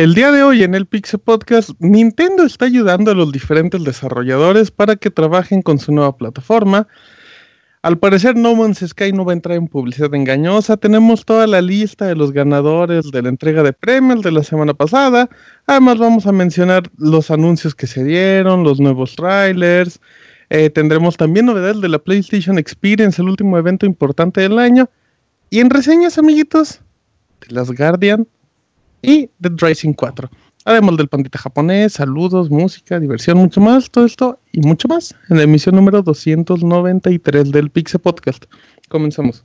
El día de hoy en el Pixel Podcast, Nintendo está ayudando a los diferentes desarrolladores para que trabajen con su nueva plataforma. Al parecer No Man's Sky no va a entrar en publicidad engañosa. Tenemos toda la lista de los ganadores de la entrega de premios de la semana pasada. Además vamos a mencionar los anuncios que se dieron, los nuevos trailers. Eh, tendremos también novedades de la PlayStation Experience, el último evento importante del año. Y en reseñas, amiguitos, de las Guardian y Dead Rising 4. Además del pandita japonés, saludos, música, diversión, mucho más, todo esto y mucho más en la emisión número 293 del Pixel Podcast. Comenzamos.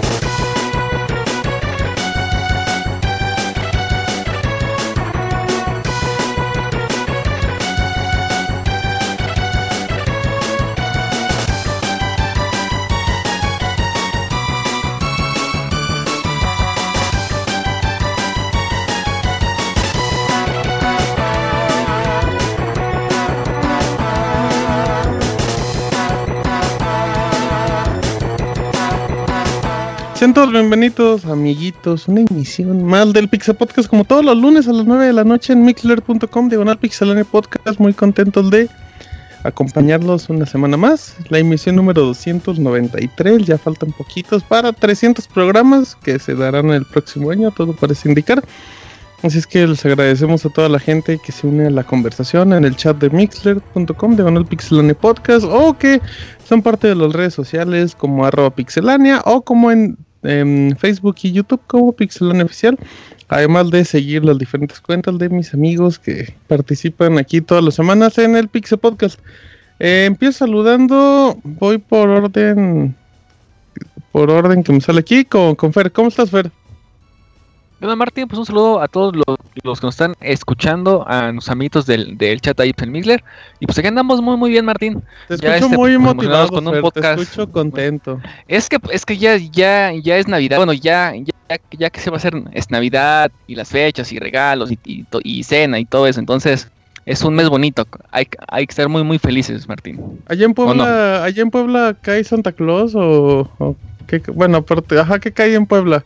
Sean todos bienvenidos, amiguitos, una emisión más del Pixel Podcast, como todos los lunes a las 9 de la noche en mixler.com, diagonal pixelania podcast. Muy contentos de acompañarlos una semana más. La emisión número 293, ya faltan poquitos para 300 programas que se darán el próximo año, todo parece indicar. Así es que les agradecemos a toda la gente que se une a la conversación en el chat de mixler.com, diagonal pixelania podcast, o que son parte de las redes sociales como arroba pixelania o como en en Facebook y YouTube como Pixelania Oficial. Además de seguir las diferentes cuentas de mis amigos que participan aquí todas las semanas en el Pixel Podcast. Eh, empiezo saludando, voy por orden, por orden que me sale aquí con, con Fer. ¿Cómo estás, Fer? Hola Martín, pues un saludo a todos los, que nos están escuchando, a los amiguitos del, del chat ahí en Mixler. Y pues aquí andamos muy muy bien, Martín. Te escucho este, muy pues, motivado con un podcast. Te escucho contento. Es que es que ya ya ya es Navidad, bueno, ya ya, ya que se va a hacer es Navidad y las fechas y regalos y, y, cena y todo eso, entonces es un mes bonito. Hay, hay que ser muy muy felices, Martín. Allá en Puebla, allá en Puebla cae Santa Claus o, o qué, bueno, aparte, ajá, ¿qué cae en Puebla?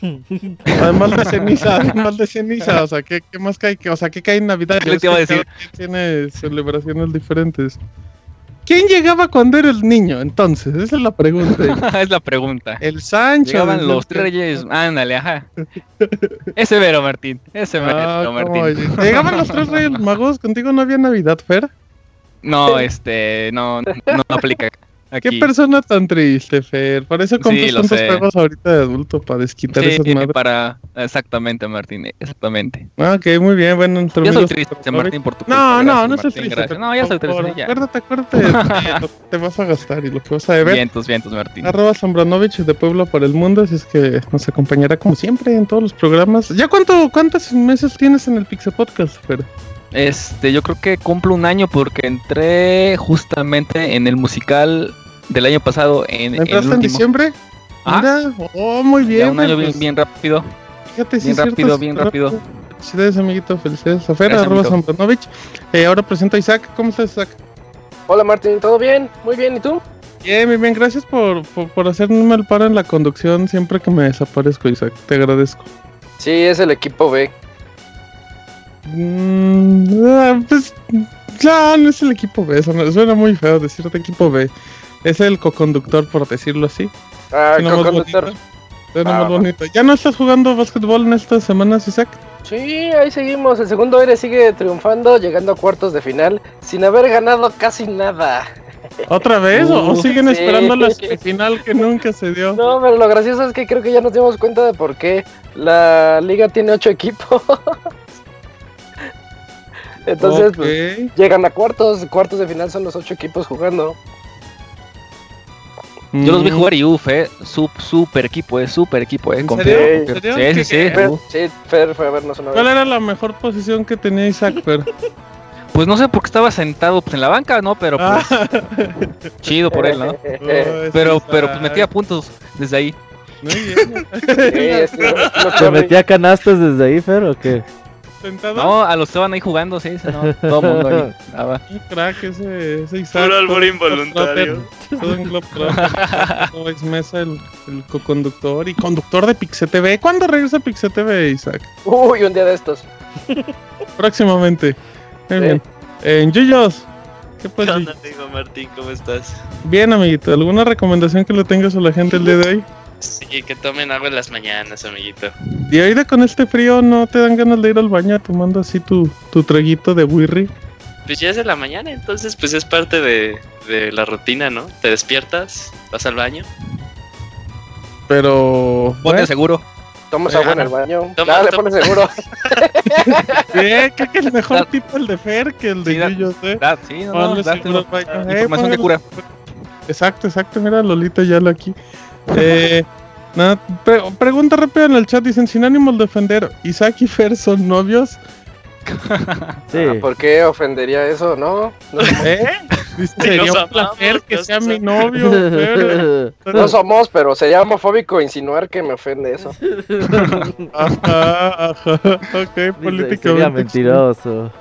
Además de ceniza, además de ceniza, o sea, ¿qué, qué más cae? O sea, ¿qué cae en Navidad? ¿Qué te iba a decir? Tiene celebraciones diferentes. ¿Quién llegaba cuando era el niño? Entonces, esa es la pregunta. es la pregunta. El Sancho. Llegaban los tres reyes. Ándale, ajá. Ese vero, Martín. Ese vero, ah, Martín. Llegaban los tres reyes magos. ¿Contigo no había Navidad, Fer? No, este, no, no, no aplica. Qué persona tan triste, Fer. Por eso compras tantos juegos ahorita de adulto para desquitar esas madres. para exactamente, Martín, exactamente. Ah, ok, muy bien. Bueno, entre Ya soy triste, Martín, por tu No, no, no soy triste. No, ya soy triste. Ya. Acuérdate, acuérdate lo que te vas a gastar y lo que vas a deber. Vientos, vientos, Martín. Arroba Sombranovich de Pueblo para el Mundo, así es que nos acompañará como siempre en todos los programas. ¿Ya cuánto, cuántos meses tienes en el Pixel Podcast, Fer? Este, yo creo que cumplo un año porque entré justamente en el musical del año pasado en, ¿Entraste en, en diciembre? Ah, oh, muy bien. un año bien, bien rápido. Fíjate, bien rápido, bien rápido. Felicidades, amiguito. Felicidades a Fer, arroba eh, ahora presento a Isaac. ¿Cómo estás, Isaac? Hola, Martín. ¿Todo bien? Muy bien. ¿Y tú? Bien, bien, bien. Gracias por, por, por hacerme el paro en la conducción siempre que me desaparezco, Isaac. Te agradezco. Sí, es el equipo B. Mm, ah, pues, no, no es el equipo B. Suena muy feo decirte equipo B. Es el co-conductor, por decirlo así. Ah, co-conductor. Ah, bonito. ¿Ya no estás jugando básquetbol en estas semanas, Isaac? Sí, ahí seguimos. El segundo aire sigue triunfando, llegando a cuartos de final, sin haber ganado casi nada. ¿Otra vez? ¿O siguen esperando la final que nunca se dio? No, pero lo gracioso es que creo que ya nos dimos cuenta de por qué la liga tiene ocho equipos. Entonces, pues, llegan a cuartos. Cuartos de final son los ocho equipos jugando. Yo los vi jugar y uff, eh, sup, super equipo, eh, super equipo, eh. ¿En con- serio? ¿En Sí, serio? sí, ¿Qué- sí. Fer, sí, Fer fue a vernos una ¿Cuál vez. era la mejor posición que tenía Isaac Fer? Pues no sé por qué estaba sentado pues, en la banca, ¿no? Pero pues, Ah. chido por él, ¿no? Oh, ese Pero, pero pues metía puntos desde ahí. Muy bien. ¿Se metía canastas desde ahí, Fer, o qué? Sentado. No, a los que estaban ahí jugando, sí, no. Todo el mundo ahí. Un crack ese, ese Isaac. Puro albur todo- involuntario. Todo un. Todo es Mesa, el, el co-conductor y conductor de Pixel TV. ¿Cuándo regresa Pixel TV, Isaac? Uy, un día de estos. Próximamente. Muy Sí. bien. En Yuyos. ¿Qué pues? ¿Qué onda, amigo Martín? ¿Cómo estás? Bien, amiguito. ¿Alguna recomendación que le tengas a la gente el día de hoy? Sí, que tomen agua en las mañanas, amiguito. Y ahorita con este frío no te dan ganas de ir al baño tomando así tu, tu traguito de wirri. Pues ya es de la mañana, entonces pues es parte de, de la rutina, ¿no? Te despiertas, vas al baño. Pero. Ponte bueno, seguro. Tomas agua en el baño. Toma, Dale, toma. seguro. bien, creo que el mejor Da- tipo el de Fer que el de Sí, da- Yuyos, eh. Da- sí, no, no. Eh, información que póngale- cura. Exacto, exacto. Mira, Lolita ya lo aquí. Eh, nada, pre- pregunta rápida en el chat. Dicen: sin ánimos de ofender, ¿Isaac y Fer son novios? Sí. Ah, ¿Por qué ofendería eso, no? No, ¿Eh? Sería un placer que sea mi amamos". novio, Fer. no somos, pero sería homofóbico insinuar que me ofende eso. Ajá, ajá. Ok, políticamente. Sería mentiroso.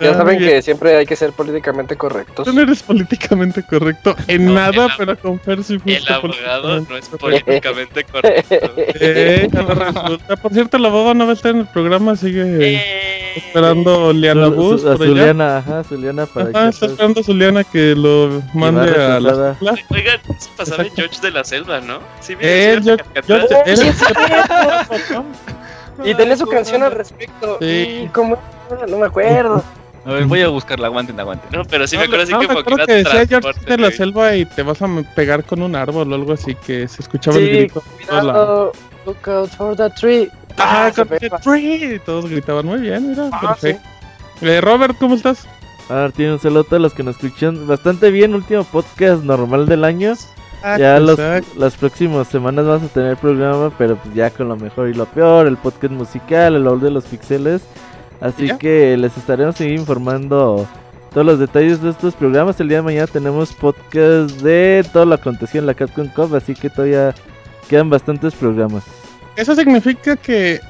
Ya saben que siempre hay que ser políticamente correctos. Tú no eres políticamente correcto en No, nada, el pero con Fer sí El abogado no es políticamente correcto. Eh, resulta. Por cierto, la boba no va a estar en el programa, sigue Eh. esperando Liana Bus. su- a. Zuliana, ajá, Zuliana para Ajá, está que- esperando a Zuliana que lo mande a la. Oigan, eso pasaba en. George de la Selva, ¿no? Sí, Eh, mira, yo, caricatura. él- Y tenés su canción al respecto. Sí. ¿Y cómo? No me acuerdo. A ver, voy a buscarla, aguanten, aguanten. No, pero sí me No, acuerdo así no, que me como que acuerdo que decía George de la selva y te vas a me- pegar con un árbol o algo así que se escuchaba el Sí, grito. todos lados. cuidado. Look out for the tree. Ah, pega. the tree. Todos gritaban muy bien, mira, Ah, perfecto. Eh, Robert, ¿cómo estás? Martín, un saludo a los que nos escuchan. Bastante bien, último podcast normal del año. Ah, Ya los, las próximas semanas vamos a tener programa, pero pues ya con lo mejor y lo peor, el podcast musical, el baúl de los pixeles. Así ¿Ya? que les estaremos informando todos los detalles de estos programas. El día de mañana tenemos podcast de todo lo acontecido en la Capcom Cup, así que todavía quedan bastantes programas. Eso significa que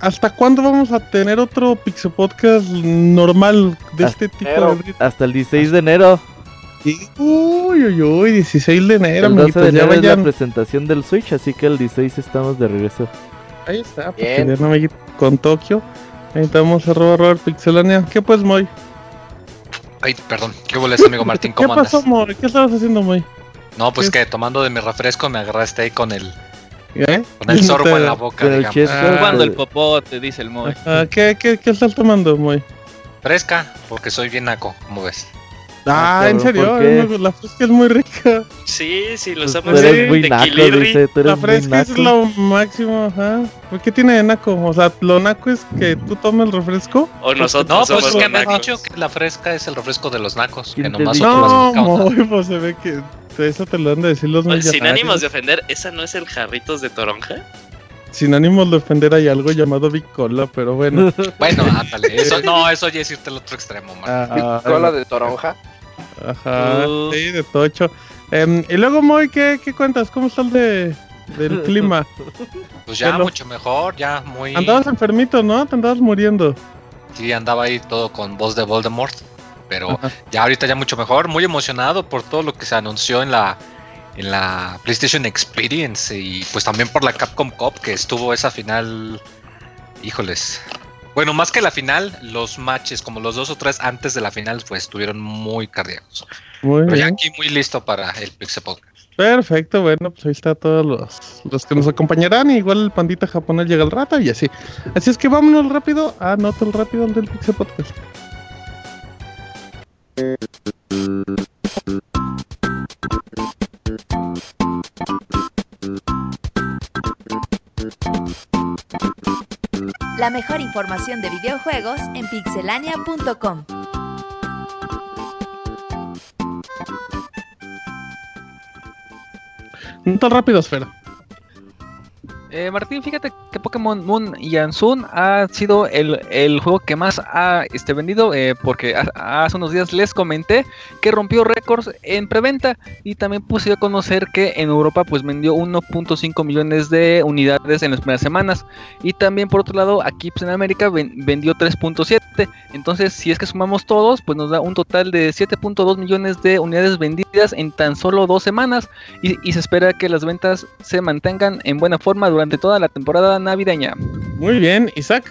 ¿hasta cuándo vamos a tener otro Pixel Podcast normal de Hasta este tipo enero. de? Hasta el 16 de enero. Uy, uy, uy, 16 de enero, El 12 de amiguitos, ya enero es la presentación del Switch, así que el 16 estamos de regreso. Ahí está, Bien. ya no me con Tokio. Ahí estamos, arroba Robert Pixelania. ¿Qué pues, Moy? Ay, perdón, ¿qué hubo, amigo Martín? ¿Qué ¿Cómo andas? pasó, Moy? ¿Qué estabas haciendo, Moy? No, pues ¿Qué? que tomando de mi refresco me agarraste ahí con el, ¿Eh? con el sorbo te- en la boca, digamos. chesco. Ah. Cuando el popote, dice el Moy. Ajá, ¿qué, qué, ¿Qué estás tomando, Moy? Fresca, porque soy bien naco, como ves. Ah, Ah, ¿en serio? ¿por qué? No, La fresca es muy rica. Sí, sí, lo Pues usamos tú eres en muy naco, dice, tú La eres fresca es lo máximo, ajá. ¿Por qué tiene de naco? O sea, lo naco es que tú tomes el refresco. O nosotros No, pues somos es que me han dicho que la fresca es el refresco de los nacos, ¿Quién que nomás No, muy, pues se ve que eso te lo han de decir los Oye, Sin ánimos de ofender, ¿esa no es el jarritos de toronja? Sin ánimos de ofender hay algo llamado bicola, pero bueno. Bueno, ándale, eso, no, eso ya es irte al otro extremo, man. Ah, Cola de toronja. Ajá, Uh. sí, de tocho. Em, y luego, Moy, ¿qué, ¿qué cuentas? ¿Cómo está el de, del clima? Pues ya mucho mejor, ya muy... Andabas enfermito, ¿no? Te andabas muriendo. Sí, andaba ahí todo con voz de Voldemort, pero Ajá. ya ahorita ya mucho mejor, muy emocionado por todo lo que se anunció en la en la PlayStation Experience y pues también por la Capcom Cup que estuvo esa final, híjoles. Bueno, más que la final, los matches, como los dos o tres antes de la final, pues estuvieron muy cardíacos. Muy Pero ya aquí muy listo para el Pixel Podcast. Perfecto, bueno, pues ahí está todos los, los que nos acompañarán. Igual el pandita japonés llega al rato y así. Así es que vámonos rápido. Ah, no tan rápido del Pixel Podcast. La mejor información de videojuegos en pixelania.com. No tan rápido, Esfera. Eh, Martín, fíjate que Pokémon Moon y Sun ha sido el, el juego que más ha este, vendido eh, porque ha- hace unos días les comenté que rompió récords en preventa y también puse a conocer que en Europa pues vendió 1.5 millones de unidades en las primeras semanas. Y también por otro lado aquí pues, en América ven- vendió 3.7 entonces si es que sumamos todos pues nos da un total de 7.2 millones de unidades vendidas en tan solo dos semanas. Y se espera que las ventas se mantengan en buena forma durante toda la temporada navideña. Muy bien, Isaac.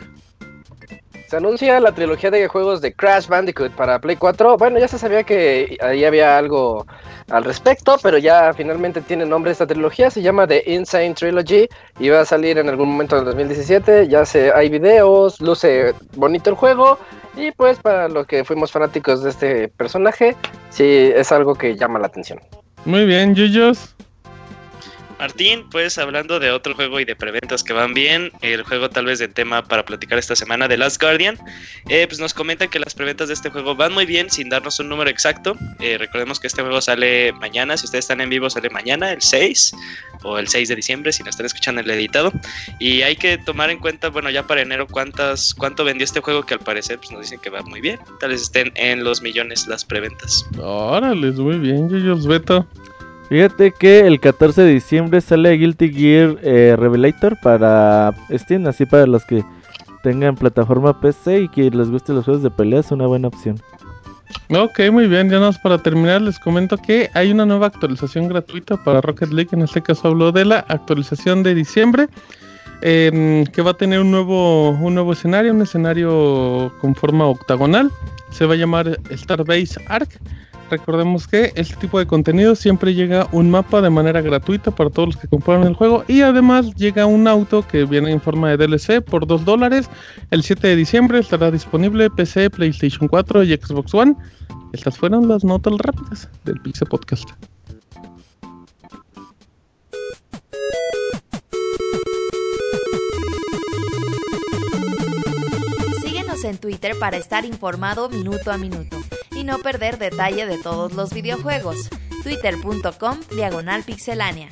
Se anuncia la trilogía de juegos de Crash Bandicoot para Play 4. Bueno, ya se sabía que ahí había algo al respecto, pero ya finalmente tiene nombre esta trilogía. Se llama The Insane Trilogy y va a salir en algún momento del 2017. Ya se, hay videos, luce bonito el juego. Y pues para los que fuimos fanáticos de este personaje, sí es algo que llama la atención. Muy bien, Yuyos. Martín, pues hablando de otro juego y de preventas que van bien, el juego tal vez de tema para platicar esta semana de Last Guardian, eh, pues nos comenta que las preventas de este juego van muy bien sin darnos un número exacto. Eh, recordemos que este juego sale mañana, si ustedes están en vivo sale mañana, el 6 o el 6 de diciembre, si lo están escuchando el editado. Y hay que tomar en cuenta, bueno, ya para enero cuántas, cuánto vendió este juego que al parecer pues nos dicen que va muy bien. Tal vez estén en los millones las preventas. Órale, muy bien, Yuyos, Beto. Fíjate que el 14 de diciembre sale Guilty Gear eh, Revelator para Steam, así para los que tengan plataforma PC y que les gusten los juegos de pelea es una buena opción. Ok, muy bien. Ya más para terminar, les comento que hay una nueva actualización gratuita para Rocket League. En este caso hablo de la actualización de diciembre. em, que va a tener un nuevo, un nuevo escenario, un escenario con forma octagonal. Se va a llamar Starbase Arc. Recordemos que este tipo de contenido siempre llega un mapa de manera gratuita para todos los que compran el juego. Y además llega un auto que viene en forma de DLC por 2 dólares. El 7 de diciembre estará disponible PC, PlayStation 4 y Xbox One. Estas fueron las notas rápidas del Pixel Podcast. En Twitter para estar informado minuto a minuto y no perder detalle de todos los videojuegos. Twitter.com Diagonal Pixelánea.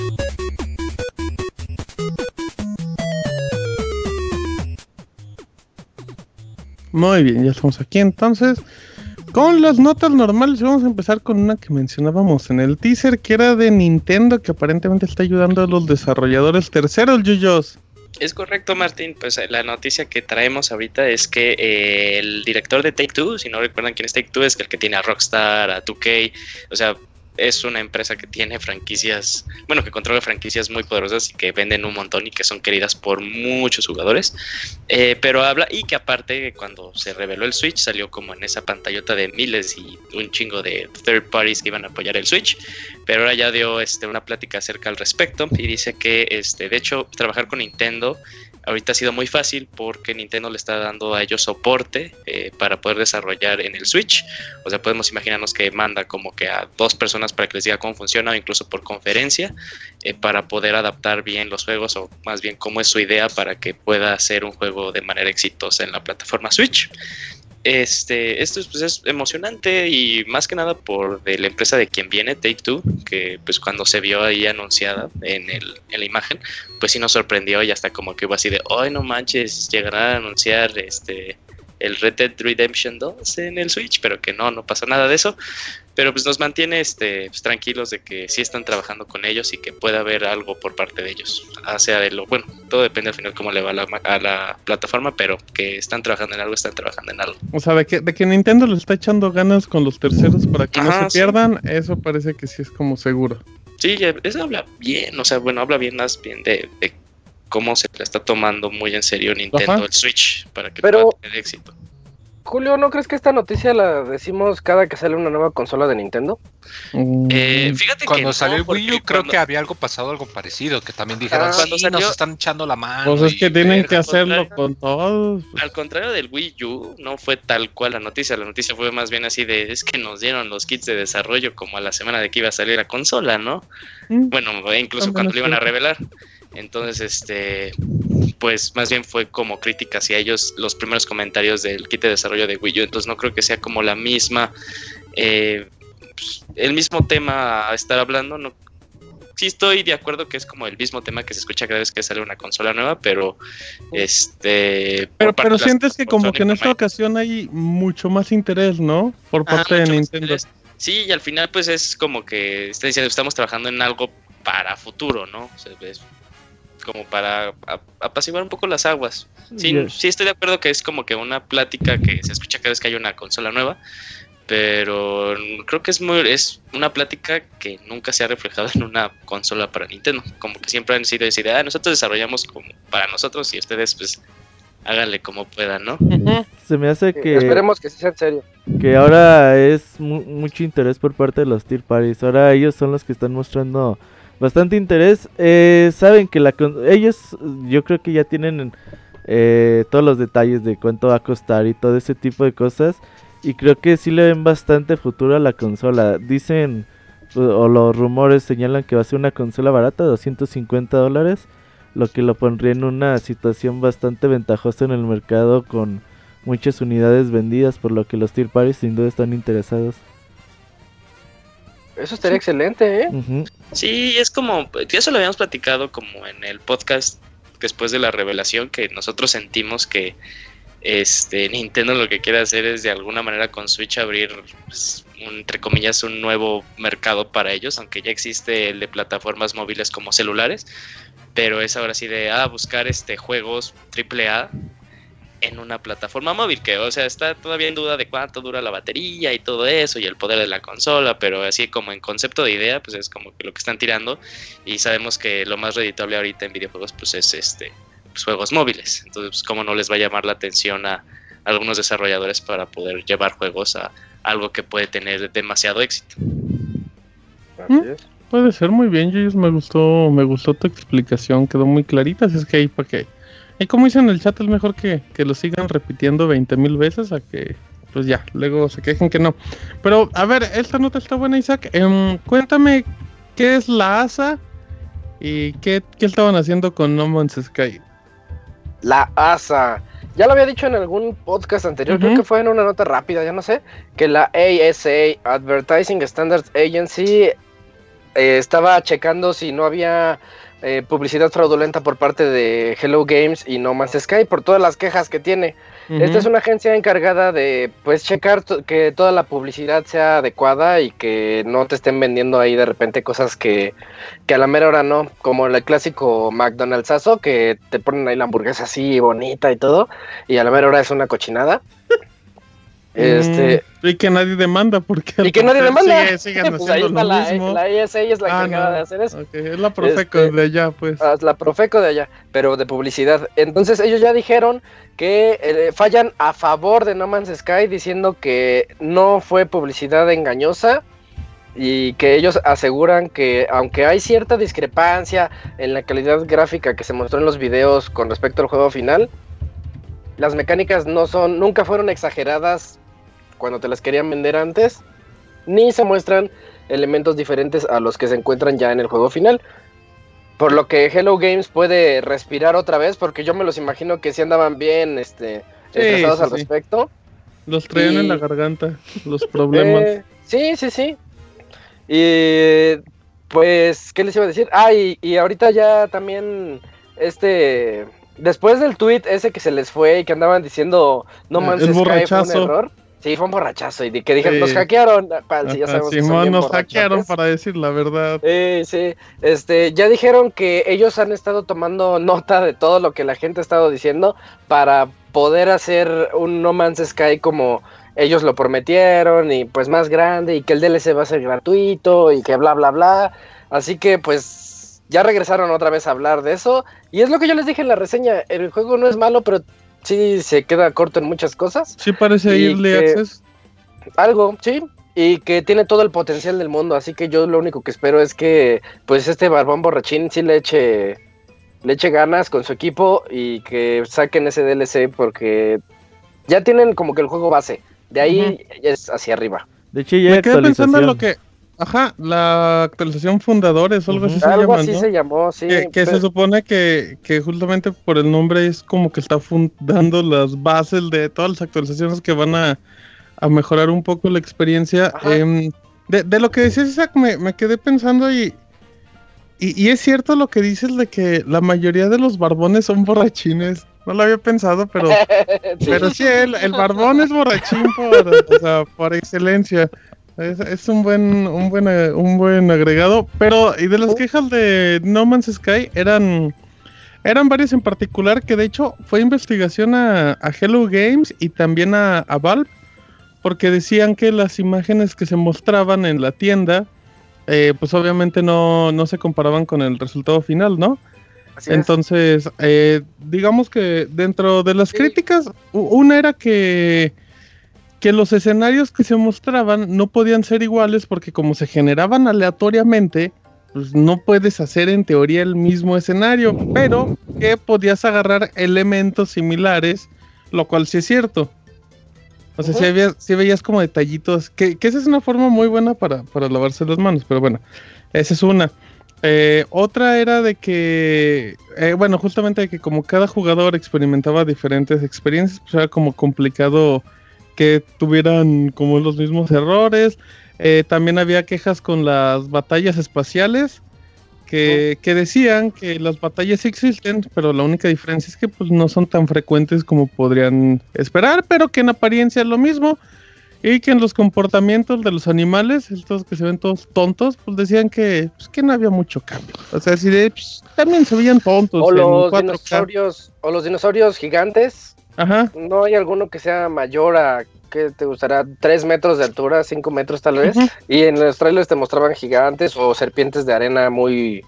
Muy bien, ya estamos aquí entonces. Con las notas normales vamos a empezar con una que mencionábamos en el teaser, que era de Nintendo, que aparentemente está ayudando a los desarrolladores terceros, Yuyos. Es correcto, Martín. Pues eh, la noticia que traemos ahorita es que eh, el director de Take Two, si no recuerdan quién es Take Two, es el que tiene a Rockstar, a 2K, o sea, es una empresa que tiene franquicias, bueno, que controla franquicias muy poderosas y que venden un montón y que son queridas por muchos jugadores. Eh, pero habla, y que aparte, cuando se reveló el Switch, salió como en esa pantallota de miles y un chingo de third parties que iban a apoyar el Switch. Pero ahora ya dio este, una plática acerca al respecto y dice que, este, de hecho, trabajar con Nintendo ahorita ha sido muy fácil porque Nintendo le está dando a ellos soporte eh, para poder desarrollar en el Switch. O sea, podemos imaginarnos que manda como que a dos personas para que les diga cómo funciona o incluso por conferencia eh, para poder adaptar bien los juegos o más bien cómo es su idea para que pueda hacer un juego de manera exitosa en la plataforma Switch. Este, esto es, pues, es emocionante y más que nada por de la empresa de quien viene, Take Two, que pues cuando se vio ahí anunciada en, el, en la imagen, pues sí nos sorprendió y hasta como que iba así de, ay no manches, llegará a anunciar este el Red Dead Redemption 2 en el Switch, pero que no, no pasa nada de eso. Pero pues nos mantiene este, pues, tranquilos de que sí están trabajando con ellos y que pueda haber algo por parte de ellos. O sea, de lo, bueno, todo depende al final cómo le va a la, a la plataforma, pero que están trabajando en algo, están trabajando en algo. O sea, de que, de que Nintendo le está echando ganas con los terceros para que no se sí. pierdan, eso parece que sí es como seguro. Sí, eso habla bien, o sea, bueno, habla bien más bien de, de cómo se le está tomando muy en serio Nintendo Ajá. el Switch para que Pero- pueda tener éxito. Julio, ¿no crees que esta noticia la decimos cada que sale una nueva consola de Nintendo? Mm, Eh, fíjate que Cuando no, salió el Wii U, creo cuando- que había algo pasado, algo parecido, que también dijeron, Ah, sí, salió- nos están echando la mano. pues es que tienen verga". que hacerlo con todos. Al contrario del Wii U, no fue tal cual la noticia. La noticia fue más bien así de, es que nos dieron los kits de desarrollo como a la semana de que iba a salir la consola, ¿no? Mm. Bueno, e incluso cuando lo iban a revelar. Entonces, este, pues más bien fue como crítica hacia ellos los primeros comentarios del kit de desarrollo de Wii U, entonces no creo que sea como la misma, eh, pues, el mismo tema a estar hablando, no, sí estoy de acuerdo que es como el mismo tema que se escucha cada vez que sale una consola nueva, pero este... Pero, pero sientes que como que en esta ocasión hay mucho más interés, ¿no? Por Ajá, parte de Nintendo. Sí, y al final pues es como que está diciendo estamos trabajando en algo para futuro, ¿no? O sea, es como para apaciguar un poco las aguas. Sí, Yes. sí estoy de acuerdo que es como que una plática que se escucha cada vez que hay una consola nueva, pero creo que es muy es una plática que nunca se ha reflejado en una consola para Nintendo, como que siempre han sido decir, ah, nosotros desarrollamos como para nosotros y ustedes pues háganle como puedan, ¿no? Se me hace que, Esperemos que sí sea en serio. que ahora es mu- mucho interés por parte de los tier parties. Ahora ellos son los que están mostrando bastante interés. Eh, saben que la ellos yo creo que ya tienen eh, todos los detalles de cuánto va a costar y todo ese tipo de cosas. Y creo que sí le ven bastante futuro a la consola. Dicen o- o los rumores señalan que va a ser una consola barata, 250 dólares. Lo que lo pondría en una situación bastante ventajosa en el mercado con muchas unidades vendidas, por lo que los tier parties sin duda están interesados. Eso estaría excelente, ¿eh? Sí, es como, ya se lo habíamos platicado como en el podcast después de la revelación, que nosotros sentimos que este Nintendo lo que quiere hacer es de alguna manera con Switch abrir, pues, un- entre comillas, un nuevo mercado para ellos, aunque ya existe el de plataformas móviles como celulares, pero es ahora sí de ah, buscar este juegos AAA en una plataforma móvil, que o sea, está todavía en duda de cuánto dura la batería y todo eso y el poder de la consola, pero así como en concepto de idea, pues es como que lo que están tirando y sabemos que lo más reditable ahorita en videojuegos pues es este pues, juegos móviles. Entonces, pues, cómo no les va a llamar la atención a algunos desarrolladores para poder llevar juegos a algo que puede tener demasiado éxito. Es. Puede ser muy bien, Yuyos, me gustó, me gustó tu explicación, quedó muy clarita, así es que ahí para que... Y como dicen en el chat, es mejor que, que lo sigan repitiendo 20 mil veces a que, pues ya, luego se quejen que no. Pero, a ver, esta nota está buena, Isaac. Em, cuéntame, ¿qué es la ASA? ¿Y qué, qué estaban haciendo con No Man's Sky? La ASA. Ya lo había dicho en algún podcast anterior, creo que fue en una nota rápida, ya no sé, que la ASA, Advertising Standards Agency, eh, estaba checando si no había eh, publicidad fraudulenta por parte de Hello Games y No Man's Sky por todas las quejas que tiene. Esta es una agencia encargada de pues checar to- que toda la publicidad sea adecuada y que no te estén vendiendo ahí de repente cosas que, que a la mera hora no, como el clásico McDonald'sazo que te ponen ahí la hamburguesa así bonita y todo y a la mera hora es una cochinada. Este, Mm, y que nadie demanda porque... y que nadie demanda. sigue- siguen pues ahí haciendo está lo la, mismo. la ASA es la Ah, encargada no. de hacer eso. Es la Profeco Este, de allá, pues. Ah, la Profeco de allá, pero de publicidad. Entonces ellos ya dijeron que eh, fallan a favor de No Man's Sky diciendo que no fue publicidad engañosa y que ellos aseguran que aunque hay cierta discrepancia en la calidad gráfica que se mostró en los videos con respecto al juego final, las mecánicas no son nunca fueron exageradas cuando te las querían vender antes, ni se muestran elementos diferentes a los que se encuentran ya en el juego final. Por lo que Hello Games puede respirar otra vez, porque yo me los imagino que sí andaban bien este, Sí, estresados sí, al respecto. Los traían en la garganta, los problemas. Eh, sí, sí, sí. Y pues, ¿qué les iba a decir? Ah, y, y ahorita ya también, este, después del tweet ese que se les fue y que andaban diciendo No Eh, Man's el Sky fue un error. Sí, fue un borrachazo y de que dijeron, Sí. nos hackearon. Cual, sí, ya Ajá, sabemos que son Simón bien nos hackearon para decir la verdad. Eh, sí, este, ya dijeron que ellos han estado tomando nota de todo lo que la gente ha estado diciendo para poder hacer un No Man's Sky como ellos lo prometieron y pues más grande y que el DLC va a ser gratuito y que bla bla bla. Así que pues ya regresaron otra vez a hablar de eso y es lo que yo les dije en la reseña, el juego no es malo, pero sí se queda corto en muchas cosas. Sí parece que- Access. Algo, sí. Y que tiene todo el potencial del mundo. Así que yo lo único que espero es que pues este barbón borrachín sí le eche, le eche ganas con su equipo y que saquen ese DLC porque ya tienen como que el juego base. De ahí es hacia arriba. De hecho, ya Me quedé pensando en lo que ajá, la actualización fundadores algo así se Algo así ¿no? se llamó, sí. que que se supone que, que justamente por el nombre es como que está fundando las bases de todas las actualizaciones que van a, a mejorar un poco la experiencia. Em, de, de lo que decías, Isaac, me, me quedé pensando y, y, y es cierto lo que dices de que la mayoría de los barbones son borrachines. No lo había pensado, pero, Sí. pero sí, el, el barbón es borrachín por, o sea, por excelencia. Es, es un buen, un buen, eh, un buen agregado. Pero, y de las quejas de No Man's Sky eran, eran varias en particular que de hecho fue investigación a, a Hello Games y también a, a Valve. Porque decían que las imágenes que se mostraban en la tienda, eh, pues obviamente no, no se comparaban con el resultado final, ¿no? Así es. Entonces, eh, digamos que dentro de las Sí. críticas, una era que, que los escenarios que se mostraban no podían ser iguales porque como se generaban aleatoriamente, pues no puedes hacer en teoría el mismo escenario, pero que podías agarrar elementos similares, lo cual sí es cierto. O sea, Ujú. había- sí veías como detallitos, que, que esa es una forma muy buena para, para lavarse las manos, pero bueno, esa es una. Eh, otra era de que, eh, bueno, justamente de que como cada jugador experimentaba diferentes experiencias, pues era como complicado que tuvieran como los mismos errores. Eh, también había quejas con las batallas espaciales, que, que decían que las batallas sí existen, pero la única diferencia es que pues no son tan frecuentes como podrían esperar, pero que en apariencia es lo mismo. Y que en los comportamientos de los animales, estos que se ven todos tontos, pues decían que, pues, que no había mucho cambio. O sea, si de, pues, también se veían tontos. O los 4K. dinosaurios, o los dinosaurios gigantes, Ajá. no hay alguno que sea mayor a, ¿qué te gustará? 3 metros de altura, 5 metros tal vez. Y en los trailers te mostraban gigantes o serpientes de arena muy,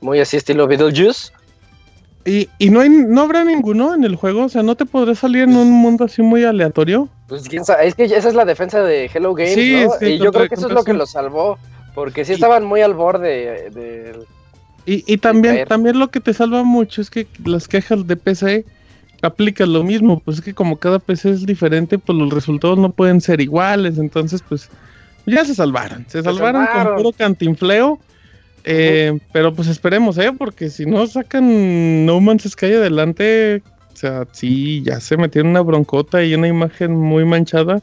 muy así estilo Beetlejuice. Y, y no, hay, no habrá ninguno en el juego, o sea, no te podrás salir en un mundo así muy aleatorio. Pues quién sabe, es que esa es la defensa de Hello Games, Sí, ¿no? sí, y yo creo que eso es lo que lo salvó, porque sí Y- estaban muy al borde del... Y, y también, también lo que te salva mucho es que las quejas de PC aplican lo mismo, pues es que como cada PC es diferente, pues los resultados no pueden ser iguales, entonces pues ya se salvaron, se, salvaron, salvaron. con puro cantinfleo, eh, pero pues esperemos, ¿eh? Porque si no sacan No Man's Sky adelante, o sea, sí, ya se metieron una broncota y una imagen muy manchada.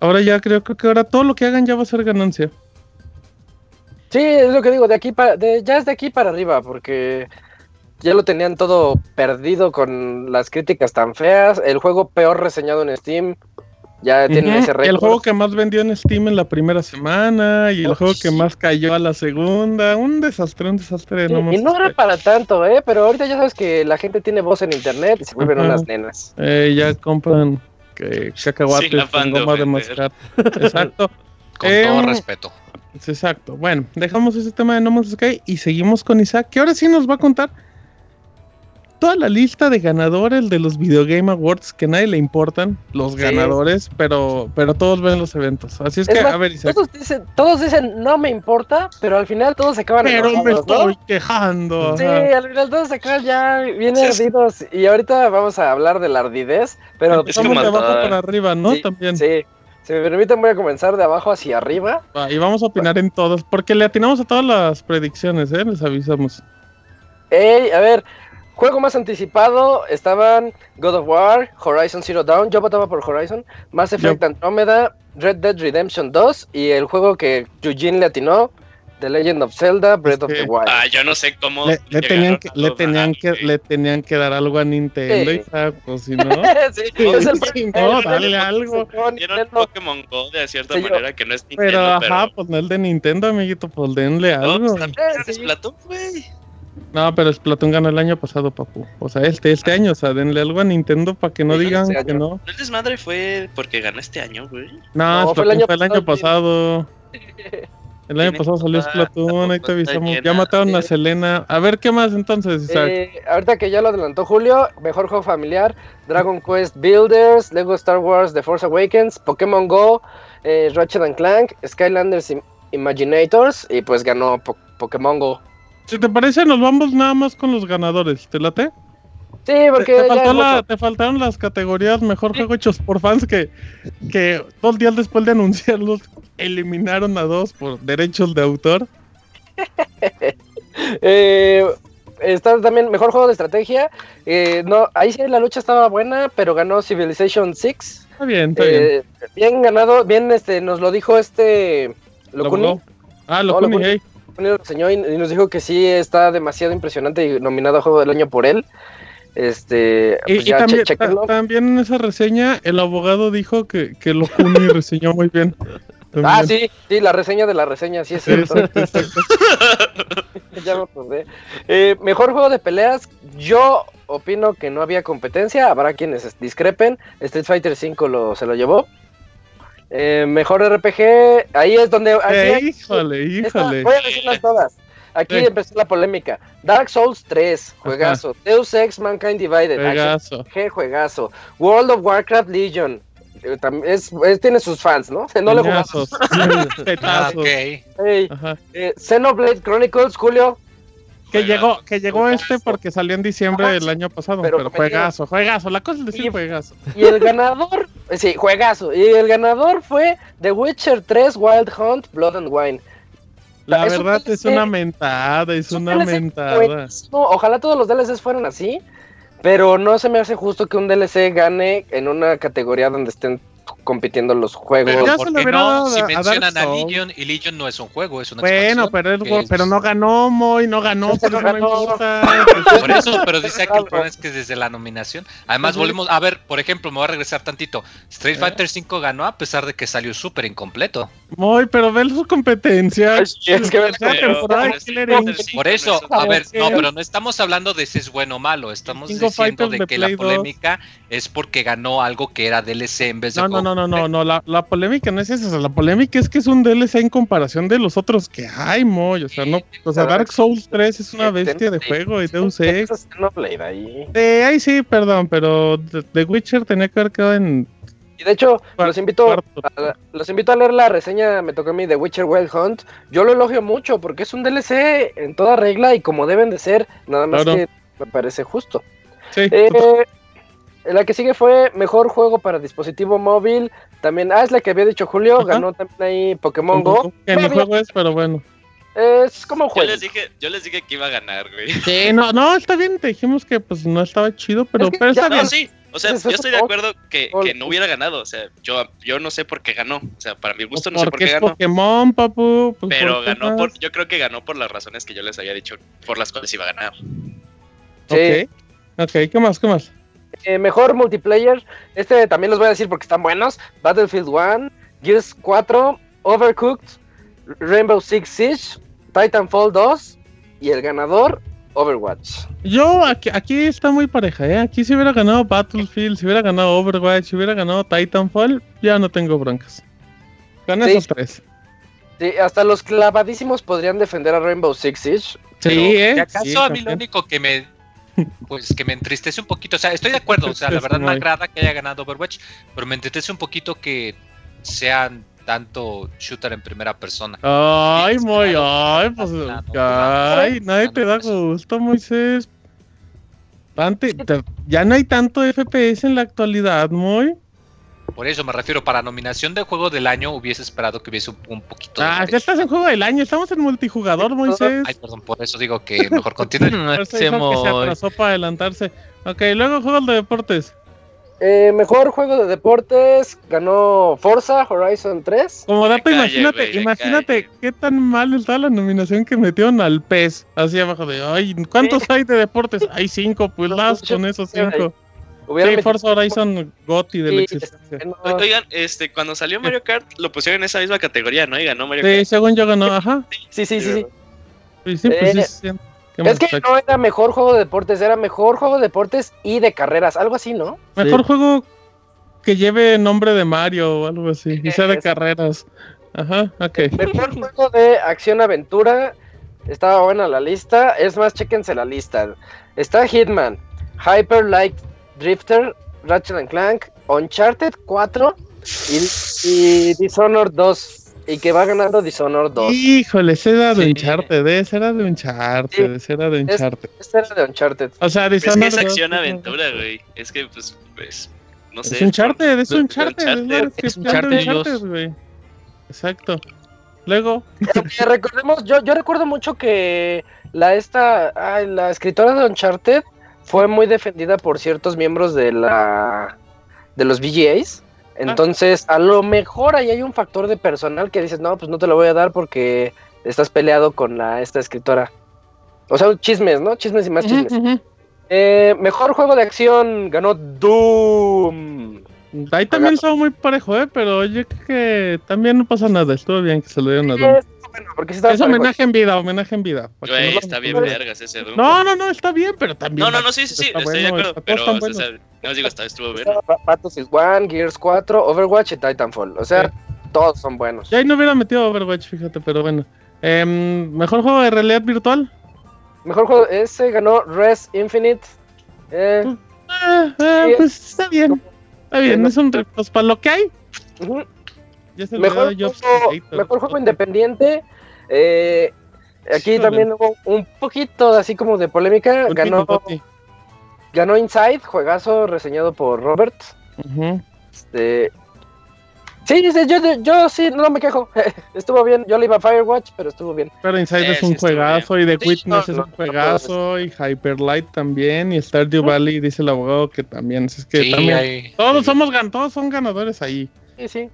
Ahora ya creo, creo que ahora todo lo que hagan ya va a ser ganancia. Sí, es lo que digo, de aquí para, de, ya es de aquí para arriba, porque ya lo tenían todo perdido con las críticas tan feas, el juego peor reseñado en Steam, ya tiene ese El récord. juego que más vendió en Steam en la primera semana y el juego que sí. más cayó a la segunda. Un desastre, un desastre. Sí, no y no era Sky. para tanto, ¿eh? Pero ahorita ya sabes que la gente tiene voz en internet y se vuelven Ajá. unas nenas. Eh, ya compran que, cacahuates Sin con goma de mascar. Exacto. Con Eh, todo respeto. Exacto. Bueno, dejamos ese tema de No Man's Sky y seguimos con Isaac, que ahora sí nos va a contar toda la lista de ganadores de los Video Game Awards que a nadie le importan, los Sí. ganadores, pero, pero todos ven los eventos. Así es, Es que, más, a ver, Isaac. Todos dicen, todos dicen, no me importa, pero al final todos se acaban Pero me estoy quejando. Sí, ajá. al final todos se acaban ya bien Sí, ardidos. Y ahorita vamos a hablar de la ardidez, pero Es de abajo para arriba, ¿no? sí, También. sí. Si me permiten, voy a comenzar de abajo hacia arriba. Y vamos a opinar en todas, porque le atinamos a todas las predicciones, ¿eh? Les avisamos. Ey, a ver, juego más anticipado estaban God of War, Horizon Zero Dawn. Yo votaba por Horizon, Mass Effect Andromeda, Red Dead Redemption 2 y el juego que Eugene le atinó, The Legend of Zelda, Breath of que- the Wild. Ah, yo no sé cómo. Le, le tenían que, le tenían que, le tenían que dar algo a Nintendo, Sí. Pues si no. sí, Sí, es el sí, el- no, dale algo. el- Dieron. Pokémon Go de cierta Sí, manera que no es Pero Nintendo, pero. ajá, pues no el de Nintendo, amiguito, pues denle No, algo. pues, también es sí. Splatoon, güey. No, pero Splatoon ganó el año pasado, papu. O sea, este, este año, o sea, denle algo a Nintendo para que no Sí, digan este que no. No el desmadre fue porque ganó este año, güey. No, No, fue Splatoon el año fue el año pasado. El año pasado salió Splatoon, la ahí te avisamos. Ya mataron a. Selena. A ver, ¿qué más entonces, Isaac? Eh, ahorita que ya lo adelantó Julio, mejor juego familiar, Dragon Quest Builders, Lego Star Wars The Force Awakens, Pokémon Go, eh, Ratchet and Clank, Skylanders Im- Imaginators y pues ganó Po- Pokémon Go. Si te parece, nos vamos nada más con los ganadores. ¿Te late? Sí, Te, porque te faltó la- faltaron las categorías mejor juego hechos por fans que, que dos días después de anunciarlos eliminaron a dos por derechos de autor. Eh, está también mejor juego de estrategia. Eh, no, ahí sí la lucha estaba buena, pero ganó Civilization 6. Está bien, está bien. Eh, bien ganado, bien este, nos lo dijo este Locuni. Lo- Ah, lo No, Locuni. hey. Locuni lo y, y nos dijo que sí está demasiado impresionante y nominado a juego del año por él. Este, Y, pues y ya, también, también en esa reseña el abogado dijo que, que lo Kuni reseñó muy bien. Ah, sí, sí, la reseña de la reseña, sí es cierto. exacto, exacto. ya me acordé. Eh, mejor juego de peleas, yo opino que no había competencia, habrá quienes discrepen. Street Fighter V lo, se lo llevó. Eh, mejor RPG, ahí es donde... aquí Eh, hay- híjole, esta- híjole. voy a decirlas todas. Aquí Sí. empezó la polémica. Dark Souls 3, juegazo. Deus Ex Mankind Divided, Pegaso. G, juegazo. World of Warcraft Legion. eh, Es, es- tiene sus fans, ¿no? No lo jugamos. Peñazos, Ah, petazos. ok. Ey, Ajá. eh, Xenoblade Chronicles, Julio. Que llegó, que llegó este porque salió en diciembre Ajá, del año pasado, pero pero, juegazo, juegazo, la cosa es decir Y- juegazo. Y el ganador, sí, juegazo. Y el ganador fue The Witcher 3 Wild Hunt Blood and Wine. La es un verdad es DLC una mentada, es Es un una DLC mentada. buenísimo. Ojalá todos los DLCs fueran así. Pero no se me hace justo que un DLC gane en una categoría donde estén compitiendo los juegos. Pero ya se ¿Por lo qué hubiera no? dado Si a mencionan a. Legion y Legion no es un juego, es una Bueno, expansión, pero, es, que pero es- no ganó Moy, no ganó, por no ganó. Por eso, pero dice que el problema es que desde la nominación. Además, volvemos a ver, por ejemplo, me voy a regresar tantito. Street Eh. Fighter V ganó a pesar de que salió súper incompleto. Moy, pero ve su competencia. Ay, sí, es que Pero- Por eso, es a ver, no, pero no estamos hablando de si es bueno o malo. Estamos diciendo de que la 2. polémica es porque ganó algo que era DLC en vez de No, no, no, no, no, no, la, la polémica no es esa, la polémica es que es un DLC en comparación de los otros que hay, Moy, o sea, no, o sea, Dark Souls 3 es una bestia de juego y Deus Ex. Eh, ahí sí, perdón, pero The Witcher tenía que haber quedado en Y de hecho, los invito, a, los invito a leer la reseña, me tocó a mí, de Witcher Wild Hunt. Yo lo elogio mucho porque es un DLC en toda regla y como deben de ser, nada más Claro. que me parece justo. Sí, Eh, la que sigue fue mejor juego para dispositivo móvil. También, ah, es la que había dicho Julio, Ajá. ganó también ahí Pokémon Go. que Todavía juego es, pero bueno. Es como un Yo juego. les dije, yo les dije que iba a ganar, güey. Sí, no, no, está bien, te dijimos que pues no estaba chido, pero, Es que pero está no, bien. No, sí. O sea, yo estoy de acuerdo que, que no hubiera ganado. O sea, yo, yo no sé por qué ganó. O sea, para mi gusto no sé por porque qué es ganó. Pokémon, papu. pues, Pero ¿por qué ganó por, yo creo que ganó por las razones que yo les había dicho, por las cuales iba a ganar. Sí. Ok, ok, ¿qué más, qué más? Eh, mejor multiplayer. Este también los voy a decir porque están buenos. Battlefield 1, Gears 4, Overcooked, Rainbow Six Siege, Titanfall 2 y el ganador, Overwatch. Yo, aquí, aquí está muy pareja, ¿eh? Aquí si hubiera ganado Battlefield, si hubiera ganado Overwatch, si hubiera ganado Titanfall, ya no tengo broncas. Gana Sí. esos tres. Sí, hasta los clavadísimos podrían defender a Rainbow Six Siege. Sí, ¿eh? ¿y acaso Sí, a mí lo único que me pues que me entristece un poquito, o sea, estoy de acuerdo, o sea, la verdad me agrada que haya ganado Overwatch, pero me entristece un poquito que sean tanto shooter en primera persona. Ay, Sí, muy, claro. ay, pues, Claro, ay, claro. nadie te da gusto, Moisés. Tante- te- ya no hay tanto FPS en la actualidad, muy. Por eso me refiero, para nominación de juego del año hubiese esperado que hubiese un, un poquito Ah, de ya estás en juego del año, estamos en multijugador, Moisés. Ay, perdón, por eso digo que mejor continúe. No dijo que se hacemos- atrasó para adelantarse. Ok, luego juegos de deportes. Eh, mejor juego de deportes ganó Forza Horizon 3. Como dato, calle, imagínate, güey, imagínate calle. qué tan mal está la nominación que metieron al PES. Así abajo de, ay, ¿cuántos hay de deportes? Hay cinco, pues No, las con esos cinco. Hubieran Sí, Forza Horizon Gotti de la Sí, existencia. no, O- Oigan, este, cuando salió Mario Kart, lo pusieron en esa misma categoría, ¿no? Y ganó Mario Sí, Kart. según yo ganó, ajá. sí, sí, sí, sí. Sí, sí, pues sí, Eh, sí, sí. Es que no era mejor juego de deportes, era mejor juego de deportes y de carreras, algo así, ¿no? Mejor juego que lleve nombre de Mario o algo así, y sea de Es- carreras. Ajá, ok. Mejor juego de acción-aventura. Estaba buena la lista. Es más, chéquense la lista. Está Hitman, Hyper Light Drifter, Ratchet and Clank, Uncharted 4 y, y Dishonored 2. y que va ganando Dishonored 2. Híjole, ese era de Sí. Uncharted, ese era de Uncharted, ese era de Uncharted. Este era de Uncharted. O sea, Pero es que Dishonored es 2, acción-aventura, güey. Es que, pues, pues, no sé. Es Uncharted, es Uncharted, es Uncharted. güey. Exacto. Luego, Eh, recordemos, yo, yo recuerdo mucho que la esta, ay, la escritora de Uncharted fue muy defendida por ciertos miembros de la de los VGAs. Entonces, a lo mejor ahí hay un factor de personal que dices, no, pues no te lo voy a dar porque estás peleado con la esta escritora. O sea, chismes, ¿no? Chismes y más chismes. Eh, mejor juego de acción ganó Doom. ahí también estaba muy parejo, ¿eh? Pero yo creo que también no pasa nada, estuvo bien que se lo dieron a Doom. Es, bueno, porque sí Es parejo. homenaje en vida, homenaje en vida. Güey, no está bien vergas ese Doom. No, no, no, está bien, pero también. No, no, no, sí, sí, sí, estoy de bueno, acuerdo. está- Pero, o sea, buenos. no os digo, está, estuvo bien. Battlefield 1, Gears 4, Overwatch y Titanfall. O sea, todos son buenos. Ya ahí no hubiera metido Overwatch, fíjate, pero bueno. Em, Mejor juego de realidad virtual. Mejor juego, ese ganó Res Infinite. Eh, ah, Sí, pues está bien. Está bien, es un pues para lo que hay. ujú. Ya se le mejor, juego, Simulator. mejor juego independiente. Eh, aquí Híjole. también hubo un poquito así como de polémica. Ganó, ganó Inside, juegazo reseñado por Robert. Este, sí, sí, yo, yo sí, no me quejo. estuvo bien. Yo le iba a Firewatch, pero estuvo bien. Pero Inside es un juegazo y The Sí, Witness no, es un no juegazo y Hyper Light también y Stardew Valley dice el abogado que también. Es que Sí, también hay- todos somos gan todos son ganadores ahí. Sí, sí.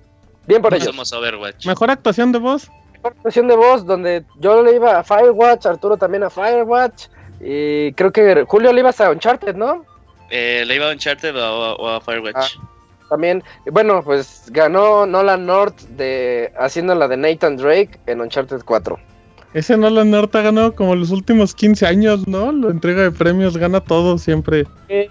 Bien por No ellos. somos Overwatch. Mejor actuación de voz. Mejor actuación de voz, donde yo le iba a Firewatch, Arturo también a Firewatch. Y creo que Julio le iba a Uncharted, ¿no? Eh, ¿Le iba a Uncharted o, o a Firewatch? También, bueno, pues ganó Nolan North de haciendo la de Nathan Drake en Uncharted 4. Ese Nolan North ha ganado como los últimos 15 años, ¿no? La entrega de premios gana todo siempre. Sí.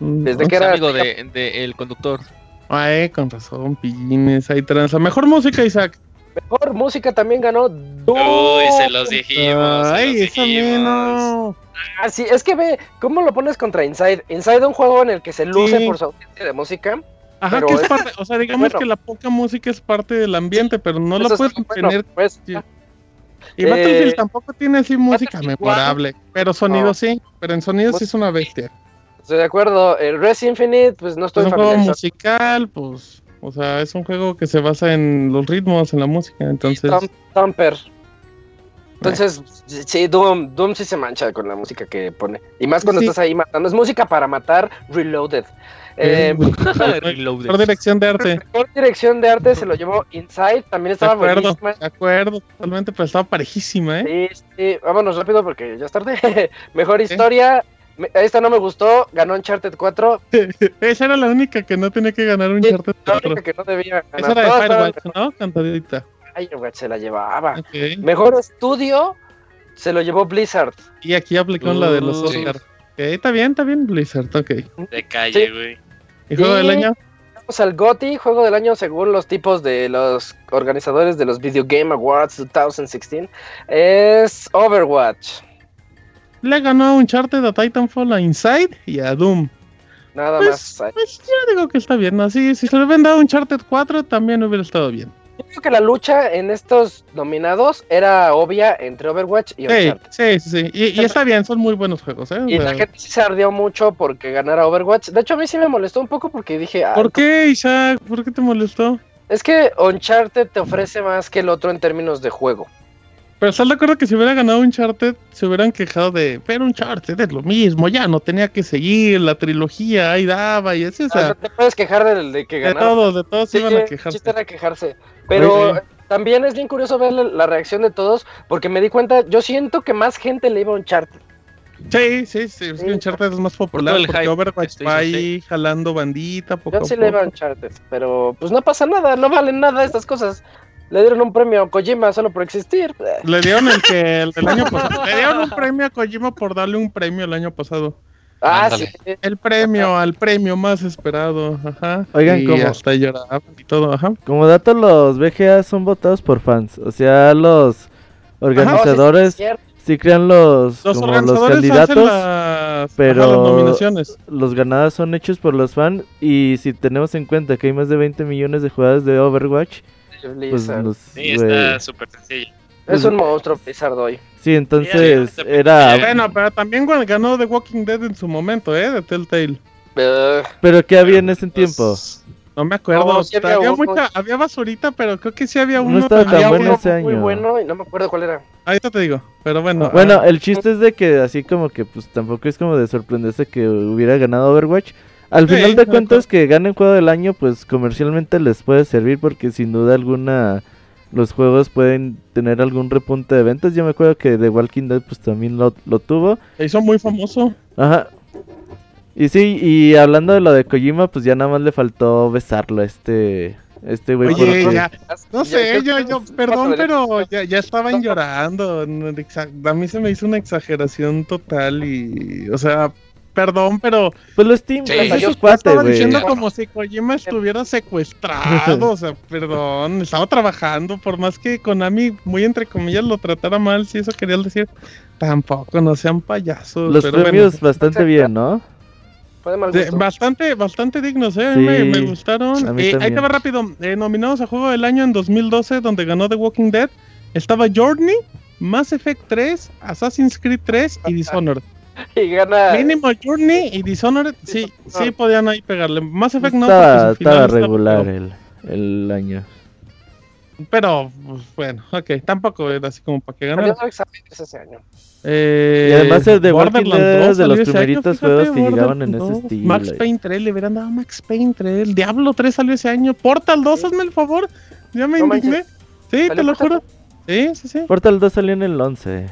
Mm, Desde ¿no? que Es era amigo de, de el conductor. Ay, con razón, pillines, ahí tranza. Mejor música, Isaac. mejor música también ganó Doom. Uy, se los dijimos. se Ay, los dijimos. no. Ah, sí, es que ve, ¿cómo lo pones contra Inside? Inside un juego en el que se luce Sí. por su audiencia de música. Ajá, que es es- parte, o sea, digamos bueno. que la poca música es parte del ambiente, pero no Eso la es puedes bueno, tener. pues. sí. Y Battlefield Eh, tampoco tiene así música Battlefield memorable, pero sonido No. sí, pero en sonido sí es una bestia. Estoy de acuerdo. El Res Infinite, pues no Es estoy un juego musical, pues, o sea, es un juego que se basa en los ritmos, en la música, entonces... Thumper. Entonces, sí, Doom, Doom sí se mancha con la música que pone. Y más cuando Sí. estás ahí matando. Es música para matar Reloaded. Eh, Reloaded. Por dirección de arte. mejor dirección de arte se lo llevó Inside. También De estaba acuerdo, buenísima. de acuerdo, totalmente, pero estaba parejísima, ¿eh? Sí, sí, vámonos rápido porque ya es tarde. Mejor historia. Esta no me gustó. Ganó Uncharted 4. Esa era la única que no tenía que ganar un Sí, Uncharted La 4. única que no debía ganar. Esa era de estaban Firewatch, ¿no? Cantadita. mejor. Firewatch se la llevaba. Ok. Mejor estudio se lo llevó Blizzard. Y aquí aplicó la de los Uh, sí. Oscar. Ok, está bien, está bien, Blizzard, ok. De calle, Sí. güey. ¿Y juego del Y- año? Vamos al GOTY, juego del año según los tipos de los organizadores de los Video Game Awards 2016. Es Overwatch. Le ganó a Uncharted, a Titanfall, a Inside y a Doom. Nada Pues, más. pues yo digo que está bien, así, si se le hubieran dado Uncharted 4 también hubiera estado bien. Yo creo que la lucha en estos nominados era obvia entre Overwatch y Uncharted. sí, sí, sí. Y, y está bien, son muy buenos juegos, ¿eh? O Y la gente sí se ardió mucho porque ganara Overwatch. De hecho, a mí sí me molestó un poco porque dije, ah, ¿Por qué, Isaac? ¿Por qué te molestó? es que Uncharted te ofrece más que el otro en términos de juego. Pero ¿estás de acuerdo que si hubiera ganado Uncharted, se hubieran quejado de, pero Uncharted es lo mismo, ya no tenía que seguir la trilogía, ahí daba y así, o O sea, te puedes quejar del de que de ganara. todos, de todos Sí, iban a quejarse. chiste era quejarse. Pero Sí, también es bien curioso ver la, la reacción de todos, porque me di cuenta, yo siento que más gente le iba a Uncharted. Sí, sí, sí, es que Sí. Uncharted es más popular todo el porque hype Overwatch va ahí jalando bandita poco Yo a sí le iba a. Uncharted, pero pues no pasa nada, no valen nada estas cosas. Le dieron un premio a Kojima solo por existir. Le dieron el que el del año pasado. Le dieron un premio a Kojima por darle un premio el año pasado. Ah, Ándale. sí. El premio al premio más esperado, ajá. Oigan, y ¿cómo? hasta lloraban y todo, ajá. Como dato, los VGA son votados por fans. O sea, los organizadores Cierto. sí crean los, Los como los candidatos. las, pero- ajá, las nominaciones. Los ganados son hechos por los fans. Y si tenemos en cuenta que hay más de 20 millones de jugadores de Overwatch, pues Blizzard. nos, Sí, güey. está súper sencillo. Es un monstruo Blizzard hoy. Sí, entonces era... Bueno, pero también ganó The Walking Dead en su momento, ¿eh? De Telltale. Eh, Pero ¿qué había en ese tiempo? Pues, No me acuerdo. No, sí había había, mucha, había basurita, pero creo que sí había No uno. estaba tan había bueno ese muy año. bueno y no me acuerdo cuál era. Ahorita te digo, pero bueno. Bueno, el chiste es de que así como que pues tampoco es como de sorprenderse que hubiera ganado Overwatch. Al final de de cuentas que ganen juego del año pues comercialmente les puede servir porque sin duda alguna los juegos pueden tener algún repunte de ventas. Yo me acuerdo que The Walking Dead pues también lo, lo tuvo. se hizo muy famoso. Ajá. Y sí, y hablando de lo de Kojima pues ya nada más le faltó besarlo a este este güey Oye, ya, no sé, yo, yo, perdón, pero ya, ya estaban llorando. A mí se me hizo una exageración total y, o sea, perdón, pero pues lo Steam, Sí. su cuate, estaba güey. diciendo como si Kojima estuviera secuestrado, o sea, perdón, estaba trabajando, por más que Konami, muy entre comillas, lo tratara mal, si eso quería decir, tampoco, no sean payasos. Los pero bueno. premios bastante bien, ¿no? De mal De- gusto. bastante, bastante dignos, ¿eh? Sí, me, me gustaron. Eh, ahí te va rápido. Eh, nominados a Juego del Año en 2012, donde ganó The Walking Dead. Estaba Journey, Mass Effect 3, Assassin's Creed 3 y Dishonored. Y gana. Mínimo Journey y Dishonored, sí, sí podían ahí pegarle. Mass Effect no, porque Estaba, regular el, el año. Pero, pues, bueno, ok, tampoco era así como para que ganara. exámenes ese año. Eh, Y además el de Walking Borderlands Dead era 2 de los primeritos juegos que llegaban en ese 2, estilo, Max. Payne 3, le hubieran dado Max Payne 3. Diablo 3 salió ese año. Portal 2, hazme el favor. Ya me No indigné. Sí, ¿Salió te lo juro. Sí, sí, sí. Portal 2 salió en el 11.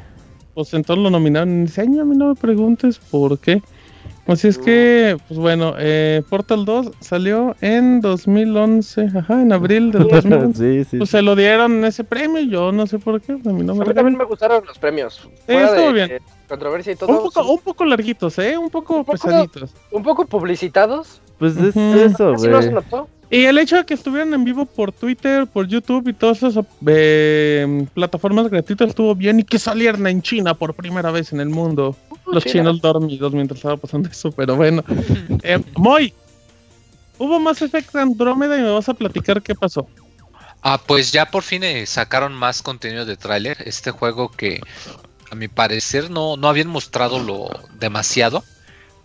Pues entonces lo nominaron en ese año. A mí no me preguntes por qué. Así es que, pues bueno, eh, Portal 2 salió en 2011. Ajá, en abril del 2011. sí, sí. Pues se lo dieron ese premio. Yo no sé por qué. A mí no A me mí también me gustaron los premios. Fuera estuvo de bien. eh, controversia y todo. Un poco, sí, un poco larguitos, ¿eh? Un poco, Un poco- pesaditos. un poco publicitados. Pues es eso, Casi no se güey. notó. Y el hecho de que estuvieran en vivo por Twitter, por YouTube y todas esas eh, plataformas gratuitas estuvo bien y que salieran en China por primera vez en el mundo. Los China. chinos dormidos mientras estaba pasando eso, pero bueno. Eh, Moy, hubo más Effect Andrómeda y me vas a platicar qué pasó. Ah, pues ya por fin eh, sacaron más contenido de tráiler. Este juego que a mi parecer no, no habían mostrado lo demasiado.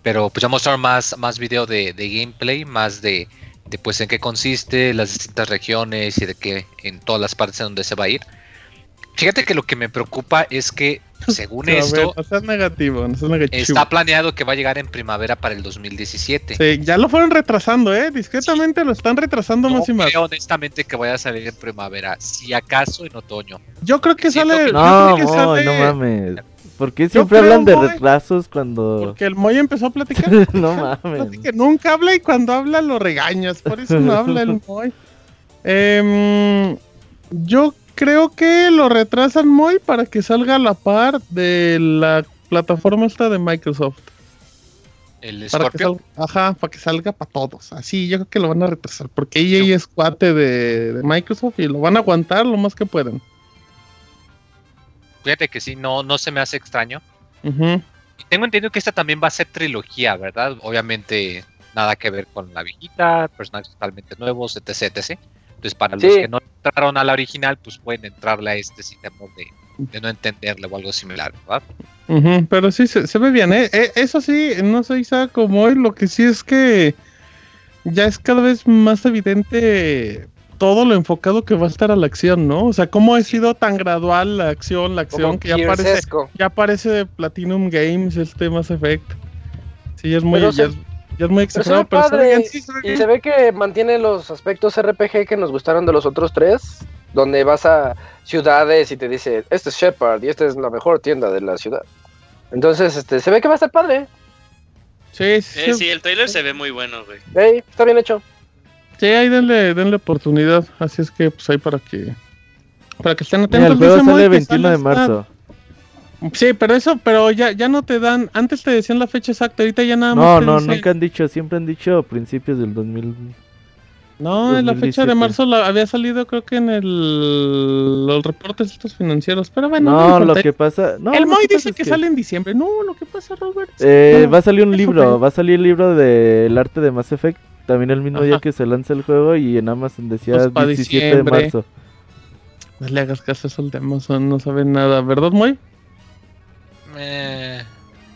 Pero pues ya mostraron más, más video de, de gameplay, más de, de pues en qué consiste, las distintas regiones y de qué en todas las partes en donde se va a ir. Fíjate que lo que me preocupa es que, según ver, esto, no seas negativo, no seas negativo. está planeado que va a llegar en primavera para el 2017. Sí, ya lo fueron retrasando, ¿eh? Discretamente lo están retrasando No más y más. creo honestamente que vaya a salir en primavera, si acaso en otoño. Yo creo que Siento sale. que- yo No, creo que sale no mames. ¿Por qué siempre creo, hablan de Moy, retrasos cuando... Porque el Moy empezó a platicar. no Así mames. que nunca habla y cuando habla lo regañas, por eso no habla el Moy. Em, yo creo que lo retrasan Moy para que salga a la par de la plataforma esta de Microsoft. El Para que Scorpio. salga, ajá, para que salga para todos. Así, yo creo que lo van a retrasar. Porque EA es cuate de, de Microsoft y lo van a aguantar lo más que puedan. Fíjate que sí, no, no se me hace extraño. Y tengo entendido que esta también va a ser trilogía, ¿verdad? Obviamente nada que ver con la viejita, personajes totalmente nuevos, etc, etc. Entonces para los que no entraron a la original, pues pueden entrarle a este sin temor de, de no entenderle o algo similar, ¿verdad? Pero sí, se, se ve bien, ¿eh? Eh, Eso sí, no sé, Isaac, como hoy, lo que sí es que ya es cada vez más evidente todo lo enfocado que va a estar a la acción, ¿no? O sea, cómo ha sido tan gradual la acción, la acción, Como que ya parece, ya parece Platinum Games, este Mass Effect. Sí, es muy, Pero ya, se- es, ya es muy exagerado, pero padre. sí, Y se ve que mantiene los aspectos RPG que nos gustaron de los otros tres. Donde vas a ciudades y te dice, este es Shepard y esta es la mejor tienda de la ciudad. Entonces, este, se ve que va a estar padre. Sí, sí, Eh, sí, el trailer se ve muy bueno, güey. Ey, está bien hecho. Sí, ahí denle, denle oportunidad. Así es que, pues ahí para que, para que estén Mira, atentos. el juego sale que 21 de marzo. Sí, pero eso, pero ya, ya no te dan, antes te decían la fecha exacta, ahorita ya nada más No, no, nunca han dicho, siempre han dicho principios del 2000. No, en la fecha de 2017. marzo la, había salido creo que en el, los reportes estos financieros, pero bueno. No, lo que pasa... No, el Moy dice que, sale en diciembre. No, lo que pasa, Robert. Eh, no, va a salir un libro, va a salir el libro del arte de Mass Effect también el mismo día que se lanza el juego y en Amazon decía Pues pa' 17 de diciembre. marzo. No le hagas caso a eso al de Amazon, no saben nada, ¿verdad, Moy? Eh,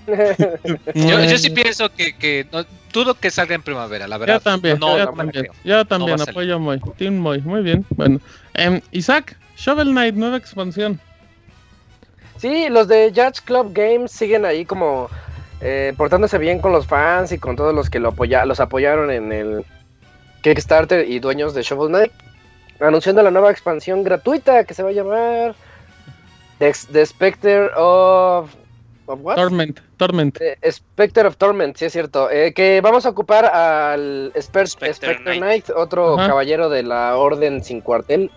yo, yo sí pienso que, que no, dudo que salga en primavera, la verdad. Yo también, No, yo no también, yo también apoyo a Moy, Team Moy, muy bien, bueno. Em, Isaac, Shovel Knight, nueva expansión. Sí, los de Judge Club Games siguen ahí como eh, portándose bien con los fans y con todos los que lo apoya los apoyaron en el Kickstarter y dueños de Shovel Knight. Anunciando la nueva expansión gratuita que se va a llamar The, The Spectre of... of what? Torment, Torment. Eh, Spectre of Torment, sí es cierto. Eh, que vamos a ocupar al Spectre Spectre, Knight. Knight, otro Ajá. caballero de la Orden sin cuartel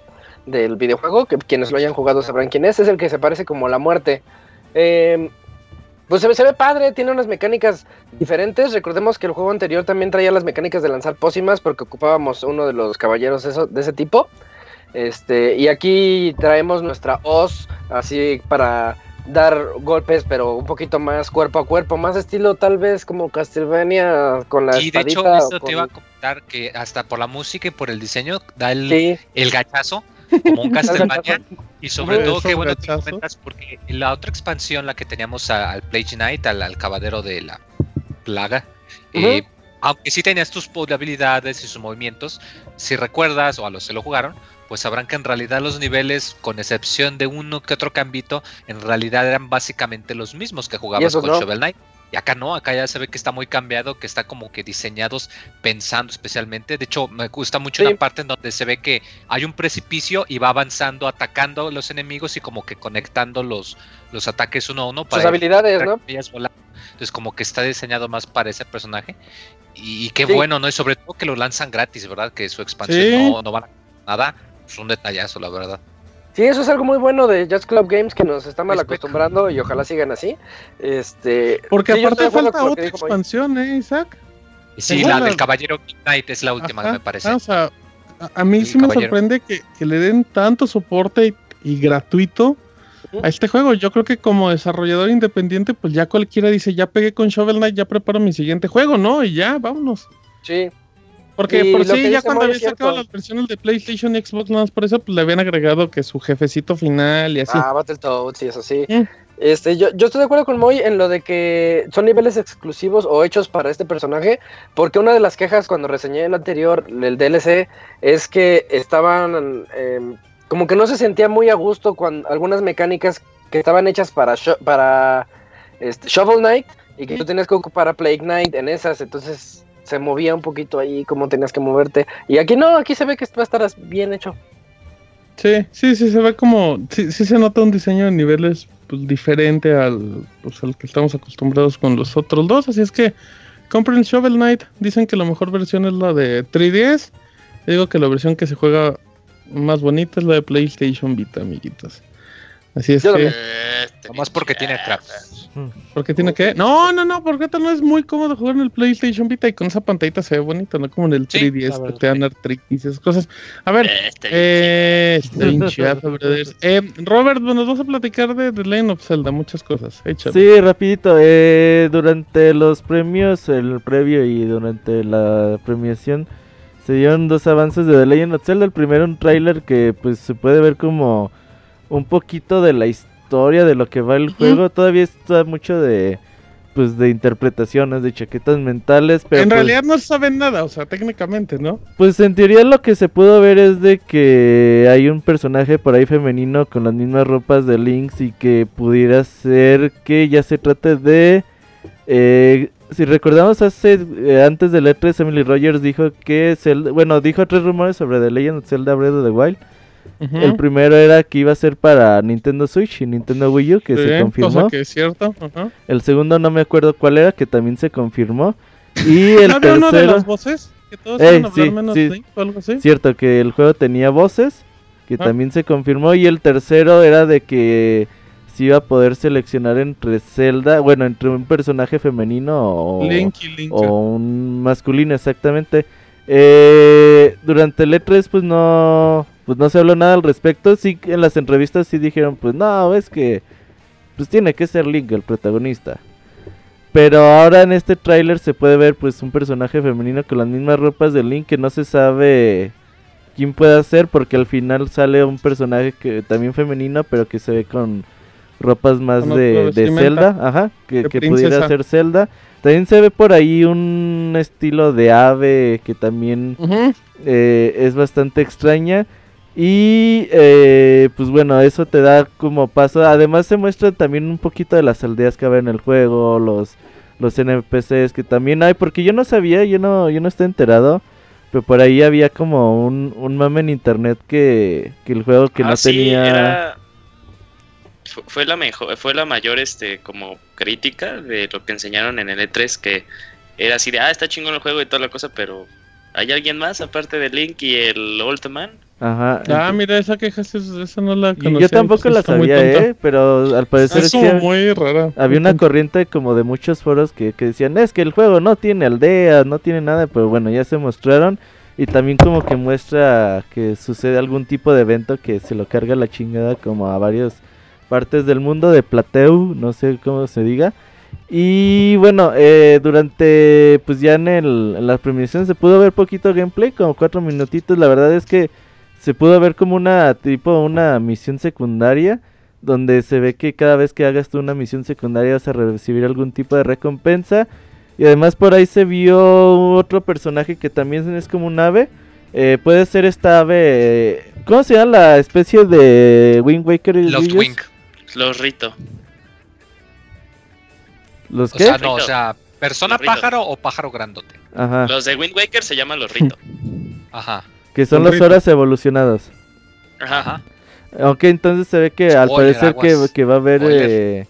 del videojuego. Que quienes lo hayan jugado sabrán quién es. Es el que se parece como la muerte. Eh, pues se ve, se ve padre, tiene unas mecánicas diferentes. Recordemos que el juego anterior también traía las mecánicas de lanzar pócimas porque ocupábamos uno de los caballeros eso- de ese tipo. Este, y aquí traemos nuestra hoz así para dar golpes, pero un poquito más cuerpo a cuerpo, más estilo tal vez como Castlevania con la Y de hecho, espadita o eso te iba a comentar que hasta por la música y por el diseño da el, Sí, el gachazo, como un Castlevania. Y sobre todo, qué bueno que comentas, porque la otra expansión, la que teníamos a- al Plague Knight, al, al caballero de la plaga, eh, aunque sí tenías tus habilidades y sus movimientos, si recuerdas, o a los que lo jugaron, pues sabrán que en realidad los niveles, con excepción de uno que otro cambito, en realidad eran básicamente los mismos que jugabas con no. Shovel Knight. Y acá no, acá ya se ve que está muy cambiado, que está como que diseñados pensando especialmente. De hecho, me gusta mucho Sí. una parte en donde se ve que hay un precipicio y va avanzando, atacando a los enemigos y como que conectando los, los ataques uno a uno sus habilidades, ¿no? Entonces como que está diseñado más para ese personaje. Y, y qué Sí. bueno, ¿no? Y sobre todo que lo lanzan gratis, ¿verdad? Que su expansión Sí. no, no van a nada. Es un detallazo, la verdad. Sí, eso es algo muy bueno de Just Club Games que nos está mal acostumbrando y ojalá sigan así. Este, Porque sí, aparte falta otra expansión, ¿eh, Isaac? Sí, la la- del Caballero Knight es la última, Ajá, me parece. ah, o sea, a, a mí El sí me caballero. sorprende que, que le den tanto soporte y, y gratuito a este juego. Yo creo que como desarrollador independiente, pues ya cualquiera dice, ya pegué con Shovel Knight, ya preparo mi siguiente juego, ¿no? Y ya, vámonos. Sí, Porque Y por sí, ya cuando Moy había es cierto. sacado las versiones de PlayStation y Xbox, nada más por eso, pues le habían agregado que su jefecito final y así. ah, Battletoads y eso sí. Mm. Este, yo, yo estoy de acuerdo con Moy en lo de que son niveles exclusivos o hechos para este personaje, porque una de las quejas cuando reseñé el anterior, el DLC, es que estaban em, como que no se sentía muy a gusto con algunas mecánicas que estaban hechas para para este, Shovel Knight y que tú tenías que ocupar a Plague Knight en esas, entonces se movía un poquito ahí como tenías que moverte. Y aquí no, aquí se ve que va a estar bien hecho. Sí, sí, sí, se ve como, sí, sí se nota un diseño de niveles pues, diferente al, pues, al que estamos acostumbrados con los otros dos, así es que compren Shovel Knight, dicen que la mejor versión es la de 3DS, Yo digo que la versión que se juega más bonita es la de PlayStation Vita, amiguitos. Así es Yo que. Este, Nomás porque tiene crap. porque tiene que, no, no, no, porque tal no es muy cómodo jugar en el PlayStation Vita y con esa pantallita se ve bonito, no como en el Sí, 3DS la que verdad, te dan artritis y esas cosas. A ver, Este, eh, brothers. Eh, Robert, bueno, nos vas a platicar de The Legend of Zelda, muchas cosas. Échale. Sí, rapidito. eh, durante los premios, el previo y durante la premiación, se dieron dos avances de The Legend of Zelda. El primero un tráiler que pues se puede ver como un poquito de la historia de lo que va el juego. Todavía está mucho de pues de interpretaciones, de chaquetas mentales, pero en pues, realidad no saben nada, o sea, técnicamente, ¿no? pues en teoría lo que se pudo ver es de que hay un personaje por ahí femenino con las mismas ropas de Lynx y que pudiera ser que ya se trate de... eh, si recordamos hace eh, antes del E3 Emily Rogers dijo que Zelda, bueno, dijo tres rumores sobre The Legend of Zelda Breath of the Wild. El primero era que iba a ser para Nintendo Switch y Nintendo Wii U, que Sí, se confirmó. Cosa que es cierto. Ajá. El segundo no me acuerdo cuál era, que también se confirmó. Y el ¿No había uno de tercero... las voces? Que todos iban a sí, menos sí. Link o algo así. Cierto que el juego tenía voces, que Ah. también se confirmó. Y el tercero era de que se iba a poder seleccionar entre Zelda, bueno, entre un personaje femenino o, Link y Link. o un masculino, exactamente. Eh, durante el E3 pues no, pues no se habló nada al respecto. Sí, en las entrevistas sí dijeron, pues no, es que pues tiene que ser Link el protagonista. Pero ahora en este tráiler se puede ver pues un personaje femenino con las mismas ropas de Link que no se sabe quién puede ser porque al final sale un personaje que también femenino pero que se ve con ropas más Con de, de. Zelda, ajá, que, pudiera ser Zelda. También se ve por ahí un estilo de ave que también eh, es bastante extraña. Y eh, pues bueno, eso te da como paso. Además se muestra también un poquito de las aldeas que hay en el juego, los, los NPCs que también hay, porque yo no sabía, yo no, yo no estoy enterado. Pero por ahí había como un, un mame en internet que, que el juego que Ah, no sí, tenía... era- fu- Fue la mejor, fue la mayor este como crítica de lo que enseñaron en el E3 que era así de ah está chingón el juego y toda la cosa, pero ¿hay alguien más aparte de Link y el Old Man? Ajá. Ah, mira, esa queja, esa, no la conocía. yo tampoco la sabía, eh, pero al parecer Es como muy rara. había una corriente como de muchos foros que, que decían, es que el juego no tiene aldeas, no tiene nada, pero bueno, ya se mostraron. Y también como que muestra que sucede algún tipo de evento que se lo carga la chingada como a varias partes del mundo de Plateu, no sé cómo se diga. Y bueno, eh, durante, pues ya en, el, en la premiación se pudo ver poquito gameplay, como cuatro minutitos. La verdad es que se pudo ver como una tipo una misión secundaria, donde se ve que cada vez que hagas tú una misión secundaria vas a recibir algún tipo de recompensa. Y además por ahí se vio otro personaje que también es como un ave. Eh, puede ser esta ave. eh, ¿Cómo se llama la especie de Wind Waker? Loft Yuyos? Wing. Los Rito. ¿Los O qué? sea, no, o sea, persona pájaro o pájaro grandote. Ajá. Los de Wind Waker se llaman los Rito. Ajá. Que son las horas evolucionadas. Ajá. Ajá. Ok, entonces se ve que al Spoiler, parecer que, que va a haber eh,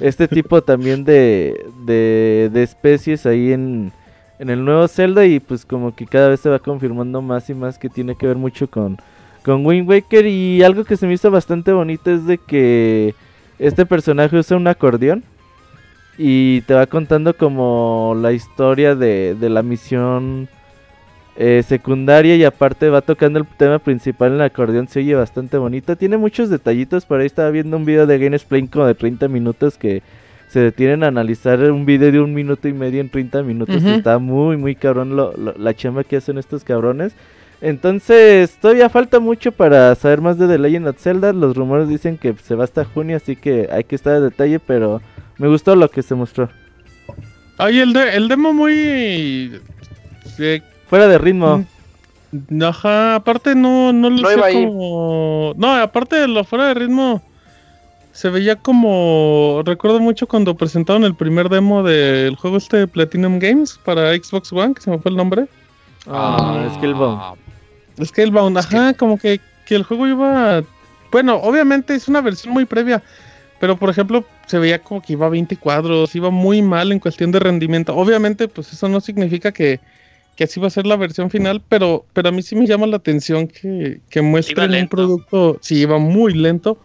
este tipo también de, de, de especies ahí en, en el nuevo Zelda y pues como que cada vez se va confirmando más y más que tiene que ver mucho con, con Wind Waker y algo que se me hizo bastante bonito es de que este personaje usa un acordeón y te va contando como la historia de, de la misión eh, secundaria y aparte va tocando el tema principal en el acordeón, se oye bastante bonito. Tiene muchos detallitos, por ahí estaba viendo un video de Gamesplay como de 30 minutos que se detienen a analizar un video de un minuto y medio en 30 minutos. Está muy, muy cabrón lo- lo- la chamba que hacen estos cabrones. Entonces, todavía falta mucho para saber más de The Legend of Zelda. Los rumores dicen que se va hasta junio, así que hay que estar a detalle, pero me gustó lo que se mostró. Ay, el, de, el demo muy... eh, Fuera de ritmo. Mm, Ajá, aparte no, no lo No sé iba ahí. como... No, aparte de lo fuera de ritmo, se veía como... Recuerdo mucho cuando presentaron el primer demo del juego este de Platinum Games para Xbox One, que se me fue el nombre. Ah, Scalebound. Scalebound, ajá, como que, que el juego iba... Bueno, obviamente es una versión muy previa, pero por ejemplo se veía como que iba a 20 cuadros, iba muy mal en cuestión de rendimiento. Obviamente pues eso no significa que, que así va a ser la versión final, pero, pero a mí sí me llama la atención que, que muestren un producto, sí, iba muy lento,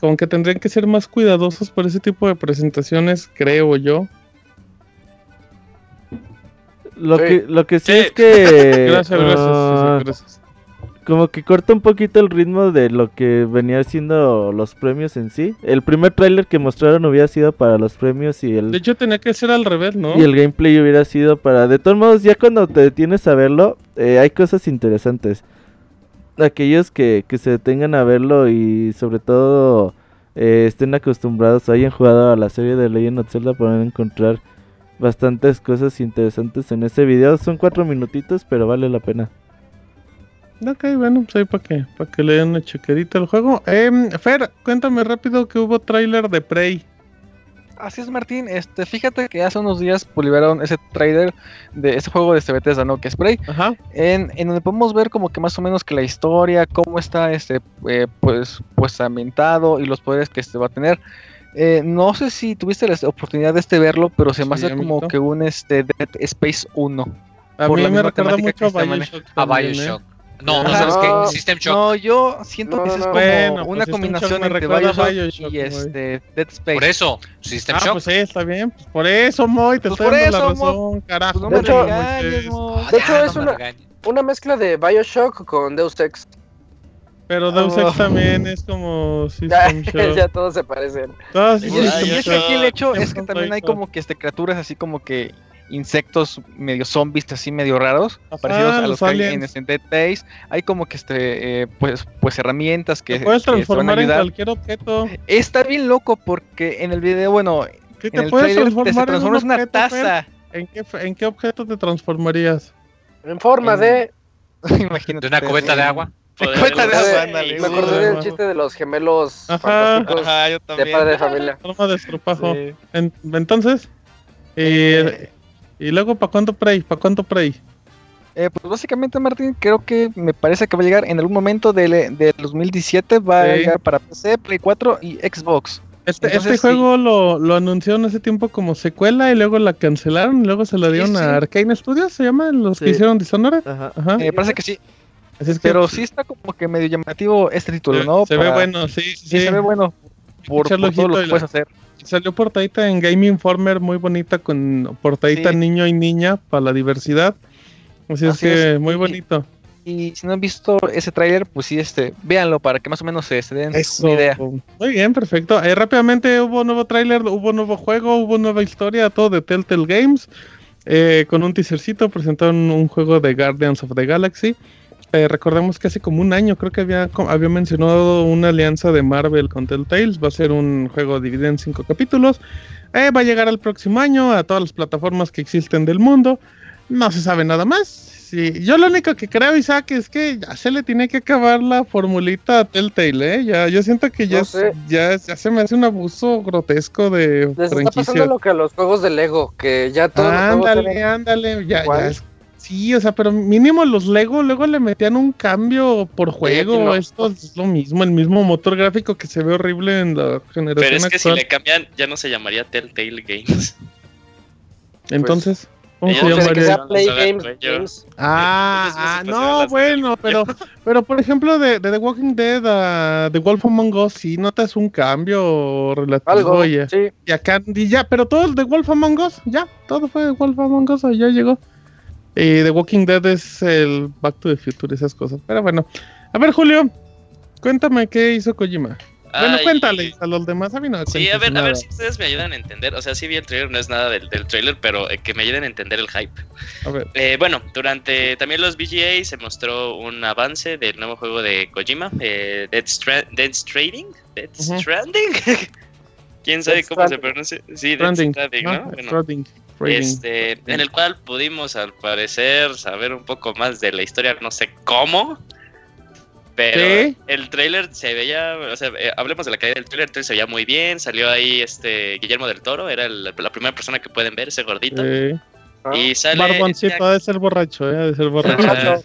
como que tendrían que ser más cuidadosos por ese tipo de presentaciones, creo yo. Lo, Sí. que, lo que sí, Sí. es que... Gracias, gracias, ah, sí, gracias. Como que corta un poquito el ritmo de lo que venía siendo los premios en sí. El primer tráiler que mostraron hubiera sido para los premios y el, De hecho tenía que ser al revés, ¿no? y el gameplay hubiera sido para... De todos modos, ya cuando te detienes a verlo, eh, hay cosas interesantes. Aquellos que, que se detengan a verlo y sobre todo eh, estén acostumbrados o hayan jugado a la serie de Legend of Zelda podrán encontrar bastantes cosas interesantes en ese video. Son cuatro minutitos, pero vale la pena. Ok, bueno, pues ahí para que, para que le den una chequerita al juego. Em, Fer, cuéntame rápido que hubo tráiler de Prey. Así es, Martín. Este, fíjate que hace unos días liberaron ese trailer de ese juego de este Bethesda, ¿no? Que es Prey. Ajá. En, en donde podemos ver como que más o menos que la historia, cómo está este, eh, pues, pues ambientado y los poderes que este va a tener. Eh, no sé si tuviste la oportunidad de este verlo, pero se me Sí, hace como que un este Dead Space 1. A Por mí la me misma recuerda temática mucho a maneja. Bioshock. A ¿eh? Bioshock. No, no sabes No. qué. System Shock. No, yo siento No, que no, es no. como Bueno, pues una System combinación entre Bioshock, Bioshock, y este Dead Space. Por eso, System Ah, Shock. pues sí, está bien. Pues por eso, Moy, te Pues estoy por dando la Mo. razón, carajo. Pues no De me hecho- regañes, Moisés. mo. Ah, De hecho, no es una-. Una mezcla de Bioshock con Deus Ex. Pero Deus Oh. Ex también es como Ya, System Shock. ya todos se parecen. Y, y es que aquí el hecho es que también hay como que este, criaturas así como que insectos medio zombies así medio raros, Ajá, parecidos a los los que hay en, aliens. este Dead Days. Hay como que este eh, pues pues herramientas que, Te puedes que te van a transformar en cualquier objeto. Está bien loco porque en el video, bueno, ¿Qué en te el puedes trailer te, transformar se en en un una objeto, taza. ¿En qué, ¿En qué objeto te transformarías? En forma En- de. Imagínate. De una cubeta de eh, agua. Poder Cuenta de agua, ándale, Me acordé de del chiste de los gemelos Ajá. fantásticos Ajá, yo de también. padre de familia. Forma de estropajo. Sí. En- entonces, eh, y luego, ¿para cuándo Prey? ¿Para cuándo Prey? Eh, pues básicamente, Martín, creo que me parece que va a llegar en algún momento del, del 2017. Va a llegar para PC, Play 4 y Xbox. Este, Entonces, este juego lo, lo anunciaron hace tiempo como secuela y luego la cancelaron y luego se la dieron sí. a Arcane Studios, se llama, los que hicieron Dishonored. Ajá. Ajá. Me parece que sí. Así es que Pero sí está como que medio llamativo este título, se, ¿no? se ve Para- bueno, sí, sí, Sí, se ve bueno. Por, por todo lo que puedes la- hacer. Salió portadita en Game Informer muy bonita con portadita Sí. niño y niña para la diversidad. Así, Así es que es. muy bonito. Y si no han visto ese tráiler, pues sí, este, véanlo para que más o menos se, se den Eso. una idea. Muy bien, perfecto. Eh, rápidamente hubo nuevo tráiler, hubo nuevo juego, hubo nueva historia, todo de Telltale Games. Eh, con un teasercito presentaron un juego de Guardians of the Galaxy. Eh, recordemos que hace como un año creo que había, había mencionado una alianza de Marvel con Telltale. Va a ser un juego dividido en cinco capítulos. Eh, va a llegar al próximo año a todas las plataformas que existen del mundo. No se sabe nada más. Sí, yo lo único que creo, Isaac, es que ya se le tiene que acabar la formulita a Telltale, ¿eh? Ya, yo siento que ya, No sé. ya, ya se me hace un abuso grotesco de Les está pasando franquicia. lo que a los juegos de Lego, que ya todos Ándale, ándale, ya, ya es- Sí, o sea, pero mínimo los Lego luego le metían un cambio por juego. no. Esto es lo mismo, el mismo motor gráfico que se ve horrible en la generación Pero es que si le cambian, ya no se llamaría Telltale Games. Entonces, ¿cómo ellos se llamaría? sea Play Games. Games. Ah, ah, no, bueno, pero, pero por ejemplo de, de The Walking Dead a The Wolf Among Us, sí notas un cambio relativo Algo, y, sí. y acá y ya, pero todo el The Wolf Among Us, ya, todo fue The Wolf Among Us, ya llegó. Y The Walking Dead es el Back to the Future, esas cosas. Pero bueno, a ver Julio, cuéntame qué hizo Kojima. Bueno, Ay, cuéntales a los demás, a mí no me Sí, a ver, a nada. ver si ustedes me ayudan a entender. O sea, sí vi el trailer, no es nada del, del trailer, pero eh, que me ayuden a entender el hype. A ver, Eh, bueno, durante también los VGA se mostró un avance del nuevo juego de Kojima, eh, Dead, Stra- Dead Stranding. Dead Ujú. Stranding. ¿Quién sabe Death cómo se Stranding. pronuncia? Sí, Dead Stranding, Stranding, ¿no? ¿no? Bueno, Stranding. Este, en el cual pudimos al parecer saber un poco más de la historia, no sé cómo. Pero Sí. el trailer se veía, o sea, eh, hablemos de la calidad del trailer, el trailer se veía muy bien, salió ahí este Guillermo del Toro, era el- la primera persona que pueden ver, ese gordito. Sí. Ah, Y sale Barboncito, este, ha de ser borracho, eh, ha de ser borracho.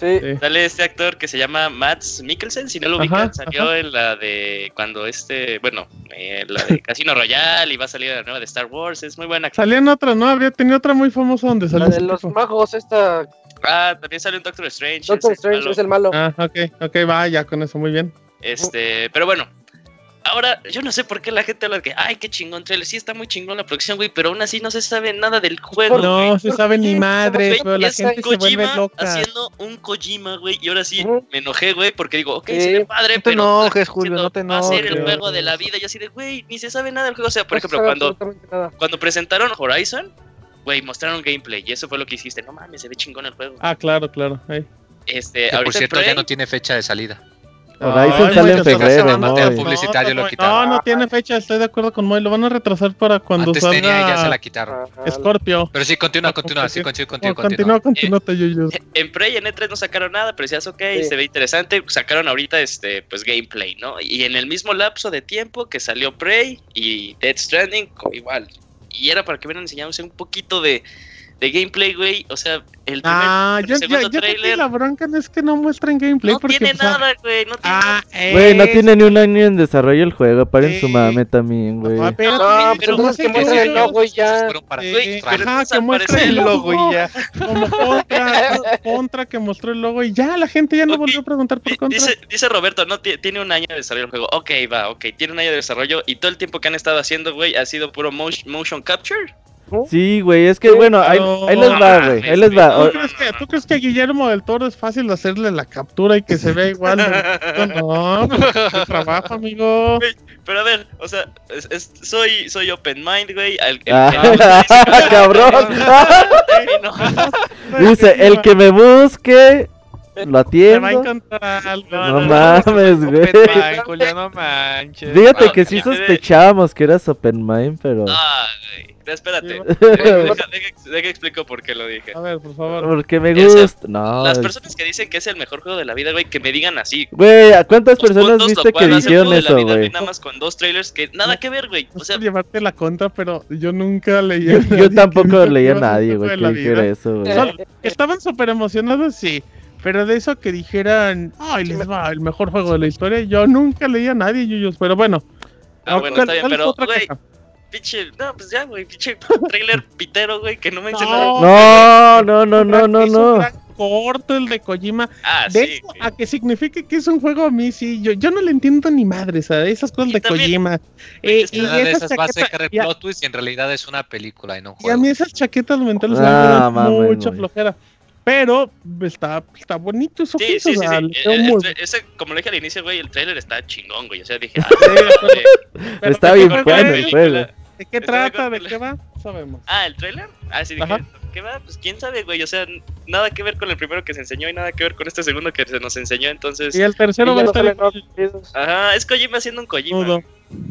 Sí. Sí. sale este actor que se llama Mads Mikkelsen, si no lo Ajá, ubican, salió ajá. en la de cuando este, bueno, eh, la de Casino Royale y va a salir la nueva de Star Wars, es muy buena. Salía en otra, ¿no? Habría tenido otra muy famosa donde La salió. de ese los tipo. magos, esta Ah, también salió un Doctor Strange. Doctor Strange es el malo. Ah, ok, ok, va, ya con eso, muy bien. Este, pero bueno. Ahora, yo no sé por qué la gente habla de que, ay, qué chingón trailer. Sí, está muy chingón la producción, güey, pero aún así no se sabe nada del juego. No güey. se ¿por sabe ni madre, Güey, pero la gente se vuelve Kojima loca. haciendo un Kojima, güey, y ahora sí me enojé, güey, porque digo, ok, Sí. se ve padre, No te pero enojes, Julio, no te va a ser el enojes. juego de la vida, y así de, güey, ni se sabe nada del juego. O sea, por No ejemplo, cuando, cuando presentaron Horizon, güey, mostraron gameplay, y eso fue lo que hiciste. No mames, se ve chingón el juego. Ah, claro, claro. ahí. Este, Que por cierto ya no tiene fecha de salida. Horizon sale en febrero. ¿no? Lo no, quitaron. No, no tiene fecha, estoy de acuerdo con Moy. Lo van a retrasar para cuando Antes tenía y ya se salga la quitaron. Ajá. Scorpio. Pero sí, continúa, Ah, continúa, sí, continúa. continúa, continúa. Continúa, continúa, te yuyos. En Prey en E3 no sacaron nada, pero decías, ok, Sí. se ve interesante. Sacaron ahorita este, pues gameplay, ¿no? Y en el mismo lapso de tiempo que salió Prey y Dead Stranding, igual. Y era para que hubieran enseñado un poquito de, de gameplay, güey. O sea, el primer Ah, el yo, yo, segundo yo que tráiler la bronca no es que no muestren gameplay. no porque, tiene pues, nada, güey. No tiene Ah, nada. Güey, no tiene ni un año en desarrollo el juego. Paren su Sí. mame también, güey. Ah, pero- No, No, pues pero no que sé muestren el logo y ya. Güey, pero ajá, que al muestre parecer- el logo y ya. Como contra, contra que mostró el logo y ya la gente ya no Ok, volvió a preguntar por contra. Dice, dice Roberto, no Ti- tiene un año de desarrollo el juego. Ok, va, ok, tiene un año de desarrollo y todo el tiempo que han estado haciendo, güey, ha sido puro motion, motion capture. Sí, güey, es que bueno, ahí, ahí les va, güey. Ahí les va. ¿Tú crees, que, ¿Tú crees que a Guillermo del Toro es fácil hacerle la captura y que se vea igual? No, no, qué trabajo, amigo. Pero a ver, o sea, es- es- soy, soy open mind, güey. el- el- Ah, el- cabrón. Dice, el que me busque, lo Te va a atiendo. encontrar algo. No mames, güey. Open mind, Julián, no manches. Fíjate Ah, que sí sospechábamos que eras open mind, pero... Ah, güey. Espérate. Deja, explico por qué lo dije. A ver, por favor. Porque me gusta. No. Las es- personas que dicen que es el mejor juego de la vida, güey, que me digan así. Güey, ¿a cuántas personas viste que dijeron eso, güey? Nada más con dos trailers que nada que ver, güey. No O sea, llevarte la contra, pero yo nunca leí. Yo, yo tampoco leí a nadie, güey, que dijera eso, güey. Estaban súper emocionados, sí. Pero de eso que dijeran, ay, les va, el mejor juego de la historia, yo nunca leí a nadie, Yuyos. Pero bueno. ah, bueno, ¿cuál- está bien, pero, güey, pinche, no, pues ya, güey, pinche trailer pitero, güey, que no me dice No. nada. No, no, no, no, no, Es un no. gran corto el de Kojima. Ah, De sí. eso güey. a que signifique que es un juego a mí, sí. Yo, yo no le entiendo ni madres a esas cosas Y de también- Kojima. Eh, y, esas va a ser chaquetas- y a- plot twist y en realidad es una película y no un y a juego. mí esas chaquetas mentales Ah, me dan mucha flojera. Pero está, está bonito eso Sí, sí, Eh, eh, muy- ese- como le dije al inicio, güey, el trailer está chingón, güey. O sea, dije, ah, Sí, eh, Pero Está ¿de bien bueno el es? juego. ¿De qué trata? ¿De qué va? Sabemos. ah, el trailer. Ah, sí, dije, Ajá. ¿qué va? Pues quién sabe, güey. O sea, nada que ver con el primero que se enseñó y nada que ver con este segundo que se nos enseñó. Entonces, Y el tercero Y va a estar ajá, es Kojima haciendo un Kojima.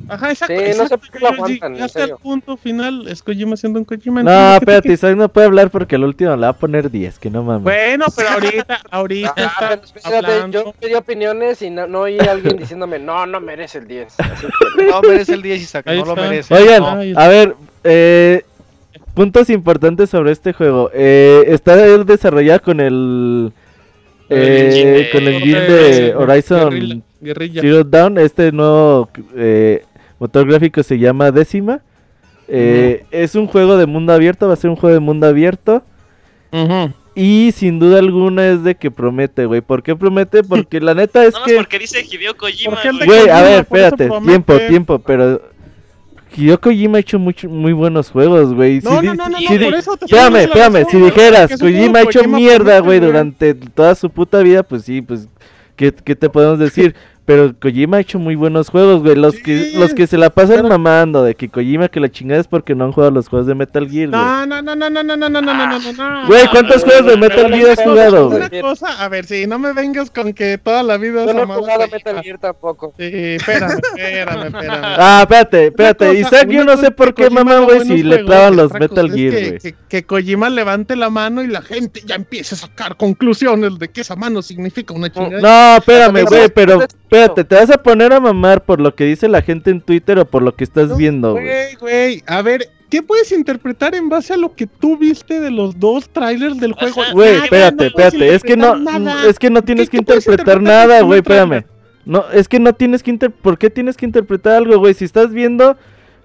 Ajá, exacto. Sí, no sé por qué lo aguantan, Hasta el punto final es Kojima haciendo un Kojima. No, espérate. Isaac no puede hablar porque al último le va a poner 10, que no mames. Bueno, pero ahorita, ahorita Ah, está pero espérate, hablando. yo pedí opiniones y no, no oí a alguien diciéndome, no, no merece el 10. Así que, No merece el 10, Isaac, Ahí no lo merece. Oigan, No, a ver, eh, puntos importantes sobre este juego. Eh, está desarrollado con el... El eh, con el Eh, de Horizon Guerrilla. Zero Dawn. Este nuevo eh, motor gráfico se llama Décima. Eh, Es un juego de mundo abierto, va a ser un juego de mundo abierto. Ujú. Y sin duda alguna es de que promete, güey. ¿Por qué promete? Porque la neta es más que... porque dice Hideo Kojima. ¿Por qué el de güey. A ver, espérate, tiempo, tiempo, pero Hideo Kojima ha hecho mucho, muy buenos juegos, güey. No, Si no, no, no, si no, di- por eso te estoy Espérame, espérame, si dijeras, Kojima ha hecho Kojima mierda, güey, durante toda su puta vida, pues sí, pues, ¿qué, qué te podemos decir? Pero Kojima ha hecho muy buenos juegos, güey. Los, que, Sí, los que se la pasan pero- mamando de que Kojima que la chingada es porque no han jugado los juegos de Metal Gear, güey. No, no, no, no, no, no, no, no, no, no, no, no. Güey, ¿cuántos no, juegos no, de Metal Gear has jugado, güey? Una cosa, a ver, sí, no me vengas con que toda la vida no he jugado a Metal. Gear tampoco. Sí, espérame, espérame, espérame. Ah, espérate, espérate. Isaac, yo no sé por que qué mamá, güey, si le clavan los Metal Gear, que- güey. Que, que Kojima levante la mano y la gente ya empiece a sacar conclusiones de que esa mano significa una chingada. No, espérame, güey, pero espérate, ¿te vas a poner a mamar por lo que dice la gente en Twitter o por lo que estás viendo, güey? Güey, güey, a ver, ¿qué puedes interpretar en base a lo que tú viste de los dos trailers del juego? Güey, espérate, no espérate, es que no, nada. es que no tienes ¿Qué- que interpretar interpretar nada, güey, espérame. No, es que no tienes que inter... ¿Por qué tienes que interpretar algo, güey? Si estás viendo,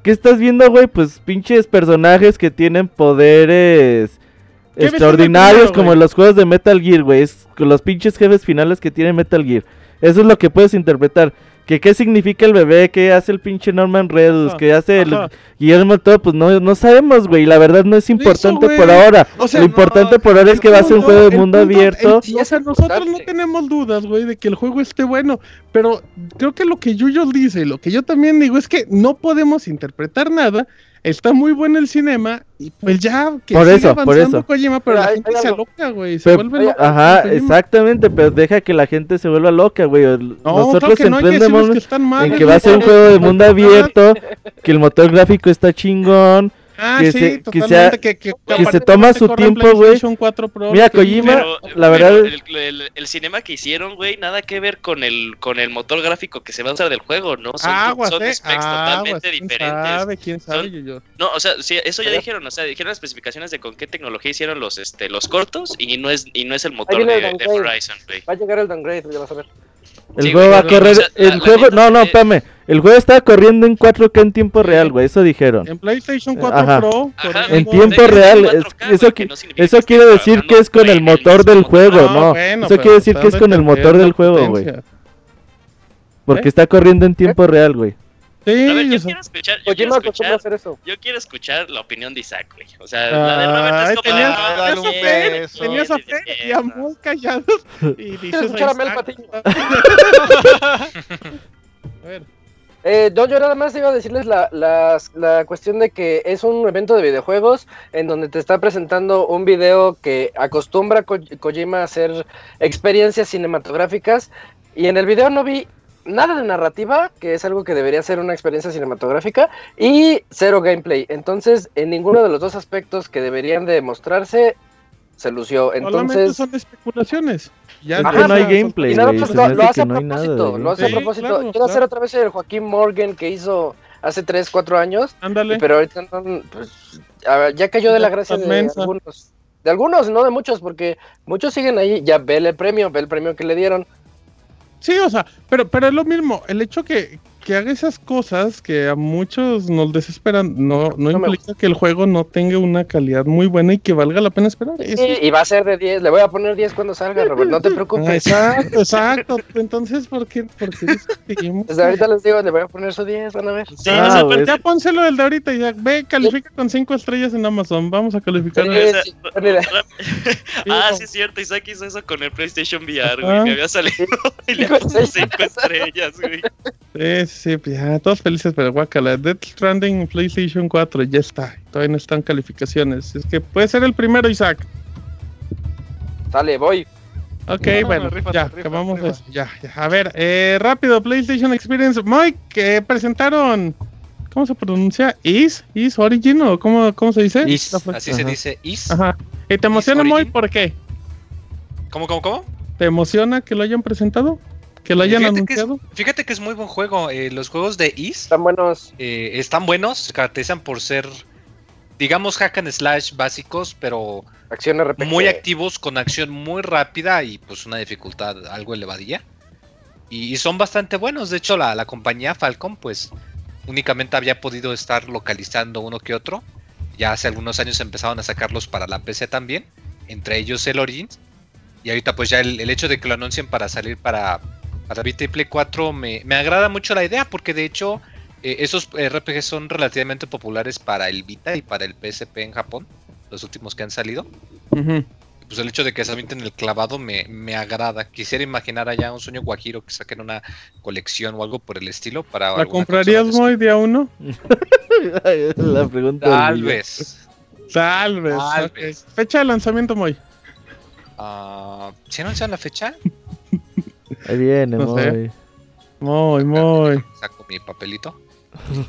¿qué estás viendo, güey? Pues pinches personajes que tienen poderes ¿Qué ves en el extraordinarios primero, como en los juegos de Metal Gear, güey. Es con los pinches jefes finales que tiene Metal Gear. Eso es lo que puedes interpretar. Que qué significa el bebé, qué hace el pinche Norman Reedus, Ajá, qué hace el. Guillermo todo, pues no, no sabemos, güey. La verdad no es importante por ahora. O sea, lo importante no, por ahora es que va a ser un juego de mundo punto- abierto. el- o sea, nosotros no tenemos dudas, güey, de que el juego esté bueno, pero creo que lo que Yuyo dice y lo que yo también digo es que no podemos interpretar nada. Está muy bueno el cinema y pues ya que Por eso, por avanzando eso. Kojima, pero la hay- gente hay se algo. aloca, güey, se Pero- vuelve loca Ajá, exactamente, pero deja que la gente se vuelva loca, güey. No, Nosotros claro no que que en que va a ser un juego de mundo abierto, que el motor gráfico está chingón. Ah, que sí, se- que totalmente, sea- que, que, que aparte se toma su tiempo, güey. PlayStation 4 Pro, Mira, Kojima, Pero, la verdad- el, el- el cinema que hicieron, güey, nada que ver con el con el motor gráfico que se va a usar del juego, ¿no? Son, son eh, specs totalmente quién diferentes. sabe, quién sabe, Son- Yuyo. No, o sea, sí, eso ya dijeron, o sea, dijeron las especificaciones de con qué tecnología hicieron los este los cortos y no es y no es el motor de, de. Horizon, güey. Va a llegar el downgrade, ya vas a ver. El Sí, juego güey, va a correr. el la juego, no, no, espérame. El juego estaba corriendo en 4K en tiempo real, güey. Eso dijeron. En PlayStation 4 Ajá. Pro, Ajá, En tiempo real, 4K, es- güey, eso que no Eso que quiere decir que es con el motor del juego, No, bueno, Eso quiere decir que es con el motor del juego, güey. Porque ¿Eh? está corriendo en tiempo real, güey. Sí, A ver, yo yo quiero escuchar, yo quiero Kojima acostumbra a escuchar, hacer eso. yo quiero escuchar la opinión de Isaac, güey. O sea, la de Robert es como tenías- ah, dale un bien, beso. bien, Tenías a Fer y a. Moy callados y Quiero dices escuchar a Mel. Patiño. A ver, Eh, no, yo nada más iba a decirles la, las- la cuestión de que es un evento de videojuegos en donde te está presentando un video que acostumbra Ko- Kojima a hacer experiencias cinematográficas y en el video no vi nada de narrativa, que es algo que debería ser una experiencia cinematográfica, y cero gameplay. Entonces, en ninguno de los dos aspectos que deberían de mostrarse se lució. solamente Entonces, son especulaciones. Ya no hay gameplay, y nada se lo, lo hace hace no propósito, lo hace a Sí, propósito. claro, Quiere claro. hacer otra vez el Joaquín Morgan que hizo hace 3, 4 años, Ándale. pero ahorita no, pues, a ver, ya cayó de la gracia de algunos. De algunos, no de muchos, porque muchos siguen ahí, ya ve el premio, ve el premio que le dieron. Sí, o sea, pero, pero es lo mismo. El hecho que, que haga esas cosas que a muchos nos desesperan, no, no implica que el juego no tenga una calidad muy buena y que valga la pena esperar. Eso Y, y va a ser de 10, le voy a poner 10 cuando salga, Robert, no te Ah, preocupes. exacto, exacto. Entonces, ¿por qué, por qué discutimos? Desde ahorita les digo, le voy a poner su 10, van a ver. Sí, Ah, o sea, güey. Ya pónselo el de ahorita, ya. Ve, califica con 5 estrellas en Amazon. Vamos a calificar. Sí, sí, ah, sí es cierto, Isaac hizo eso con el PlayStation VR, güey, que había salido y le Cinco puso estrellas. 5 estrellas, güey. Sí, sí, pues ya, todos felices, pero guacala. Death Stranding PlayStation 4, ya está. Todavía no están calificaciones. Es que puede ser el primero, Isaac. Sale, voy. Ok, No, no, bueno, ya, rífate, acabamos rífate. eso. Ya, ya. A ver, eh, rápido, PlayStation Experience. Mike, que presentaron. ¿Cómo se pronuncia? ¿Is? ¿Is Origin? ¿O cómo, cómo se dice? Is, así se dice Is. Ajá. ¿Y te emociona, Moy? ¿Por qué? ¿Cómo, cómo, cómo? ¿Te emociona que lo hayan presentado? ¿Que lo hayan Fíjate que, es, anunciado? fíjate que es muy buen juego. eh, los juegos de Is Están buenos. eh, están buenos, se caracterizan por ser, digamos, hack and slash básicos, pero Acción RPG. muy activos, con acción muy rápida y pues una dificultad algo elevadilla. Y, y son bastante buenos. De hecho, la, la compañía Falcon, pues únicamente había podido estar localizando uno que otro. Ya hace algunos años empezaron a sacarlos para la PC también, entre ellos el Origins. Y ahorita pues ya el, el hecho de que lo anuncien para salir para, para Vita y Play 4 me, me agrada mucho la idea, porque de hecho eh, esos RPGs son relativamente populares para el Vita y para el PSP en Japón, los últimos que han salido. Pues el hecho de que se avienten el clavado me, me agrada. Quisiera imaginar allá un sueño guajiro que saquen una colección o algo por el estilo para. ¿La comprarías, Moy, día uno? La pregunta Tal vez. Tal vez. Tal vez. Fecha de lanzamiento, Moy. Ah, ¿Sí anuncian la fecha? Ahí viene, No. Moy. Moy, Moy. Saco mi papelito.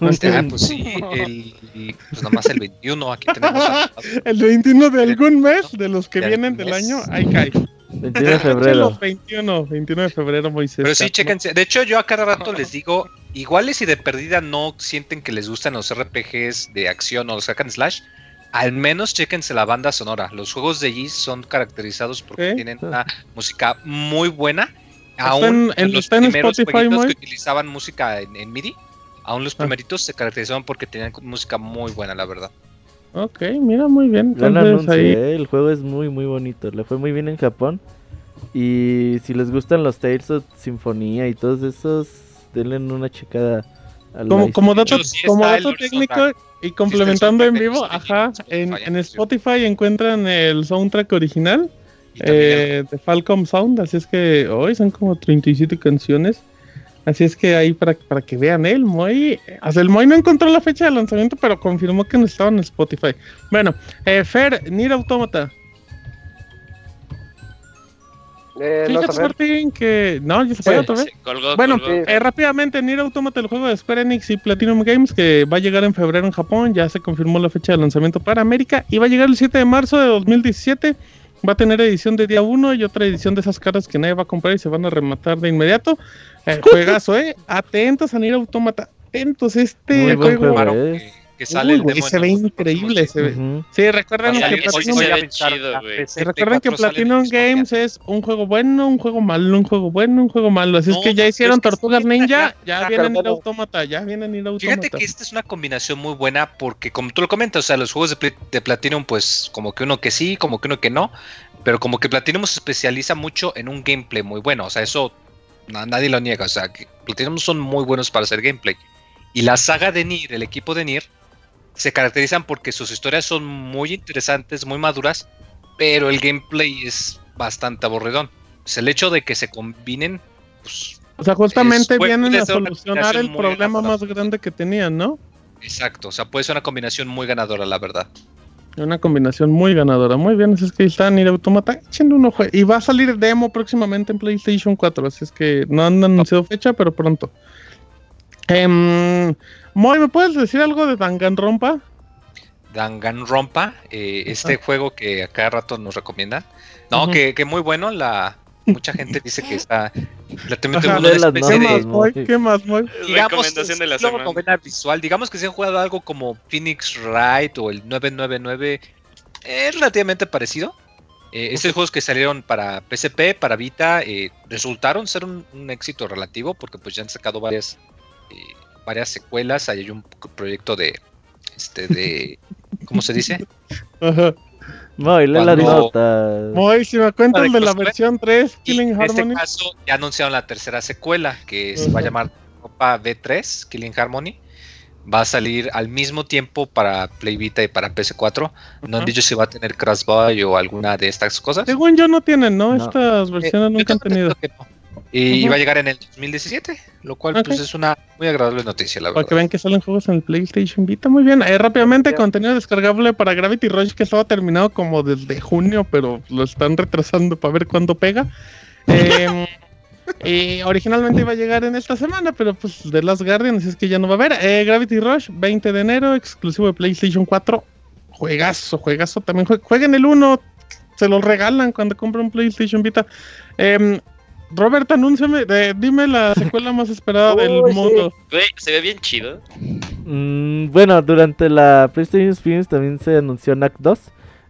Este, ah, pues sí, el, pues nomás el 21. Aquí tenemos. anotado. El 21 de algún mes, de los que De vienen del mes. año, ahí cae. 21 de febrero. Los 21, 21 de febrero, Moisés. Pero sí, chéquense. De hecho, yo a cada rato les digo, iguales y de perdida no sienten que les gustan los RPGs de acción o los hack and slash, al menos chéquense la banda sonora. Los juegos de Geese son caracterizados porque Ok. tienen una música muy buena. ¿Está Aún en- en- los primeros Spotify, jueguitos Moy? que utilizaban música en, en MIDI, aún los Ah. primeritos se caracterizaban porque tenían música muy buena, la verdad. Ok, mira, muy bien. Gran Entonces anuncio, ahí. eh, El juego es muy, muy bonito. Le fue muy bien en Japón. Y si les gustan los Tales of Sinfonía y todos esos, denle una checada Como, como dato, sí como dato soundtrack. técnico y complementando en vivo, Spotify, ajá, en, en. Spotify encuentran el soundtrack original eh, de Falcom Sound, así es que hoy son como 37 canciones. Así es que ahí para, para que vean el Moy. O sea, el Moy no encontró la fecha de lanzamiento, pero confirmó que no estaba en Spotify. Bueno, eh, Fer, Nier Automata. Eh, Fíjate. Martín, que. No, ya se fue Sí, otra vez. Sí, colgó, Bueno, colgó. eh, rápidamente, Nier Automata, el juego de Square Enix y Platinum Games, que va a llegar en febrero en Japón, ya se confirmó la fecha de lanzamiento para América y va a llegar el 7 de marzo de 2017. Va a tener edición de día 1 y otra edición de esas caras que nadie va a comprar y se van a rematar de inmediato. Eh, juegazo, ¿eh? Atentos a Nier Automata. Atentos, este Muy buen juego. juego, eh. Que, sale Uy, el demo se ve increíble. Se ve. Sí, a que Platinum se chido. PC, Recuerden que P4 sale en Platinum Games es un juego bueno, un juego malo, un juego bueno, un juego malo. Así No, es que ya hicieron pero es que Tortugas sí, Ninja, ya- ya ya vienen ir cargaron. Automata, ya vienen ir Automata. Fíjate que esta es una combinación muy buena porque como tú lo comentas, o sea, los juegos de, Pla- de Platinum pues como que uno que sí, como que uno que no, pero como que Platinum se especializa mucho en un gameplay muy bueno, o sea, eso na- nadie lo niega, o sea, que Platinum son muy buenos para hacer gameplay. Y la saga de Nier, el equipo de Nier, se caracterizan porque sus historias son muy interesantes, muy maduras, pero el gameplay es bastante aburridón. Pues el hecho de que se combinen, pues O sea, justamente Es- vienen a solucionar el problema ganadora. más grande que tenían, ¿no? exacto, o sea, puede ser una combinación muy ganadora, la verdad. Una combinación muy ganadora. Muy bien, así es que ahí está Nier Automata. Échenle un ojo. Y va a salir demo próximamente en PlayStation 4. Así es que no han anunciado fecha, pero pronto. Em, Moy, ¿me puedes decir algo de Danganronpa? Danganronpa, eh, este Ah. juego que a cada rato nos recomiendan. No, Ujú. que, que muy bueno, la mucha gente dice que está relativamente Ajá. una De las especie ¿Qué notas, de, más, Moy? ¿Qué más, Moy? digamos, Recomendación de la semana. novela visual, digamos que si han jugado algo como Phoenix Wright o el 999, es relativamente parecido. Eh, estos juegos que salieron para PSP, para Vita, eh, resultaron ser un, un éxito relativo porque pues ya han sacado varias eh, varias secuelas. Ahí hay un proyecto de este de ¿cómo se dice? Ajá. Moy, lee Cuando- notas. Moy, si me cuentas de de la cosplay. versión 3, Y Killing en este Harmony. caso ya anunciaron la tercera secuela que se va a llamar Copa V3, Killing Harmony. Va a salir al mismo tiempo para Play Vita y para PS4. No han dicho si va a tener Crash Boy o alguna de estas cosas. Según yo no tienen, ¿no? No. Estas Eh, versiones yo nunca han tenido. que no. Y va a llegar en el 2017, lo cual Ok. pues es una muy agradable noticia, la Para verdad. que vean que salen juegos en el PlayStation Vita. Muy bien. Eh, rápidamente, contenido descargable para Gravity Rush que estaba terminado como desde junio, pero lo están retrasando para ver cuándo pega. Eh, eh, originalmente iba a llegar en esta semana, pero pues de Last Guardian, así es que ya no va a haber. Eh, Gravity Rush, 20 de enero, exclusivo de PlayStation 4. Juegazo, juegazo. También jue- jueguen el 1, se lo regalan cuando compran un PlayStation Vita. Eh, Robert, anúnciame, eh, dime la secuela más esperada del sí. mundo. Güey, se ve bien chido. Mm, bueno, durante la PlayStation Experience también se anunció Knack 2.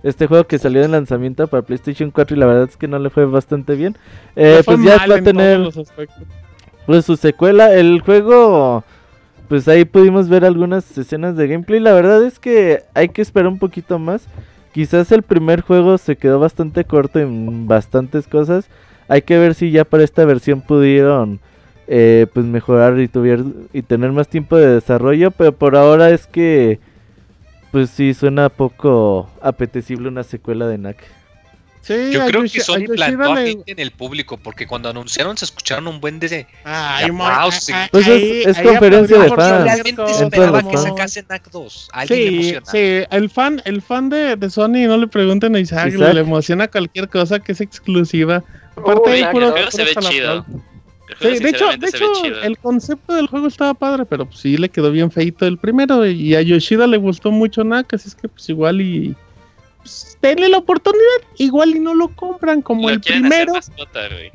Este juego que salió en lanzamiento para PlayStation 4 y la verdad es que no le fue bastante bien. Eh, pues ya mal va a en tener pues su secuela. El juego, pues ahí pudimos ver algunas escenas de gameplay. La verdad es que hay que esperar un poquito más. Quizás el primer juego se quedó bastante corto en bastantes cosas. Hay que ver si ya para esta versión pudieron eh, pues mejorar y tuvier- y tener más tiempo de desarrollo. Pero por ahora es que pues sí suena poco apetecible una secuela de Knack. Sí, Yo a creo Yoshi- que Sony plantó a le- gente en el público porque cuando anunciaron se escucharon un buen de... Ay, a- Pues es- ahí- es ahí conferencia de fans. Realmente esperaba que Knack 2. A alguien le Sí, emociona. sí, el fan, el fan de, de Sony, no le pregunten a Isaac, Isaac. le emociona cualquier cosa que es exclusiva. Aparte puro, se ve chido. Sí, de hecho, de hecho el concepto del juego estaba padre, pero pues sí le quedó bien feito el primero y a Yoshida le gustó mucho Naka, así es que pues igual y pues, denle la oportunidad, igual y no lo compran como Lo el hacer primero. mascota, güey.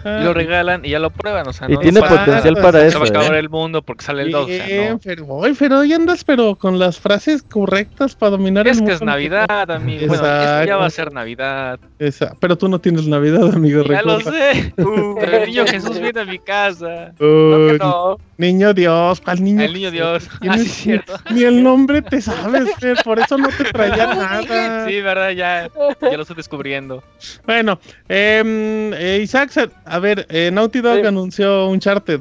Ajá. Y lo regalan y ya lo prueban, o sea, Y no tiene no pasa potencial para Se eso. va a acabar ¿eh? el mundo porque sale el 2. O sea, Bien, no. pero, oye, pero hoy andas pero con las frases correctas para dominar Es el que es mundo. Navidad, amigo. Bueno, esto ya Exacto. va a ser Navidad. Esa- pero tú no tienes Navidad, amigo. Ya lo sé. Pero el niño Jesús viene a mi casa. No, Niño Dios, ¿cuál niño? El niño Dios. Ah, Tienes- sí, es cierto. Ni el nombre te sabes, Fer, por eso no te traía nada. Sí, verdad, ya, ya lo estoy descubriendo. Bueno, em, eh, Isaac, se- a ver, eh, Naughty Dog Sí. anunció Uncharted.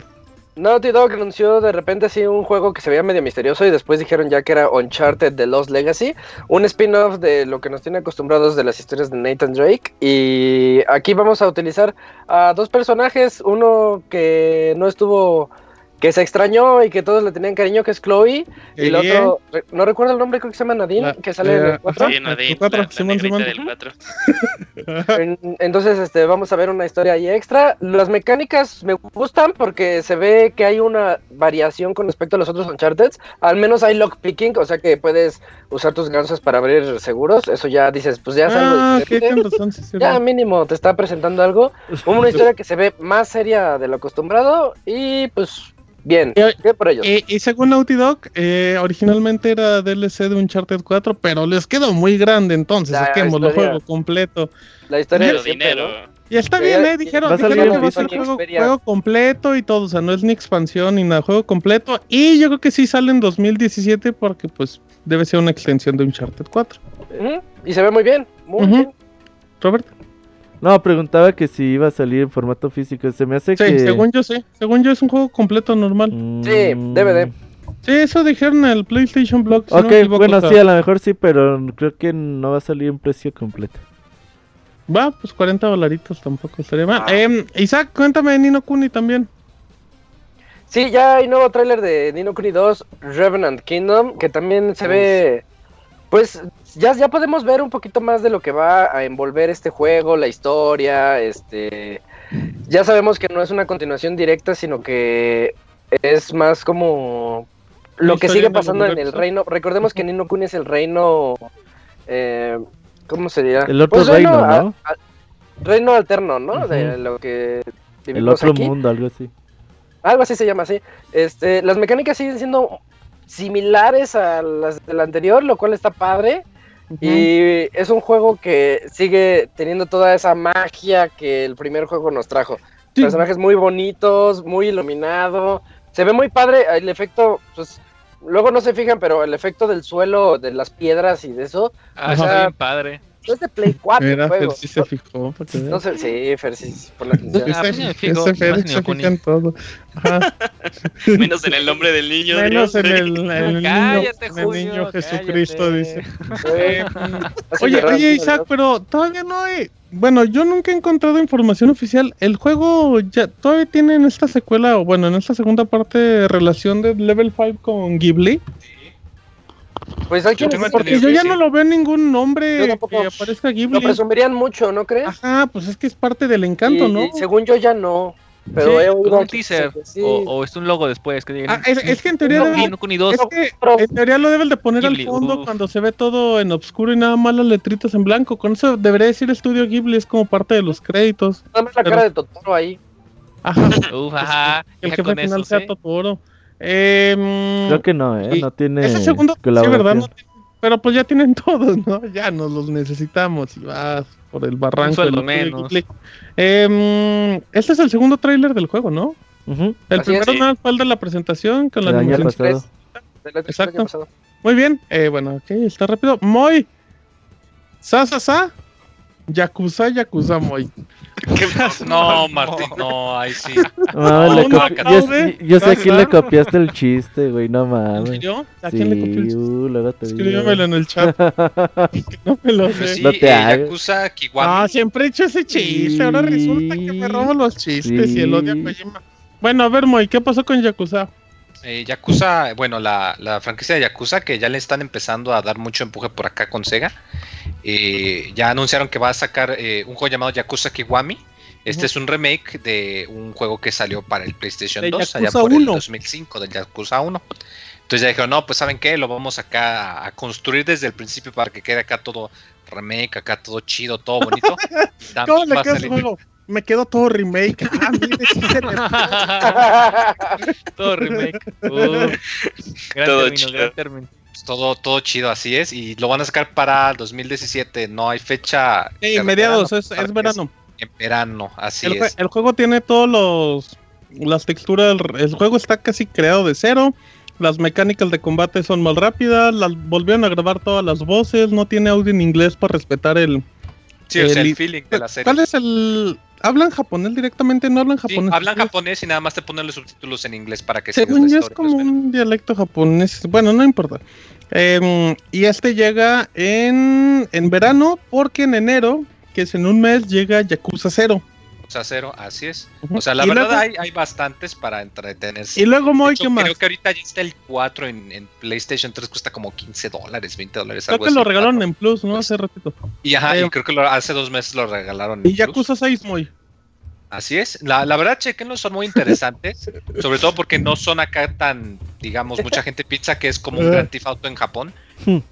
Naughty Dog anunció de repente así un juego que se veía medio misterioso y después dijeron ya que era Uncharted The Lost Legacy, un spin-off de lo que nos tiene acostumbrados de las historias de Nathan Drake y aquí vamos a utilizar a dos personajes, uno que no estuvo que se extrañó y que todos le tenían cariño que es Chloe y el otro re- no recuerdo el nombre creo que se llama Nadine La- que sale en el cuatro. Sí, Nadine, El cuatro, la, la Simón, negrita Simón. del 4. En- Entonces, este, vamos a ver una historia ahí extra. Las mecánicas me gustan porque se ve que hay una variación con respecto a los otros Uncharted. Al menos hay lockpicking, o sea que puedes usar tus gansos para abrir seguros. Eso ya dices, pues ya es Ah, razón, sí, sí, Ya mínimo te está presentando algo. Una historia que se ve más seria de lo acostumbrado y pues bien, Eh, bien por ellos. Eh, y según Naughty Dog, eh, originalmente era DLC de Uncharted 4, pero les quedó muy grande, entonces La saquémoslo historia. juego completo. La historia Pero de siempre, dinero. ¿no? Y está bien, ¿eh? Dijeron, dijeron que va a ser juego, completo y todo, o sea, no es ni expansión ni nada, juego completo. Y yo creo que sí sale en 2017 porque pues debe ser una extensión de Uncharted 4. Ujú, Y se ve muy bien, muy bien. Robert. No, preguntaba que si iba a salir en formato físico. Se me hace Sí, que. según yo sí. Según yo es un juego completo normal. Mm, Sí, DVD. Sí, eso dijeron en el PlayStation Blog. si Ok, bueno, sí, a lo mejor sí, pero creo que no va a salir en precio completo. Va, pues 40 dolaritos tampoco estaría mal. Ah. Em, Isaac, cuéntame de Nino Kuni también. Sí, ya hay nuevo tráiler de Nino Kuni 2, Revenant Kingdom, que también se ve, pues ya, ya podemos ver un poquito más de lo que va a envolver este juego, la historia, este, ya sabemos que no es una continuación directa, sino que es más como lo que sigue pasando en el reino. Recordemos que Nino Kuni es el reino, eh, ¿cómo se dirá? El otro Pues, reino, ¿no? a- reino alterno, ¿no? De lo que El otro aquí. mundo, algo así. Algo así se llama así. Este, las mecánicas siguen siendo similares a las del anterior, lo cual está padre. Y es un juego que sigue teniendo toda esa magia que el primer juego nos trajo. Sí. Personajes muy bonitos, muy iluminado. Se ve muy padre el efecto, pues luego no se fijan, pero el efecto del suelo, de las piedras y de eso, Ah, O sea, bien padre. Es de Play 4 el Mira, juego. Fer sí se fijó. para que No sé, sí, Fer, sí, por la atención. Ah, pues sí me fijo, ese Fer más se fija en todo. Ajá. Menos en el nombre del niño. Menos Dios en el, en el niño, Cállate, en el Julio, niño Jesucristo, dice. Oye, oye, ¿no? Isaac, pero todavía no hay. Bueno, yo nunca he encontrado información oficial. ¿El juego ya todavía tiene en esta secuela, o bueno, en esta segunda parte, relación de Level 5 con Ghibli? Pues hay Yo quienes Porque que yo ya sí. no lo veo en ningún nombre que aparezca lo Ghibli. presumirían mucho, ¿no crees? Ajá, pues es que es parte del encanto, Y- ¿no? y según yo ya no. Pero Sí, he oído Con un teaser. sí. O, o es un logo después. Que digan, Ah, es, es que en teoría, Nino debe- Kuni, Nino Kuni 2. es que Pero- en teoría lo deben de poner Ghibli, al fondo uf. cuando se ve todo en oscuro y nada más las letritas en blanco. Con eso debería decir Estudio Ghibli, es como parte de los créditos. Nada más la pero- cara de Totoro ahí. Ajá, Uf, ajá. el jefe con final eso, sea ¿sí? Totoro. Eh, Creo que no, ¿eh? No tiene Ese segundo, sí. ¿verdad? No tiene- pero pues ya tienen todos, ¿no? Ya nos los necesitamos y vas por el barranco. estudio menos. Eh, este es el segundo tráiler del juego, ¿no? El Así es, primero nada más fue el de la presentación con la El año pasado. Otro Exacto. Muy bien, eh, bueno, ok, está rápido. Moy, sa, sa, sa, Yakuza, Yakuza, Moy. No, Martín, no, ahí sí. No copi- aplaude, yo, yo sé a quién le copiaste el chiste, güey, no ¿En mames. serio? ¿A Sí, quién le copió el chiste? uh, luego te digo. Escríbemelo en el chat, no me lo Pues sé. sí, No te eh, hagas. Yakuza Kiwami. Ah, siempre he hecho ese chiste. Ahora resulta que me robo los chistes y el odio a. Kojima. Bueno, a ver, Moy, ¿qué pasó con Yakuza? Eh, Yakuza, bueno, la, la franquicia de Yakuza que ya le están empezando a dar mucho empuje por acá con Sega. eh, ya anunciaron que va a sacar eh, un juego llamado Yakuza Kiwami. Este es un remake de un juego que salió para el PlayStation De 2, allá Yakuza por el 1. 2005, del Yakuza 1. Entonces ya dijeron, no, pues ¿saben qué? Lo vamos acá a construir desde el principio para que quede acá todo remake, acá todo chido, todo bonito. También ¿Cómo le queda juego? Me quedó todo remake. Ah, mire, sí se le- Todo remake. Gran Todo término, chido. gran término. Todo, todo chido, así es. Y lo van a sacar para el 2017. No hay fecha. Sí, mediados, verano, es, es verano. En verano, así El, es. el juego tiene todos los las texturas, el juego está casi creado de cero. Las mecánicas de combate son más rápidas, las volvieron a grabar todas las voces, no tiene audio en inglés para respetar el Sí, o sea, el- el feeling de la serie. ¿Cuál es el hablan japonés directamente? No hablan Sí, japonés. hablan ustedes? japonés y nada más te ponen los subtítulos en inglés para que Según yo es como un dialecto japonés. Bueno, no importa. Em, y este llega en, en verano porque en enero, que es en un mes, llega Yakuza 0. O sea, cero, así es. O sea, la Y verdad luego- hay, hay bastantes para entretenerse. Y luego Moy, hecho, ¿qué más? Creo que ahorita ya está el 4 en, en PlayStation 3, cuesta como 15 dólares, 20 dólares. Creo algo que así, lo regalaron 4. en Plus, ¿no? Pues, Hace ratito. Y, ajá, eh, y creo que lo- hace dos meses lo regalaron. Y en Plus. Yakuza 6, Moy. Así es. La, la verdad, chequenlos, son muy interesantes. sobre todo porque no son acá tan, digamos, mucha gente piensa que es como un. Grand Theft Auto en Japón.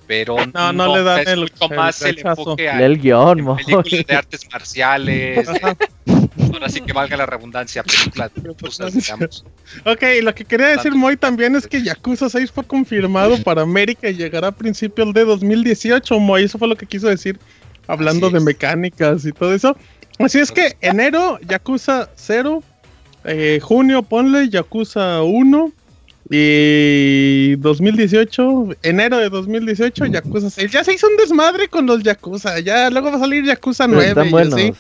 Pero No, no le dan es el- mucho el más el enfoque a el guion, en películas de artes marciales. ahora sí que valga la redundancia, películas digamos. Ok, lo que quería decir Moy también es que Yakuza 6 fue confirmado para América y llegará a principios de 2018, Moy. Eso fue lo que quiso decir, hablando de mecánicas y todo eso. Así es que enero, Yakuza 0, eh, junio, ponle Yakuza 1. Y 2018, enero de 2018, Yakuza 6. Ya se hizo un desmadre con los Yakuza. Ya luego va a salir Yakuza Pero 9. están y buenos. así.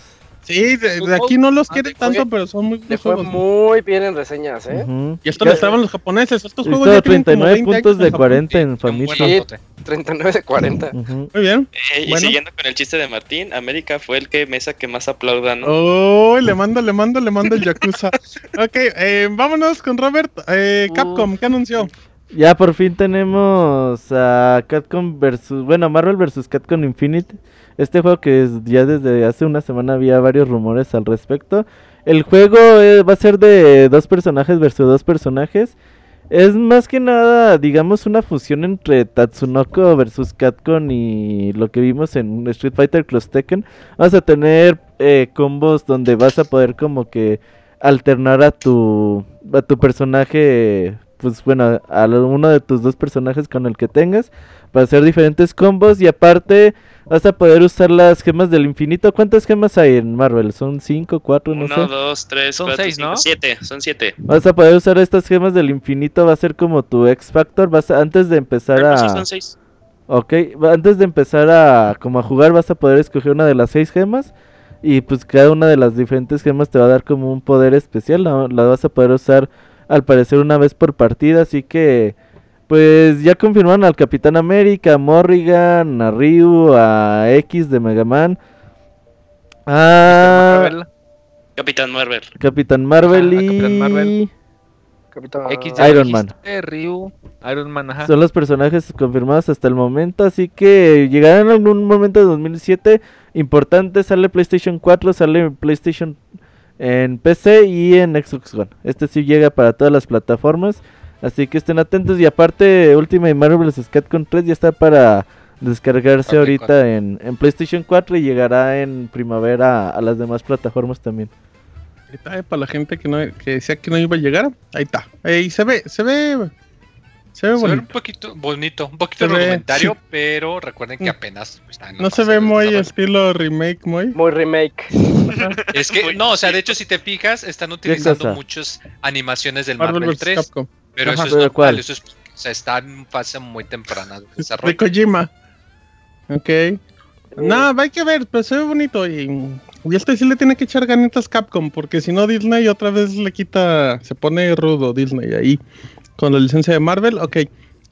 Sí, de, de aquí no los Ah, quieren le fue- tanto, pero son muy buenos juegos. muy bien en reseñas, ¿eh? Ujú. Y esto lo estaban los japoneses. Estos juegos ya tienen como 39 20 puntos de en Japón. 40 en Famitsu. Sí. ratote. 39 de 40. Ujú. Muy bien. Eh, y Bueno. siguiendo con el chiste de Martín, América fue el que mesa que más aplauda, ¿no? Oh, le mando, le mando, le mando el Yakuza. ok, eh, vámonos con Robert. Eh, Capcom, ¿qué anunció? Ya por fin tenemos a Capcom versus, bueno, Marvel versus Capcom Infinite. Este juego que ya desde hace una semana había varios rumores al respecto. El juego eh, va a ser de dos personajes versus dos personajes. Es más que nada, digamos, una fusión entre Tatsunoko versus Capcom y lo que vimos en Street Fighter Cross Tekken. Vas a tener eh, combos donde vas a poder como que alternar a tu a tu personaje, pues bueno, a lo- uno de tus dos personajes con el que tengas para hacer diferentes combos y aparte vas a poder usar las gemas del infinito. ¿Cuántas gemas hay en Marvel? ¿Son cinco, cuatro, no Uno, sé? dos, tres, Son cuatro, seis, cinco, ¿no? siete, son siete. Vas a poder usar estas gemas del infinito, va a ser como tu X Factor, vas a- antes de empezar sí, a son seis. Ok, va- antes de empezar a como a jugar vas a poder escoger una de las seis gemas y pues cada una de las diferentes gemas te va a dar como un poder especial, la, la vas a poder usar al parecer una vez por partida, así que pues ya confirmaron al Capitán América, a Morrigan, a Ryu, a X de Mega Man, a Marvel, Capitán Marvel. Capitán Marvel Ajá, a y Capitán Marvel. Capitán. X Iron dijiste, Ryu, Iron Man, ajá. Son los personajes confirmados hasta el momento, así que llegarán en algún momento de 2007. Importante, sale PlayStation 4, sale PlayStation en PC y en Xbox One. Este sí llega para todas las plataformas, así que estén atentos. Y aparte, Ultimate Marvel vs. Capcom 3 ya está para descargarse ahorita en, en PlayStation 4 y llegará en primavera a las demás plataformas también. Ahí está, eh, para la gente que no que decía que no iba a llegar. Ahí está. Y se ve, se ve. Se ve Se ve un bonito. poquito bonito, un poquito rudimentario, sí. pero recuerden que Mm. apenas está en la No se ve de muy estilo remake, muy. Muy remake. Es que, Muy no, o sea, de hecho, si te fijas, están utilizando muchas animaciones del Marvel Marvel, vs. 3, Capcom. pero Ajá. eso es ¿Pero normal, cuál? eso es, o sea, está en fase muy temprana de De desarrollo. Kojima. Ok. No, hay que ver, pero se ve bonito. Y, y este sí le tiene que echar ganitas Capcom, porque si no, Disney otra vez le quita. Se pone rudo Disney ahí con la licencia de Marvel. Ok.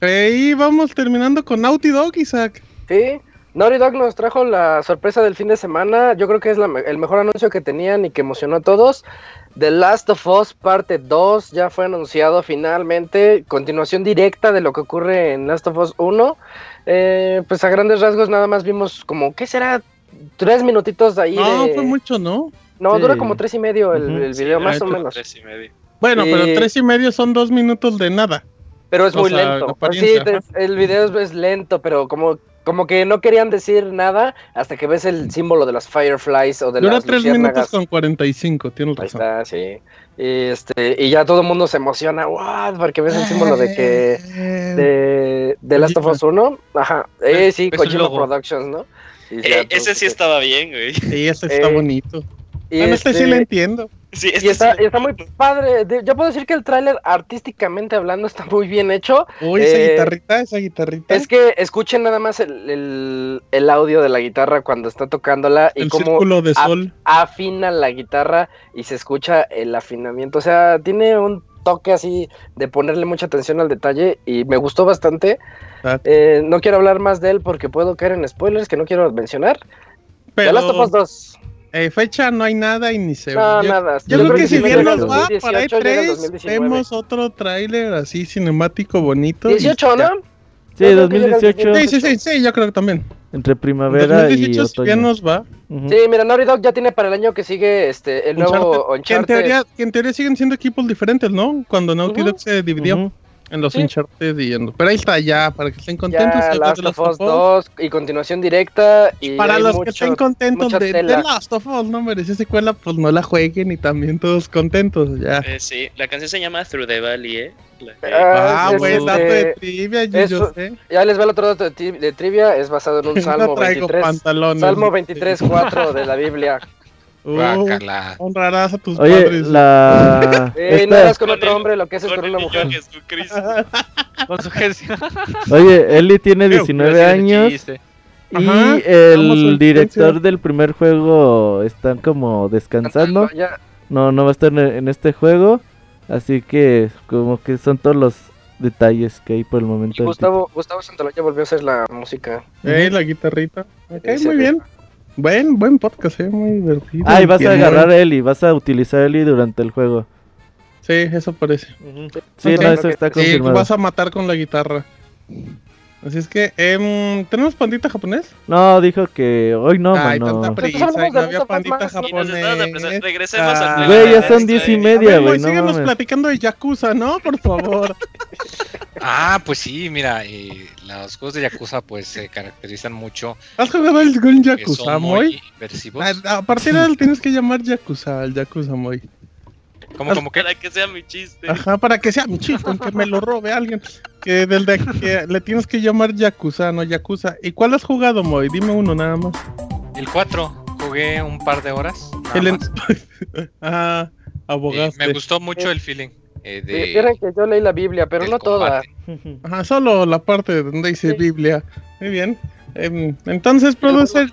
Y vamos terminando con Naughty Dog, Isaac. Sí, Naughty Dog nos trajo la sorpresa del fin de semana. Yo creo que es la el mejor anuncio que tenían y que emocionó a todos. The Last of Us parte 2 ya fue anunciado finalmente. Continuación directa de lo que ocurre en Last of Us 1. Eh, pues a grandes rasgos nada más vimos como, ¿qué será? Tres minutitos ahí No, de... fue mucho, ¿no? No, Sí. dura como tres y medio el, video, Sí, más o de menos. Tres y medio. Bueno, pero Y- tres y medio son dos minutos de nada. Pero es O muy sea, lento. es- el video es, es lento, pero como, como que no querían decir nada hasta que ves el símbolo de las Fireflies o de Dura las tres minutos con 45, tienes Ahí razón. está, sí. Y, este, y ya todo el mundo se emociona, wow, porque ves el símbolo de que Eh, de, de Last of Us 1. Ajá, eh, sí, Es un Kojima. Productions, ¿no? Y ya Eh, todo- ese sí estaba bien, güey. Sí, este está Eh, bonito. Y, Bueno, este sí lo entiendo. Sí, y está, sí. y está muy padre. De- Yo puedo decir que el tráiler, artísticamente hablando, está muy bien hecho. Uy, esa Eh, guitarrita, esa guitarrita. Es que escuchen nada más el, el- el audio de la guitarra cuando está tocándola y el cómo círculo de sol. afina la guitarra y se escucha el afinamiento. O sea, tiene un toque así de ponerle mucha atención al detalle y me gustó bastante. Ah. Eh, no quiero hablar más de él porque puedo caer en spoilers que no quiero mencionar. Pero The Last of Us 2. Eh, fecha no hay nada y ni se No, yo, nada. yo creo que si bien en nos va para 2018, llega en E3, 2019. vemos otro tráiler así cinemático bonito. y 18, ya. ¿no? Sí, Yo creo que llega el 2018, Sí, sí, sí, sí, yo creo que también. entre En primavera y 2018 si bien otoño. nos va. Ujú. Sí, mira, Naughty Dog ya tiene para el año que sigue este el nuevo Uncharted, que, en Uncharted. teoría, que en teoría siguen siendo equipos diferentes, ¿no? Cuando Naughty Ujú. Dog se dividió Ujú. En los Sí. Uncharted y en... Pero ahí está ya, para que estén contentos. Ya Last de Last of Us of Us. 2 y continuación directa. Y Para los que mucho- estén contentos de. The Last of Us, no mereció secuela, pues no la jueguen y también todos contentos, ya. Eh, sí, la canción se llama Through the Valley, ¿eh? Ah, Ah, es este- dato de trivia, yo, eso- sé. Ya les va el otro dato de, tri- de trivia, es basado en un Salmo no traigo 23. pantalones. Salmo 23, 4 de la Biblia. Uh, honrarás a tus Oye, padres. la... Eh, no eras con Con otro el- hombre lo que haces con, una mujer. Jesucristo. Con su gestión. Oye, Eli tiene Creo, 19 años y Ajá, el director del primer juego están como descansando. Ya, No, no va a estar en, en este juego. Así que como que son todos los detalles que hay por el momento. y Gustavo, Gustavo Santolaya volvió a hacer la música. Eh, la guitarrita. Ok, Sí, muy bien. Buen, buen podcast, eh, muy divertido. Ah, y vas a agarrar a Eli, vas a utilizar a Eli durante el juego. Sí, eso parece. Sí, no, eso está Sí, confirmado. vas a matar con la guitarra. Así es que, em, ¿tenemos pandita japonés? No, dijo que hoy no, Ay, mano. tanta prisa, y no había pandita japonés. Regresemos Ah. al Güey, ya son diez y eh. media, güey, no síguenos mames. platicando de Yakuza, ¿no? Por favor. Ah, pues sí, mira, eh, los juegos de Yakuza pues se caracterizan mucho ¿Has jugado el Gun Yakuza, Moy? A, a partir de él tienes que llamar Yakuza, al Yakuza, Moy. ¿Cómo, cómo que? Para que sea mi chiste. Ajá, para que sea mi chico, que me lo robe alguien. Que del de que le tienes que llamar Yakuza, no Yakuza. ¿Y cuál has jugado, Moy? Dime uno nada más. El 4, jugué un par de horas. El en- más. ah, Eh, abogaste. me gustó mucho el feeling eh, de, Vieron que yo leí la Biblia, pero no toda. Ajá, solo la parte donde dice Sí. Biblia. Muy bien. Em, entonces, producer,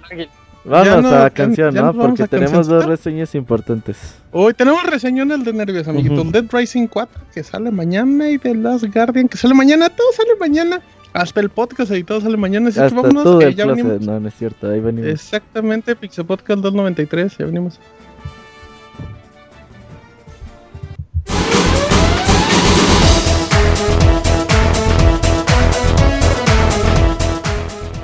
Vamos no, a la ya- canción, ya ¿no? Porque tenemos canción. dos reseñas importantes. hoy tenemos reseñón el de nervios, amiguito. Ujú. El Dead Rising 4, que sale mañana, y The Last Guardian, que sale mañana. Todo sale mañana. Hasta el podcast editado sale mañana. Así que Hasta vámonos, todo que el ya closet. venimos. No, no es cierto, ahí venimos. Exactamente, Pixel Podcast 293, ya venimos.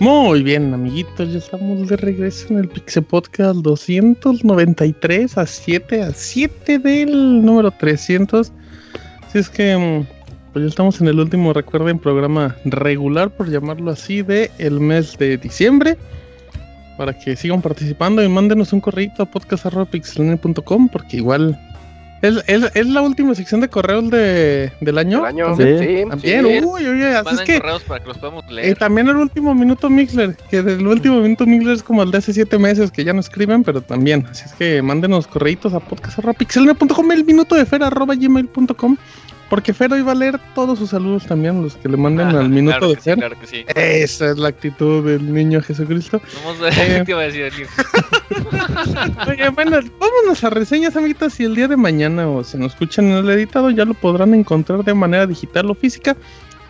Muy bien, amiguitos, ya estamos de regreso en el Pixel Podcast 293 a 7 a 7 del número 300. Así es que mm, pues ya estamos en el último, recuerden, programa regular, por llamarlo así, de el mes de diciembre. Para que sigan participando y mándenos un correo a podcast.pixelania.com porque igual es, es, es la última sección de correos de, del año. El año, Sí. sí. También, sí. uy, uy, así es que correos para que los podamos eh, leer. también el último minuto Mixler, que del último minuto Mixler es como el de hace siete meses que ya no escriben, pero también, así es que mándenos correitos a podcast.pixelania.com, el minuto de fer arroba gmail.com, porque Fer hoy va a leer todos sus saludos también, los que le manden Ah, al minuto claro de que sí, claro que sí. Esa es la actitud del niño Jesucristo. Vamos a Eh. iba a decir. Oye, bueno, vámonos a reseñas, amiguitos. Y el día de mañana, o si nos escuchan en el editado, ya lo podrán encontrar de manera digital o física.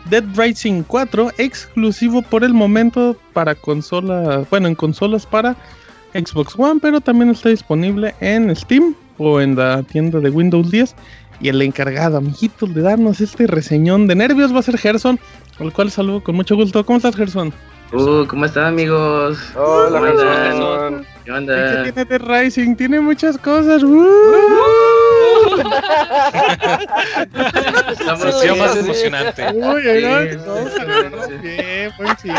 Dead Rising 4, exclusivo por el momento para consolas, bueno, en consolas para Xbox One, pero también está disponible en Steam o en la tienda de Windows 10. Y el encargado, amiguitos, de darnos este reseñón de nervios va a ser Gerson, al cual saludo con mucho gusto. ¿Cómo estás, Gerson? Uh, ¿cómo están amigos? Hola, ¿Cómo andan? Gerson. ¿Qué ¿Qué onda? tiene Dead Rising? Tiene muchas cosas. ¡Uh! Estamos Sesión más emocionante. Uy, sí.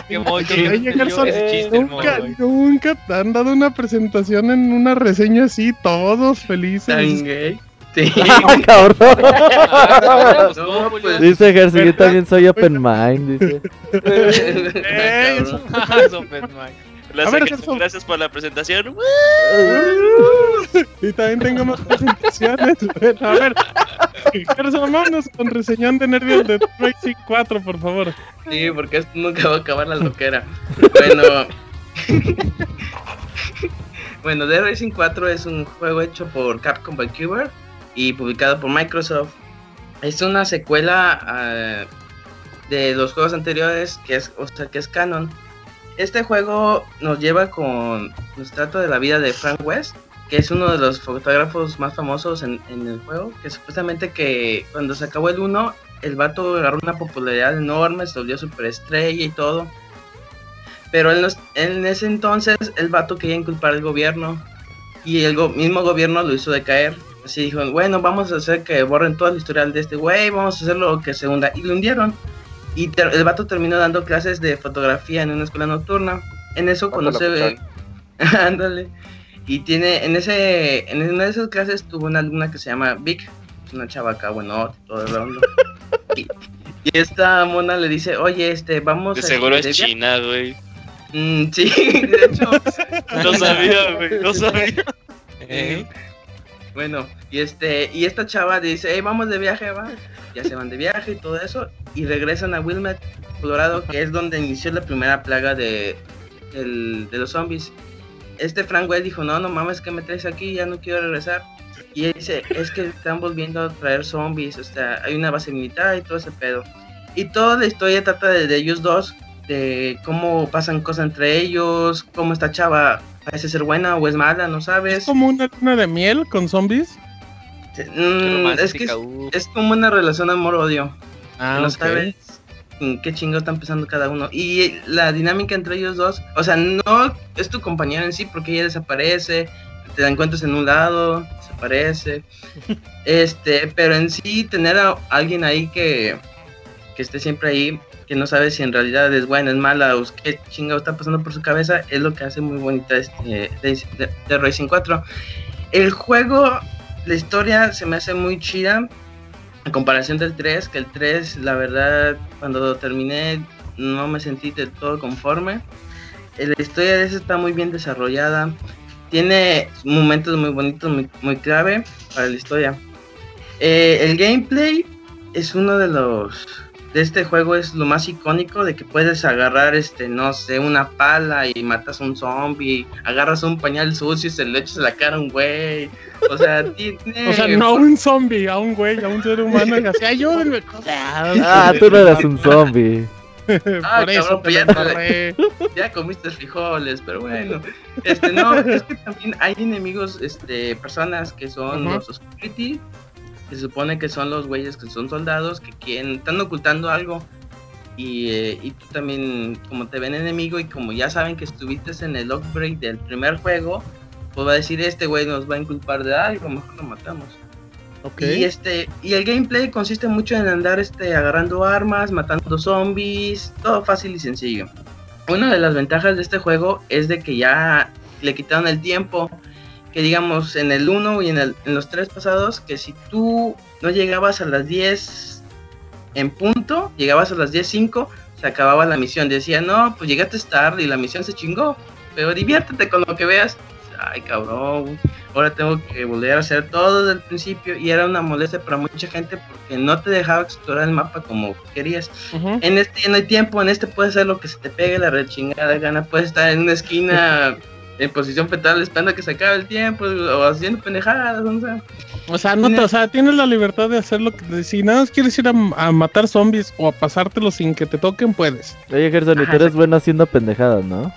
bien, buen chiste. Qué nunca, nunca te han dado una presentación en una reseña así, todos felices. ¿Tan gay? Sí. ¡Ah, cabrón! No, ¿cómo, pues? Dice Gerson, yo también soy open mind. Dice. Open ver, Gracias, Gerson. gracias por la presentación. Y también tengo más presentaciones. Bueno, a ver, Gerson, vámonos con reseñón de nervios de Racing 4, por favor. Sí, porque esto nunca va a acabar la loquera. Bueno. bueno, Dead Racing 4 es un juego hecho por Capcom Vancouver y publicado por Microsoft. Es una secuela ah, de los juegos anteriores, que es, o sea, que es canon. Este juego nos lleva con. Nos trata de la vida de Frank West, que es uno de los fotógrafos más famosos en, en el juego. Que supuestamente que cuando se acabó el 1, el vato agarró una popularidad enorme, se volvió superestrella y todo. Pero es- en ese entonces el vato quería inculpar al gobierno y el mismo gobierno lo hizo decaer. Así dijo, bueno, vamos a hacer que borren todo el historial de este güey, vamos a hacerlo que se hunda. Y lo hundieron. Y el vato terminó dando clases de fotografía en una escuela nocturna. En eso conoce... Ándale. Y tiene, en ese, en una de esas clases tuvo una alumna que se llama Vic, es una chava acá, bueno, todo el mundo. y, y esta mona le dice, oye, este, vamos De a- seguro es China, güey. Mm, sí, de hecho. No sabía, güey, no sabía. Eh, Bueno, y este, y esta chava dice, hey, vamos de viaje, va. Ya se van de viaje y todo eso. Y regresan a Wilmette, Colorado, que es donde inició la primera plaga de, del- de los zombies. Este Frank West dijo, no, no mames, que me traes aquí? Ya no quiero regresar. Y él dice, es que están volviendo a traer zombies, o sea, hay una base militar y todo ese pedo. Y toda la historia trata de, de ellos dos, de cómo pasan cosas entre ellos, cómo esta chava parece ser buena o es mala, no Es sabes. como una luna de miel con zombies. Sí, mm, es que es, es como una relación amor-odio. Ah, no sabes en qué chingo están pensando cada uno. Y la dinámica entre ellos dos, o sea, no es tu compañero en sí, porque ella desaparece, te la encuentras en un lado, desaparece. este, pero en sí, tener a alguien ahí que, esté siempre ahí, que no sabe si en realidad es buena, es mala, o qué chingo está pasando por su cabeza, es lo que hace muy bonita este, de, de- de Racing 4. El juego, la historia se me hace muy chida. A comparación del 3, que el 3, la verdad, cuando lo terminé, no me sentí del todo conforme. Eh, La historia de ese está muy bien desarrollada. Tiene momentos muy bonitos, muy, muy clave para la historia. Eh, el gameplay es uno de los de este juego es lo más icónico de que puedes agarrar, este, no sé, una pala y matas a un zombie, agarras un pañal sucio y se le echas a la cara a un güey. O sea, tiene... O sea, no a un zombie, a un güey, a un ser humano y así, ayúdenme. Ah, tú no eras un zombie. Ah, Por eso cabrón, te pues ya te- comiste frijoles, pero bueno. Este, no, es que también hay enemigos, este, personas que son Ujú. los Security, que se supone que son los güeyes que son soldados, que quieren, están ocultando algo. Y, eh, y tú también, como te ven enemigo y como ya saben que estuviste en el upgrade del primer juego, pues va a decir, este güey nos va a inculpar de algo, mejor lo matamos. Ok. Y este y el gameplay consiste mucho en andar este agarrando armas, matando zombies, todo fácil y sencillo. Una de las ventajas de este juego es de que ya le quitaron el tiempo, que digamos en el 1 y en, el- en los tres pasados, que si tú no llegabas a las 10 en punto, llegabas a las 10.05, se acababa la misión. Decía, no, pues llegaste tarde y la misión se chingó, pero diviértete con lo que veas. Ay, cabrón, ahora tengo que volver a hacer todo desde el principio y era una molestia para mucha gente porque no te dejaba explorar el mapa como querías. En este ya no hay tiempo, en este puedes hacer lo que se te pegue la rechingada gana, puedes estar en una esquina en posición fetal esperando a que se acabe el tiempo o haciendo pendejadas, o sea. O sea, no te- o sea, tienes la libertad de hacer lo que si nada más quieres ir a, a matar zombies o a pasártelo sin que te toquen, puedes. Oye, Gerson, y tú eres bueno haciendo pendejadas, ¿no?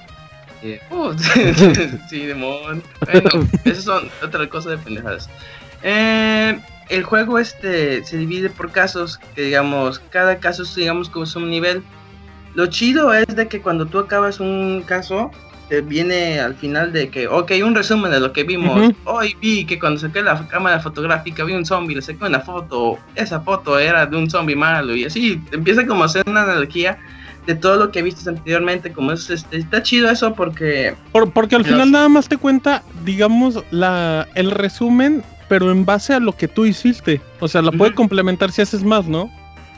Eh, uh, sí, demon. Bueno, esas son otra cosa de pendejadas. Eh, el juego este se divide por casos, que digamos, cada caso digamos como es un nivel. Lo chido es de que cuando tú acabas un caso, te viene al final de que, ok, un resumen de lo que vimos. Hoy vi que cuando saqué la cámara fotográfica vi un zombie, le saqué una foto, esa foto era de un zombie malo y así empieza como a hacer una analogía de todo lo que viste anteriormente, como es, este, está chido eso porque Por- porque al Los- final nada más te cuenta, digamos, la el resumen, pero en base a lo que tú hiciste. O sea, la puede complementar si haces más, ¿no?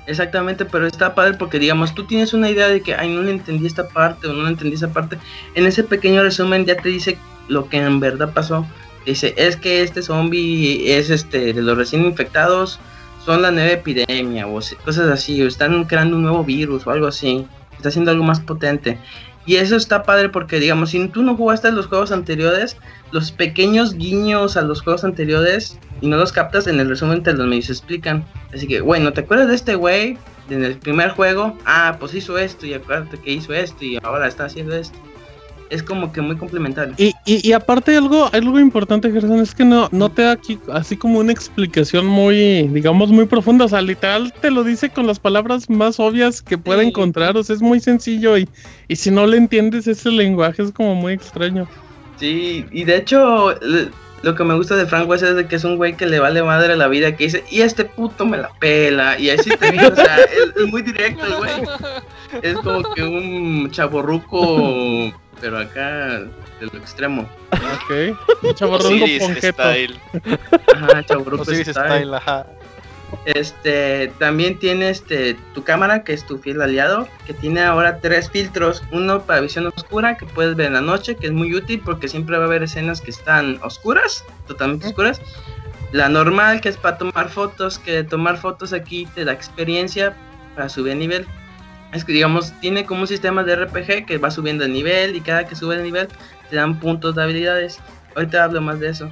Exactamente, pero está padre porque digamos, tú tienes una idea de que, ay, no le entendí esta parte o no le entendí esa parte. En ese pequeño resumen ya te dice lo que en verdad pasó. Dice, es que este zombie es este de los recién infectados, son la nueva epidemia o cosas así, o están creando un nuevo virus o algo así. Está haciendo algo más potente. Y eso está padre porque, digamos, si tú no jugaste los juegos anteriores, los pequeños guiños a los juegos anteriores y no los captas en el resumen te los medios explican. Así que, bueno, ¿te acuerdas de este güey en el primer juego? Ah, pues hizo esto y acuérdate que hizo esto y ahora está haciendo esto. Es como que muy complementario. Y, y, y aparte algo, algo importante, Gerson, es que no, no te da aquí así como una explicación muy, digamos, muy profunda. O sea, literal te lo dice con las palabras más obvias que pueda Sí. encontrar. O sea, es muy sencillo y, y si no le entiendes ese lenguaje es como muy extraño. Sí, y de hecho, l- lo que me gusta de Frank West es de que es un güey que le vale madre la vida, que dice, y este puto me la pela, y así te digo, o sea, es, es muy directo el güey. Es como que un chaborruco, pero acá de lo extremo. Ok. Chavarrón Osiris. Style. Ajá, chaborruco style. Style, ajá. Este, también tiene este tu cámara, que es tu fiel aliado, que tiene ahora tres filtros, uno para visión oscura, que puedes ver en la noche, que es muy útil porque siempre va a haber escenas que están oscuras, totalmente oscuras. La normal, que es para tomar fotos, que tomar fotos aquí te da experiencia para subir de nivel. Es que digamos, tiene como un sistema de RPG que va subiendo de nivel y cada que sube de nivel te dan puntos de habilidades. Ahorita hablo más de eso.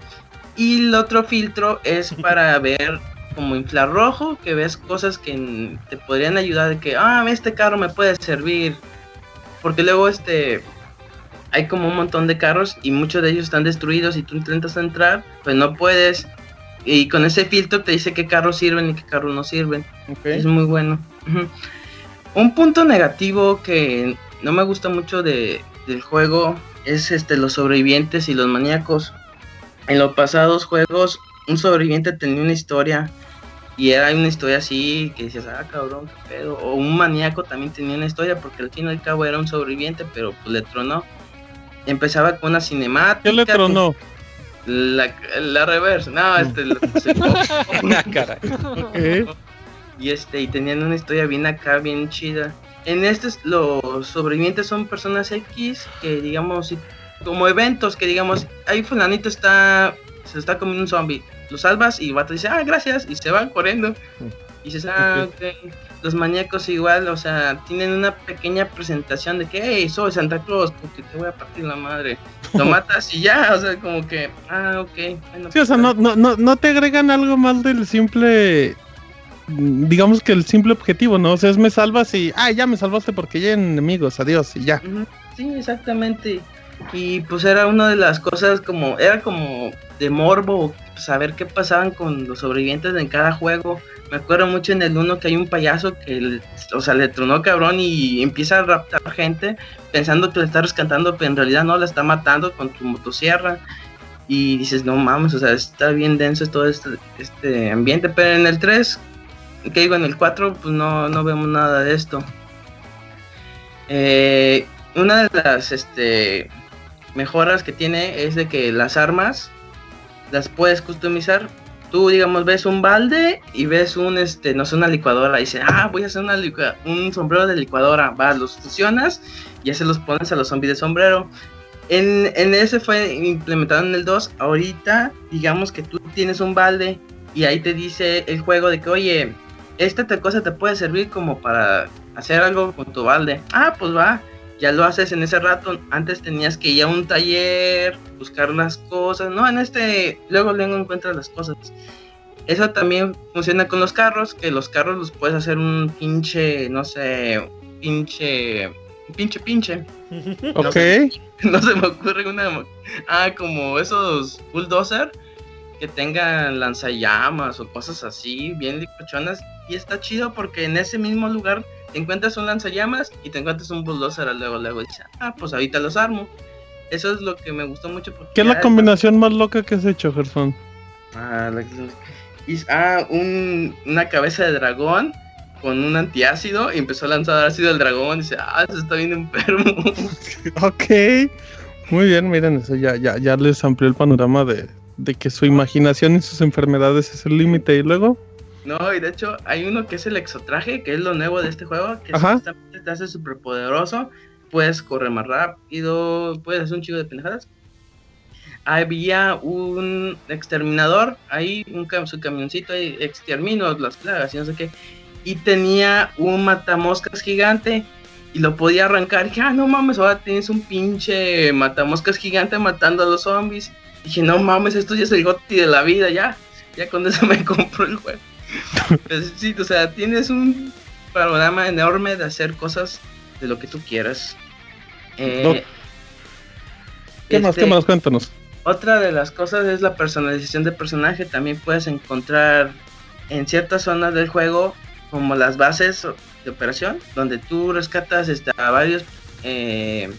Y el otro filtro es para ver como infrarrojo, que ves cosas que te podrían ayudar de que, ah, este carro me puede servir. Porque luego este hay como un montón de carros y muchos de ellos están destruidos y tú intentas entrar, pues no puedes. Y con ese filtro te dice qué carros sirven y qué carros no sirven. Es muy bueno. Un punto negativo que no me gusta mucho de, del juego es este los sobrevivientes y los maníacos. En los pasados juegos, un sobreviviente tenía una historia y era una historia así que decías, ah, cabrón, qué pedo. O un maníaco también tenía una historia porque al fin y al cabo era un sobreviviente, pero pues le tronó. Empezaba con una cinemática. ¿Qué le con tronó? La, la reverse, no, este, la- se- Caray. Y este y tenían una historia bien acá bien chida en este los sobrevivientes son personas X que digamos si- como eventos que digamos ahí fulanito está se está comiendo un zombie lo salvas y vato dice ah gracias y se van corriendo y dices ah ok los maníacos igual, o sea, tienen una pequeña presentación de que, hey, soy Santa Claus, porque te voy a partir la madre. Lo matas y ya, o sea, como que, ah, ok. Bueno, Sí, o sea, no, no, no, no te agregan algo más del simple. mm, Digamos que el simple objetivo, ¿no? O sea, es me salvas y. Ah, ya me salvaste porque ya hay enemigos, adiós, y ya. Sí, exactamente. Y pues era una de las cosas como, era como de morbo, saber qué pasaban con los sobrevivientes en cada juego. Me acuerdo mucho en el uno que hay un payaso que, le- o sea, le tronó cabrón y empieza a raptar gente pensando que le está rescatando, pero en realidad no, la está matando con tu motosierra. Y dices, no mames, o sea, está bien denso todo este, este ambiente. Pero en el 3, que digo, en el 4, pues no, no vemos nada de esto. Eh, una de las este, mejoras que tiene es de que las armas las puedes customizar. Tú, digamos, ves un balde y ves un, este, no sé, una licuadora. Y dices, ah, voy a hacer una un sombrero de licuadora. Vas, los fusionas y ya se los pones a los zombies de sombrero. En, en ese fue implementado en el 2. Ahorita, digamos que tú tienes un balde y ahí te dice el juego de que, oye, esta cosa te puede servir como para hacer algo con tu balde. Ah, pues va, ya lo haces en ese rato. Antes tenías que ir a un taller, buscar las cosas. No, en este, luego luego encuentras las cosas. Eso también funciona con los carros, que los carros los puedes hacer un pinche, no sé, pinche, pinche pinche. Ok. No se me ocurre una. Ah, como esos bulldozer que tengan lanzallamas o cosas así, bien licochonas. Y está chido porque en ese mismo lugar te encuentras un lanzallamas y te encuentras un bulldozer luego, luego. Y dices, ah, pues ahorita los armo. Eso es lo que me gustó mucho. Porque ¿Qué es la combinación más loca que has hecho, Gerson? Ah, la- y- ah, un- una cabeza de dragón con un antiácido y empezó a lanzar ácido al dragón. Y dice, ah, eso está bien enfermo. Ok. Muy bien, miren, eso ya, ya, ya les amplió el panorama de, de que su imaginación y sus enfermedades es el límite. Y luego, No, y de hecho hay uno que es el exotraje, que es lo nuevo de este juego, que Ajá. supuestamente te hace súper poderoso. Puedes correr más rápido, puedes hacer un chico de pendejadas. Había un exterminador, ahí un cam- su camioncito, ahí, extermino las plagas y no sé qué. Y tenía un matamoscas gigante y lo podía arrancar. Y dije, ah, no mames, ahora tienes un pinche matamoscas gigante matando a los zombies. dije, no mames, esto ya es el goti de la vida, ya. Ya con eso me compró el juego. Pues sí, o sea, tienes un panorama enorme de hacer cosas de lo que tú quieras. Eh, No. ¿qué más? este, ¿Qué más? Cuéntanos. Otra de las cosas es la personalización de personaje. También puedes encontrar en ciertas zonas del juego como las bases de operación, donde tú rescatas este, a varios eh,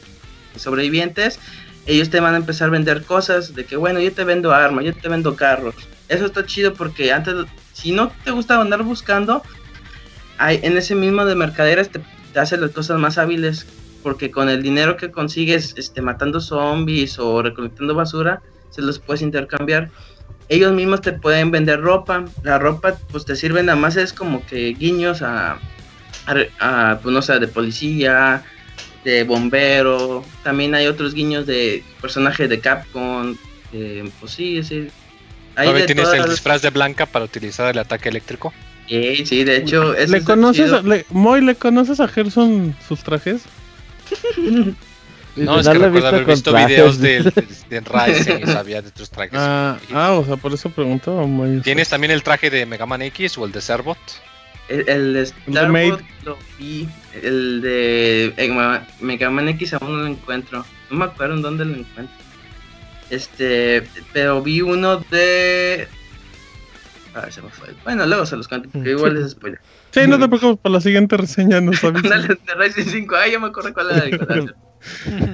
sobrevivientes. Ellos te van a empezar a vender cosas de que, bueno, yo te vendo armas, yo te vendo carros. Eso está chido porque antes, si no te gusta andar buscando, hay, en ese mismo de mercaderes te, te hace las cosas más hábiles porque con el dinero que consigues este, matando zombies o recolectando basura, se los puedes intercambiar. Ellos mismos te pueden vender ropa. La ropa, pues te sirve nada más, es como que guiños a, pues no sé, de policía, de bombero. También hay otros guiños de personajes de Capcom. pues sí, sí. Todavía de tienes el las- disfraz de Blanca para utilizar el ataque eléctrico. Sí, sí, de hecho, eso ¿Le está conoces, a- le- Moy, ¿le conoces a Gerson sus trajes? No, es No que lo he recuerdo haber visto con videos trajes. de, de, de Ryzen y sabía de tus trajes. Ah, ah, o sea, por eso preguntó. Moy. ¿Tienes también el traje de Mega Man X o el de Cerbot? El, el de Starbot lo vi. El de Mega Man X aún no lo encuentro. No me acuerdo en dónde lo encuentro. Este, pero vi uno de. Ah, se me fue. Bueno, luego se los cuento porque igual es spoiler. Sí, no te preocupes, para la siguiente reseña nos avisas. De Ryzen 5. Ay, ya me acuerdo cuál era el.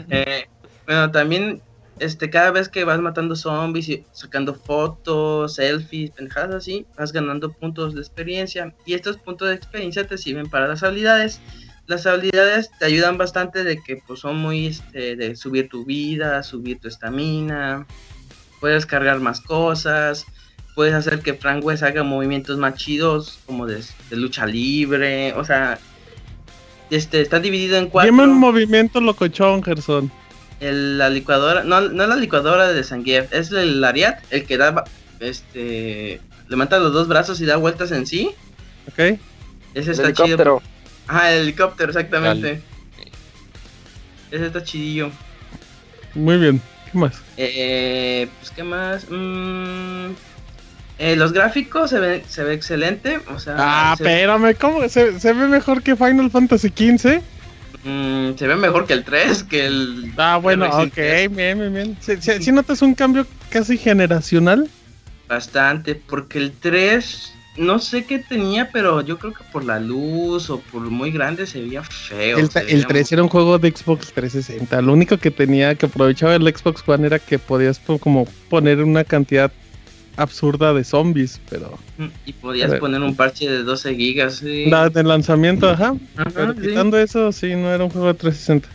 Eh, bueno, también este, cada vez que vas matando zombies y sacando fotos, selfies, pendejadas así, vas ganando puntos de experiencia. Y estos puntos de experiencia te sirven para las habilidades. Las habilidades te ayudan bastante de que pues, son muy este, de subir tu vida, subir tu estamina. Puedes cargar más cosas. Puedes hacer que Frank West haga movimientos más chidos, como de, de lucha libre. O sea, este, está dividido en cuatro Dime un movimiento locochón, Gerson. el- la licuadora, no, no es la licuadora de Zangief, es el Lariat, el que da, este, levanta los dos brazos y da vueltas en sí. ¿Ok? Ese El está chido. Ah, el helicóptero, exactamente. Ese está chidillo. Muy bien. ¿Qué más? Eh, pues, ¿qué más? Mm, eh, los gráficos se ve, se ve excelente. O sea, Ah, se, espérame, ¿cómo? ¿Se, se ve mejor que Final Fantasy XV? mm, se ve mejor que el 3, que el. Ah, bueno, Racing ok, bien, bien, bien. Si notas un cambio casi generacional? Bastante, porque el 3, no sé qué tenía, pero yo creo que por la luz o por muy grande se veía feo. El, se el veía 3 era un juego de Xbox 360. Lo único que tenía que aprovechaba el Xbox One era que podías po- como poner una cantidad absurda de zombies, pero Y podías poner un parche de 12 gigas. Sí. la de lanzamiento, ajá. Ajá, Pero sí. quitando eso, sí, no era un juego de 360.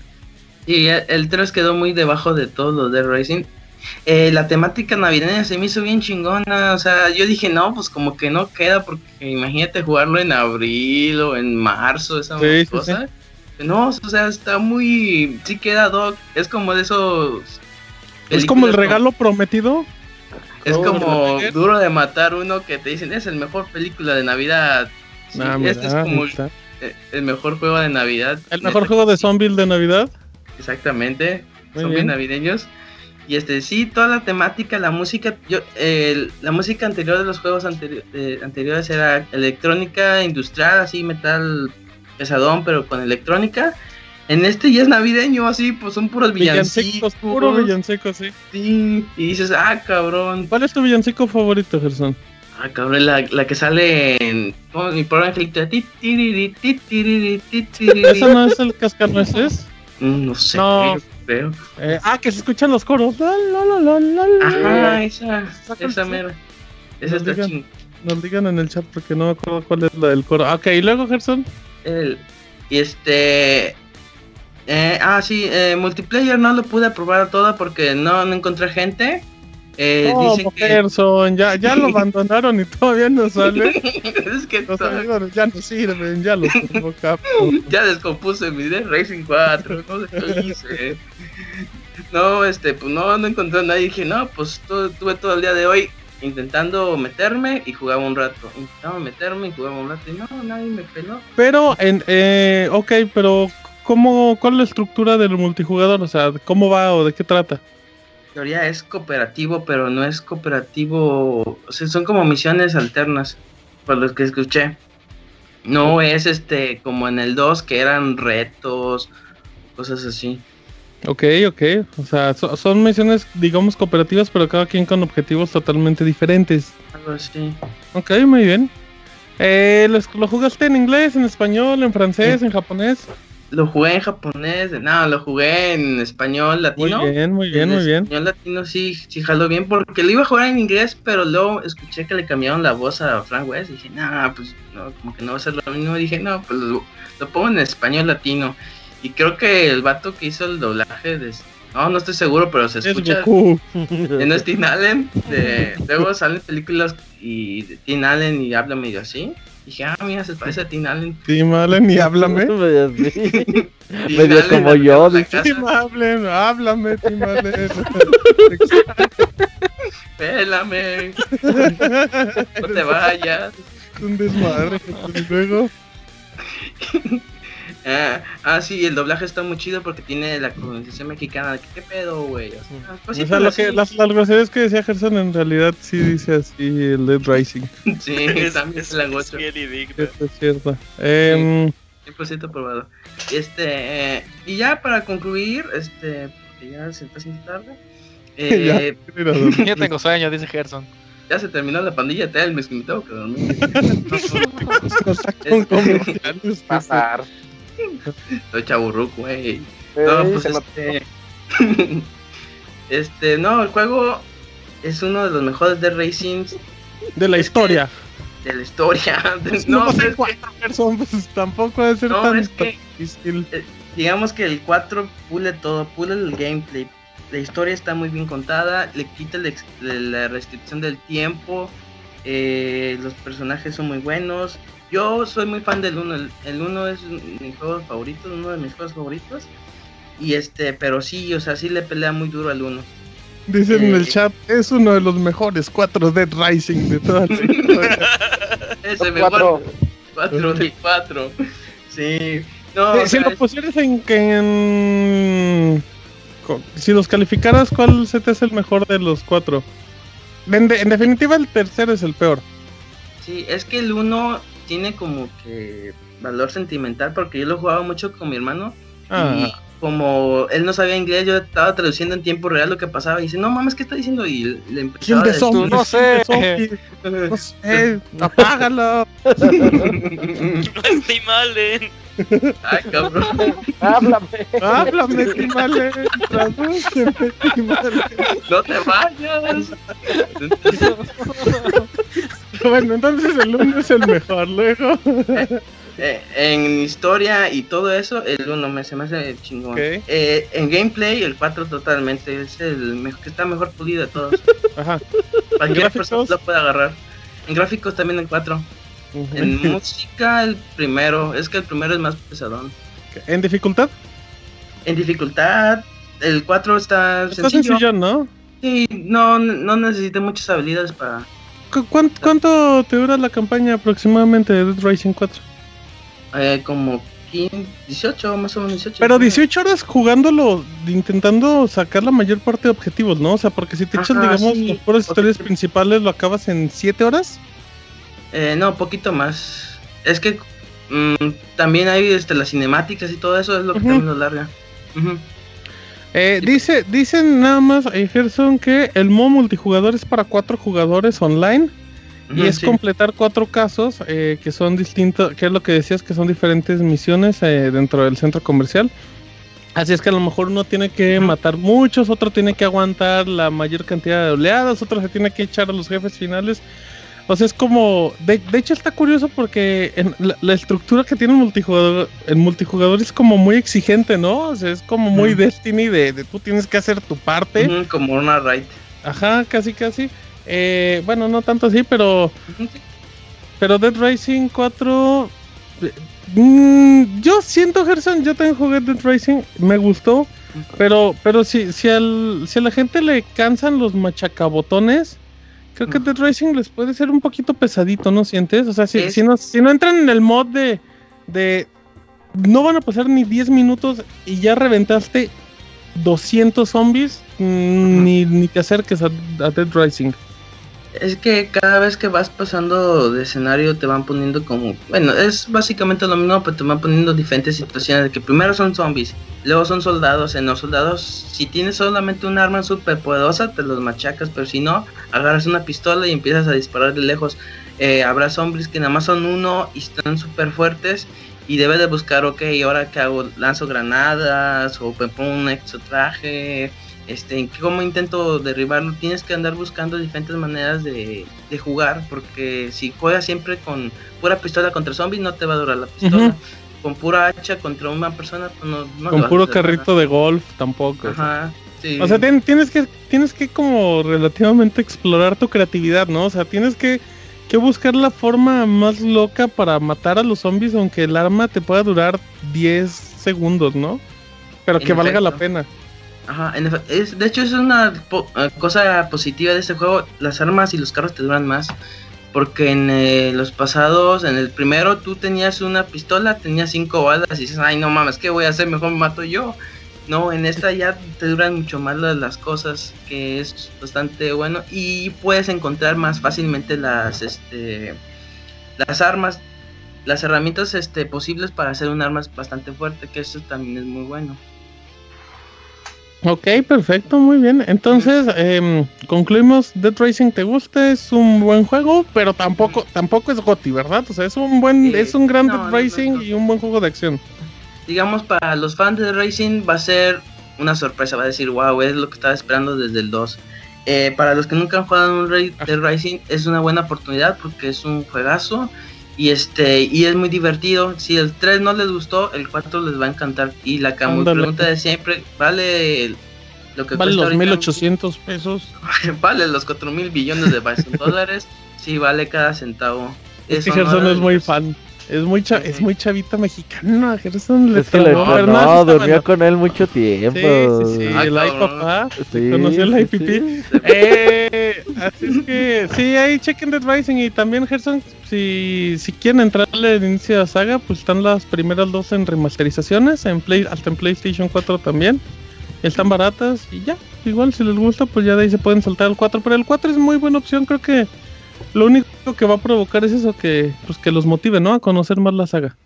Y el- el 3 quedó muy debajo de todos los de Racing. Eh, la temática navideña se me hizo bien chingona. O sea, yo dije, no, pues como que no queda, porque imagínate jugarlo en abril o en marzo, esa Sí, sí, cosa. No, o sea, está muy. Sí queda, Doc. Es como de esos. Es como el regalo prometido. Es Oh, como duro de matar uno que te dicen, es el mejor película de Navidad. Sí, Ah, este es como está. el, el mejor juego de Navidad. El mejor juego de zombie de Navidad. Exactamente, Muy son bien. bien navideños. Y este, sí, toda la temática, la música, yo, el- la música anterior de los juegos anteri- eh, anteriores era electrónica industrial, así metal pesadón, pero con electrónica. En este ya es navideño, así, pues son puros Villancicos, villancicos. puro villancico, sí. Sí, y dices, ah, cabrón. ¿Cuál es tu villancico favorito, Gerson? Ah, cabrón, la, la que sale en. ¿cómo? Mi pobre angelito. ¿Ese no es el cascanueces? Mm, No sé, No. Creo. Eh, ah, que se escuchan los coros. La, la, la. Ajá, esa, esa mera. Esa Nos está digan. Nos digan en el chat porque no me acuerdo cuál es la del coro. Ah, Ok, y luego, Gerson. El, y este. eh, ah, sí, eh, multiplayer no lo pude probar todo porque no, no encontré gente. Eh, dicen que. Gerson, ya, ya lo abandonaron y todavía no sale. es que Los ya no sirven, ya los ya descompuse mi Racing 4, no sé qué hice. No, este, pues no, no encontré a nadie. Dije, no, pues todo, tuve todo el día de hoy intentando meterme y jugaba un rato. Intentaba meterme y jugaba un rato y no, nadie me peló. Pero, en, eh, ok, pero ¿cómo, ¿cuál es la estructura del multijugador? O sea, ¿cómo va o de qué trata? Teoría es cooperativo, pero no es cooperativo. O sea, son como misiones alternas, por los que escuché. No es este como en el 2 que eran retos, cosas así. Ok, ok. O sea, so- son misiones, digamos, cooperativas, pero cada quien con objetivos totalmente diferentes. Algo así. Ok, muy bien. Eh, ¿lo, ¿Lo jugaste en inglés, en español, en francés, en japonés? Lo jugué en japonés, no, lo jugué en español Muy latino. bien, muy bien, En muy bien. español latino sí, sí jaló bien, porque lo iba a jugar en inglés, pero luego escuché que le cambiaron la voz a Frank West y dije, no, pues no, como que no va a ser lo mismo. Y dije, no, pues lo, lo pongo en español latino. Y creo que el vato que hizo el doblaje de... No, no estoy seguro, pero se Es escucha... Goku. En es Teen Allen, de, luego salen películas y Teen Allen y habla medio así. Dije, ah, mira, se parece a Teen Allen. Tim Allen, y háblame. Medio como yo. Tim Allen, háblame, Tim Allen. Pélame, no te vayas. un desmadre. Y luego, Ah, ah, sí, el doblaje está muy chido porque tiene la colonización mexicana. de que, ¿Qué pedo, güey? O sea, o cositas sea, lo que, las, las groserías que decía Gerson en realidad sí dice así el Dead Rising. Sí, Es, también es, la es. Esto es cierto. Em, 100% probado. Este, eh, y ya para concluir, este, porque ya se está haciendo tarde. Eh, mira, don- Yo tengo sueño, dice Gerson. ya se terminó la pandilla de Telmes, que me tengo que dormir. comerciales. Pasar. Estoy chaburruco, güey. No, pues este. este, no, el juego es uno de los mejores de Racings De la historia. de la historia. Pues no, no, pero sé es que, cuatro personas, pues tampoco debe ser No, tan es que- difícil. digamos que el 4 pule todo, pule el gameplay. La historia está muy bien contada, le quita la restricción del tiempo. eh, los personajes son muy buenos. Yo soy muy fan del 1. El, el 1 es mi juego favorito, uno de mis juegos favoritos. Y este, pero sí, o sea, sí le pelea muy duro al 1. Dicen en el eh, chat, es uno de los mejores cuatro Dead Rising de toda la historia. Ese mejor, cuatro. 4 del 4. Sí. No, Si- o si sea, lo es- pusieras en, en- Si los calificaras, ¿cuál se te hace el mejor de los cuatro? En, de- en definitiva, el tercero es el peor. sí, es que el 1 tiene como que valor sentimental porque yo lo jugaba mucho con mi hermano Ah, y como él no sabía inglés, yo estaba traduciendo en tiempo real lo que pasaba y dice, no mames, ¿qué está diciendo? Y le ¿Quién empezaba a de decir- no sé. ¿Quién? No sé, apágalo. Ni Malen. Ay, cabrón. Háblame. Háblame, Timale. Tradúceme, Timale. No te vayas. Bueno, entonces el uno es el mejor. Luego. Eh, en historia y todo eso, el 1 me, se me hace chingón. Eh, en gameplay, el 4 totalmente. Es el mejor, que está mejor pulido de todos. Ajá. Cualquier persona lo puede agarrar. En gráficos también el 4. En música, el primero. Es que el primero es más pesadón. ¿En dificultad? En dificultad, el 4 está Está sencillo. sencillo, ¿no? Sí, no, no necesita muchas habilidades para. ¿Cu- cuán- ¿Cuánto te dura la campaña aproximadamente de Dead Rising 4? Eh, como 15, 18, más o menos 18. Pero ¿no? 18 horas jugándolo, intentando sacar la mayor parte de objetivos, ¿no? O sea, porque si te echas, digamos, sí. las puras historias que- principales, lo acabas en 7 horas. Eh, no, poquito más. Es que mm, también hay este, las cinemáticas y todo eso es lo que Ujú. también lo larga. Ujú. Eh, dice, dicen nada más, eh, Gerson, que el modo multijugador es para 4 jugadores online. Y es completar cuatro casos eh, que son distintos, que es lo que decías, que son diferentes misiones eh, dentro del centro comercial. Así es que a lo mejor uno tiene que matar muchos, otro tiene que aguantar la mayor cantidad de oleadas, otro se tiene que echar a los jefes finales. O sea, es como. De, de hecho, está curioso porque en la, la estructura que tiene el multijugador, el multijugador es como muy exigente, ¿no? O sea, es como muy Ujú. Destiny de, de tú tienes que hacer tu parte. Como una raid. Ajá, casi, casi. Eh, bueno, no tanto así, pero. Pero Dead Rising 4. eh, mm, yo siento, Gerson, yo también jugué Dead Rising, me gustó. Pero, pero si, si, al, si a la gente le cansan los machacabotones, creo que. Dead Rising les puede ser un poquito pesadito, ¿no sientes? O sea, si, no, si no entran en el mod de, de. No van a pasar ni 10 minutos y ya reventaste 200 zombies, mm, ni, ni te acerques a, a Dead Rising. Es que cada vez que vas pasando de escenario te van poniendo como, bueno, es básicamente lo mismo, pero te van poniendo diferentes situaciones, que primero son zombies, luego son soldados, en los soldados, si tienes solamente un arma súper poderosa, te los machacas, pero si no, agarras una pistola y empiezas a disparar de lejos. Eh, habrá zombies que nada más son uno y están súper fuertes y debes de buscar, ok, ahora que hago, lanzo granadas o me pongo un extra traje, este, cómo intento derribarlo, tienes que andar buscando diferentes maneras de, de jugar, porque si juegas siempre con pura pistola contra zombies, no te va a durar la pistola. Con pura hacha contra una persona, pues no, no Con puro carrito de golf tampoco. Ajá, sí. O sea, tien- tienes que tienes que como relativamente explorar tu creatividad, ¿no? O sea, tienes que, que buscar la forma más loca para matar a los zombies, aunque el arma te pueda durar 10 segundos, ¿no? Pero que valga la pena. Ajá, en es, de hecho es una po- eh, cosa positiva de este juego, las armas y los carros te duran más. Porque en eh, los pasados, en el primero tú tenías una pistola, tenías cinco balas y dices, ay no mames, ¿qué voy a hacer? Mejor me mato yo. No, en esta ya te duran mucho más las, las cosas, que es bastante bueno. Y puedes encontrar más fácilmente las, este, las armas, las herramientas este, posibles para hacer un arma bastante fuerte, que eso también es muy bueno. Ok, perfecto, muy bien. Entonces, em, concluimos, Dead Racing te gusta, es un buen juego, pero tampoco tampoco es GOTY, ¿verdad? O sea, es un buen, es un gran no, Dead no, Racing no. y un buen juego de acción. digamos, para los fans de Racing va a ser una sorpresa, va a decir, wow, es lo que estaba esperando desde el 2. Eh, para los que nunca han jugado un Ra- de Racing, es una buena oportunidad porque es un juegazo y este y es muy divertido. Si el 3 no les gustó, el 4 les va a encantar. Y la cam- Ándale. pregunta de siempre, ¿vale lo que Vale cuesta los ahorita? 1800 pesos. vale los 4 mil billones de dólares? Sí, vale cada centavo. Eso no Gerson era es muy fan. Es muy, cha- es muy chavita mexicana. Gerson le Es que pero no, sí está durmió bueno. con él mucho tiempo. Sí, sí, sí. Ah, el ay papá. Sí, conoció el sí, IPP. sí. Eh, así es que sí, ahí chequen Dead Rising y también Gerson, si, si quieren entrarle al inicio de la saga, pues están las primeras dos en remasterizaciones, en Play, hasta en PlayStation 4 también. Están baratas y ya, igual si les gusta, pues ya de ahí se pueden saltar al 4, pero el 4 es muy buena opción, creo que lo único que va a provocar es eso, que pues que los motive, ¿no? A conocer más la saga.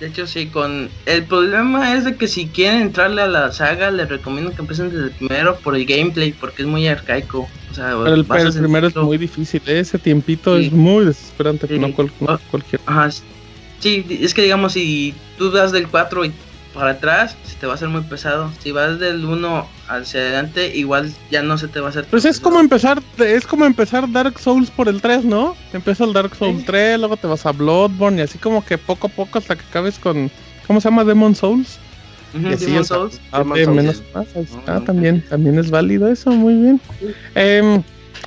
De hecho, sí, con. El problema es de que si quieren entrarle a la saga, les recomiendo que empiecen desde el primero por el gameplay, porque es muy arcaico. O sea, Pero el, vas el primero es muy difícil, ¿eh? ese tiempito Sí. es muy desesperante, Sí. no, cual- no Ah. cualquier. Ajá. Sí, es que digamos, si tú das del 4 y para atrás, se te va a hacer muy pesado. Si vas del 1 hacia adelante, igual ya no se te va a hacer. Pues es como empezar, es como empezar Dark Souls por el 3, ¿no? Empieza el Dark Souls Sí. 3, luego te vas a Bloodborne y así como que poco a poco hasta que acabes con, ¿cómo se llama? Demon Souls. Ujú, y así, Demon Souls. Ah, Demon de Souls. menos más, ahí está, también, también es válido eso, muy bien. Em,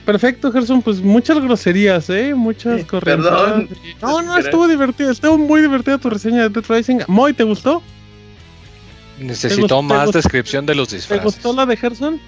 perfecto, Gerson, pues muchas groserías, ¿eh? Muchas Sí, corrientes. perdón. No, no, estuvo divertido, estuvo muy divertida tu reseña de Dead Rising. Moy, ¿te gustó? Necesitó gustó- te más gustó- descripción de los ¿Te disfraces. gustó la de Gerson?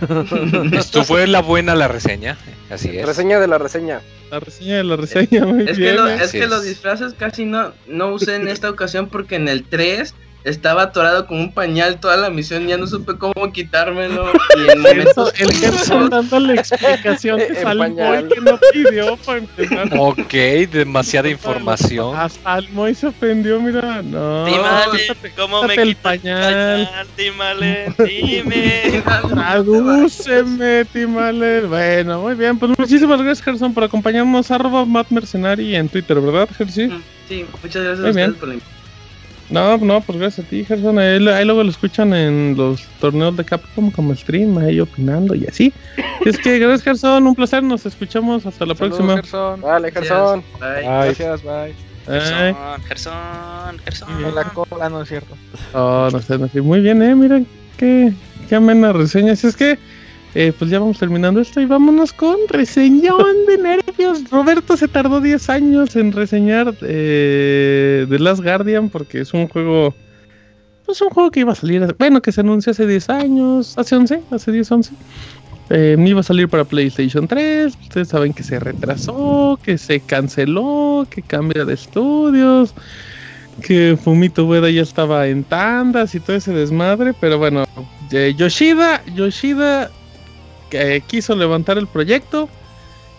Esto fue la buena la reseña. Así es. Reseña de la reseña. La reseña de la reseña, muy Es bien. que, lo- ¿eh? es que los es. disfraces casi no, no usé en esta ocasión porque en el 3 estaba atorado con un pañal toda la misión, ya no supe cómo quitármelo. Y en momentos el Gerson dándole explicaciones En al pañal. Moy que no pidió para empezar. Ok, demasiada información. Hasta el Moy se ofendió, mira. No, Dímale, ¿cómo me el pañal. pañal? Dímale, dime. Tradúceme, Timale. Bueno, muy bien. Pues muchísimas gracias, Gerson, por acompañarnos. Arroba Matt Mercenari en Twitter, ¿verdad, Gersi? Sí, muchas gracias Muy a ustedes bien. por la No, no, pues gracias a ti, Gerson. Ahí, ahí luego lo escuchan en los torneos de Capcom como stream, ahí opinando y así. Es que gracias, Gerson. Un placer. Nos escuchamos. Hasta la Saludos, próxima. Gerson. Dale, Gerson. Bye. Gracias, bye. Gerson, Gerson, Gerson. En la cola, no es cierto. Oh, no sé, no sé. Muy bien, eh. Miren qué, qué amena reseña. Si es que, eh, pues ya vamos terminando esto y vámonos con reseñón de nervios. Roberto se tardó 10 años en reseñar eh, The Last Guardian porque es un juego. Pues un juego que iba a salir. Bueno, que se anunció hace 10 años. Hace 11, hace 10, 11. Eh, iba a salir para PlayStation 3. Ustedes saben que se retrasó, que se canceló, que cambia de estudios que Fumito Ueda ya estaba en tandas y todo ese desmadre, pero bueno, eh, Yoshida, Yoshida quiso levantar el proyecto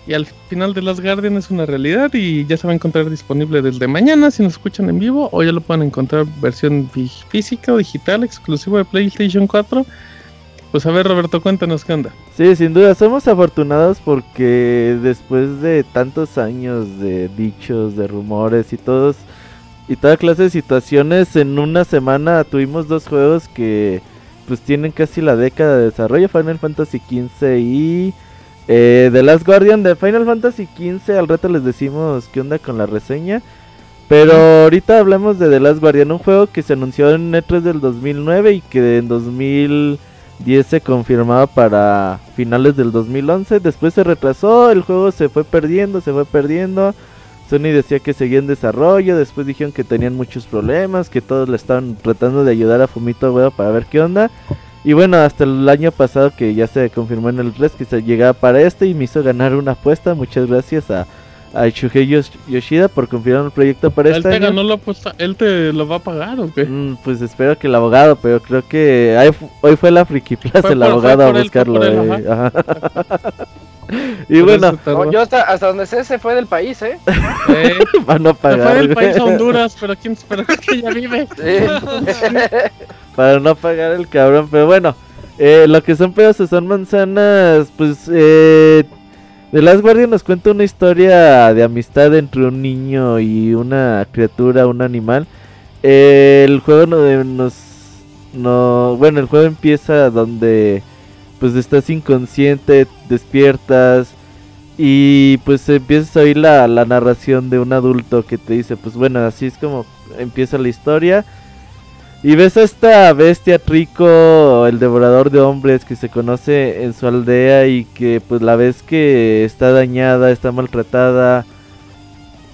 y al final de Last Guardian es una realidad y ya se va a encontrar disponible desde mañana si nos escuchan en vivo o ya lo pueden encontrar versión fí- física o digital exclusivo de PlayStation 4. Pues a ver Roberto, cuéntanos qué onda. Sí, sin duda, somos afortunados porque después de tantos años de dichos, de rumores y todos y toda clase de situaciones, en una semana tuvimos dos juegos que pues tienen casi la década de desarrollo, Final Fantasy XV y eh, The Last Guardian de Final Fantasy XV, al rato les decimos qué onda con la reseña. Pero ahorita hablamos de The Last Guardian, un juego que se anunció en E3 del 2009 y que en 2010 se confirmaba para finales del 2011. Después se retrasó, el juego se fue perdiendo, se fue perdiendo. Sony decía que seguía en desarrollo, después dijeron que tenían muchos problemas, que todos le estaban tratando de ayudar a Fumito Ueda para ver qué onda. Y bueno, hasta el año pasado que ya se confirmó en el 3 que se llegaba para este y me hizo ganar una apuesta. Muchas gracias a, a Shuhei Yoshida por confirmar el proyecto para ¿Él este te año. ganó la apuesta? ¿Él te lo va a pagar o qué? Mm, pues espero que el abogado, pero creo que hoy fue la Friki Plaza el abogado a buscarlo. él, eh, ajá. y Por bueno. No, yo hasta, hasta donde sé se fue del país, ¿eh? Eh, van a se fue pagar. del país a Honduras, pero quién espera que ya vive. Sí. para no pagar el cabrón. Pero bueno, eh, lo que son pedos o son manzanas, pues eh, The Last Guardian nos cuenta una historia de amistad entre un niño y una criatura, un animal. Eh, el juego no- eh, nos, no, bueno, el juego empieza donde pues estás inconsciente, despiertas y pues empiezas a oír la, la narración de un adulto que te dice, pues bueno, así es como empieza la historia. Y ves a esta bestia Trico, el devorador de hombres que se conoce en su aldea y que pues la ves que está dañada, está maltratada.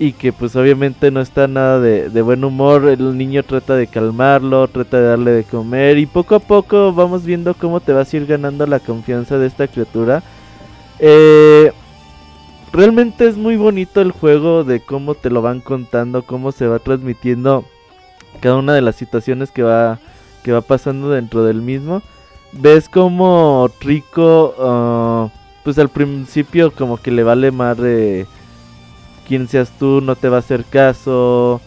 Y que pues obviamente no está nada de, de buen humor. El niño trata de calmarlo, trata de darle de comer y poco a poco vamos viendo cómo te vas a ir ganando la confianza de esta criatura. Eh, realmente es muy bonito el juego de cómo te lo van contando, cómo se va transmitiendo cada una de las situaciones que va que va pasando dentro del mismo. Ves como Rico, ah, pues al principio como que le vale madre quién seas tú, no te va a hacer caso.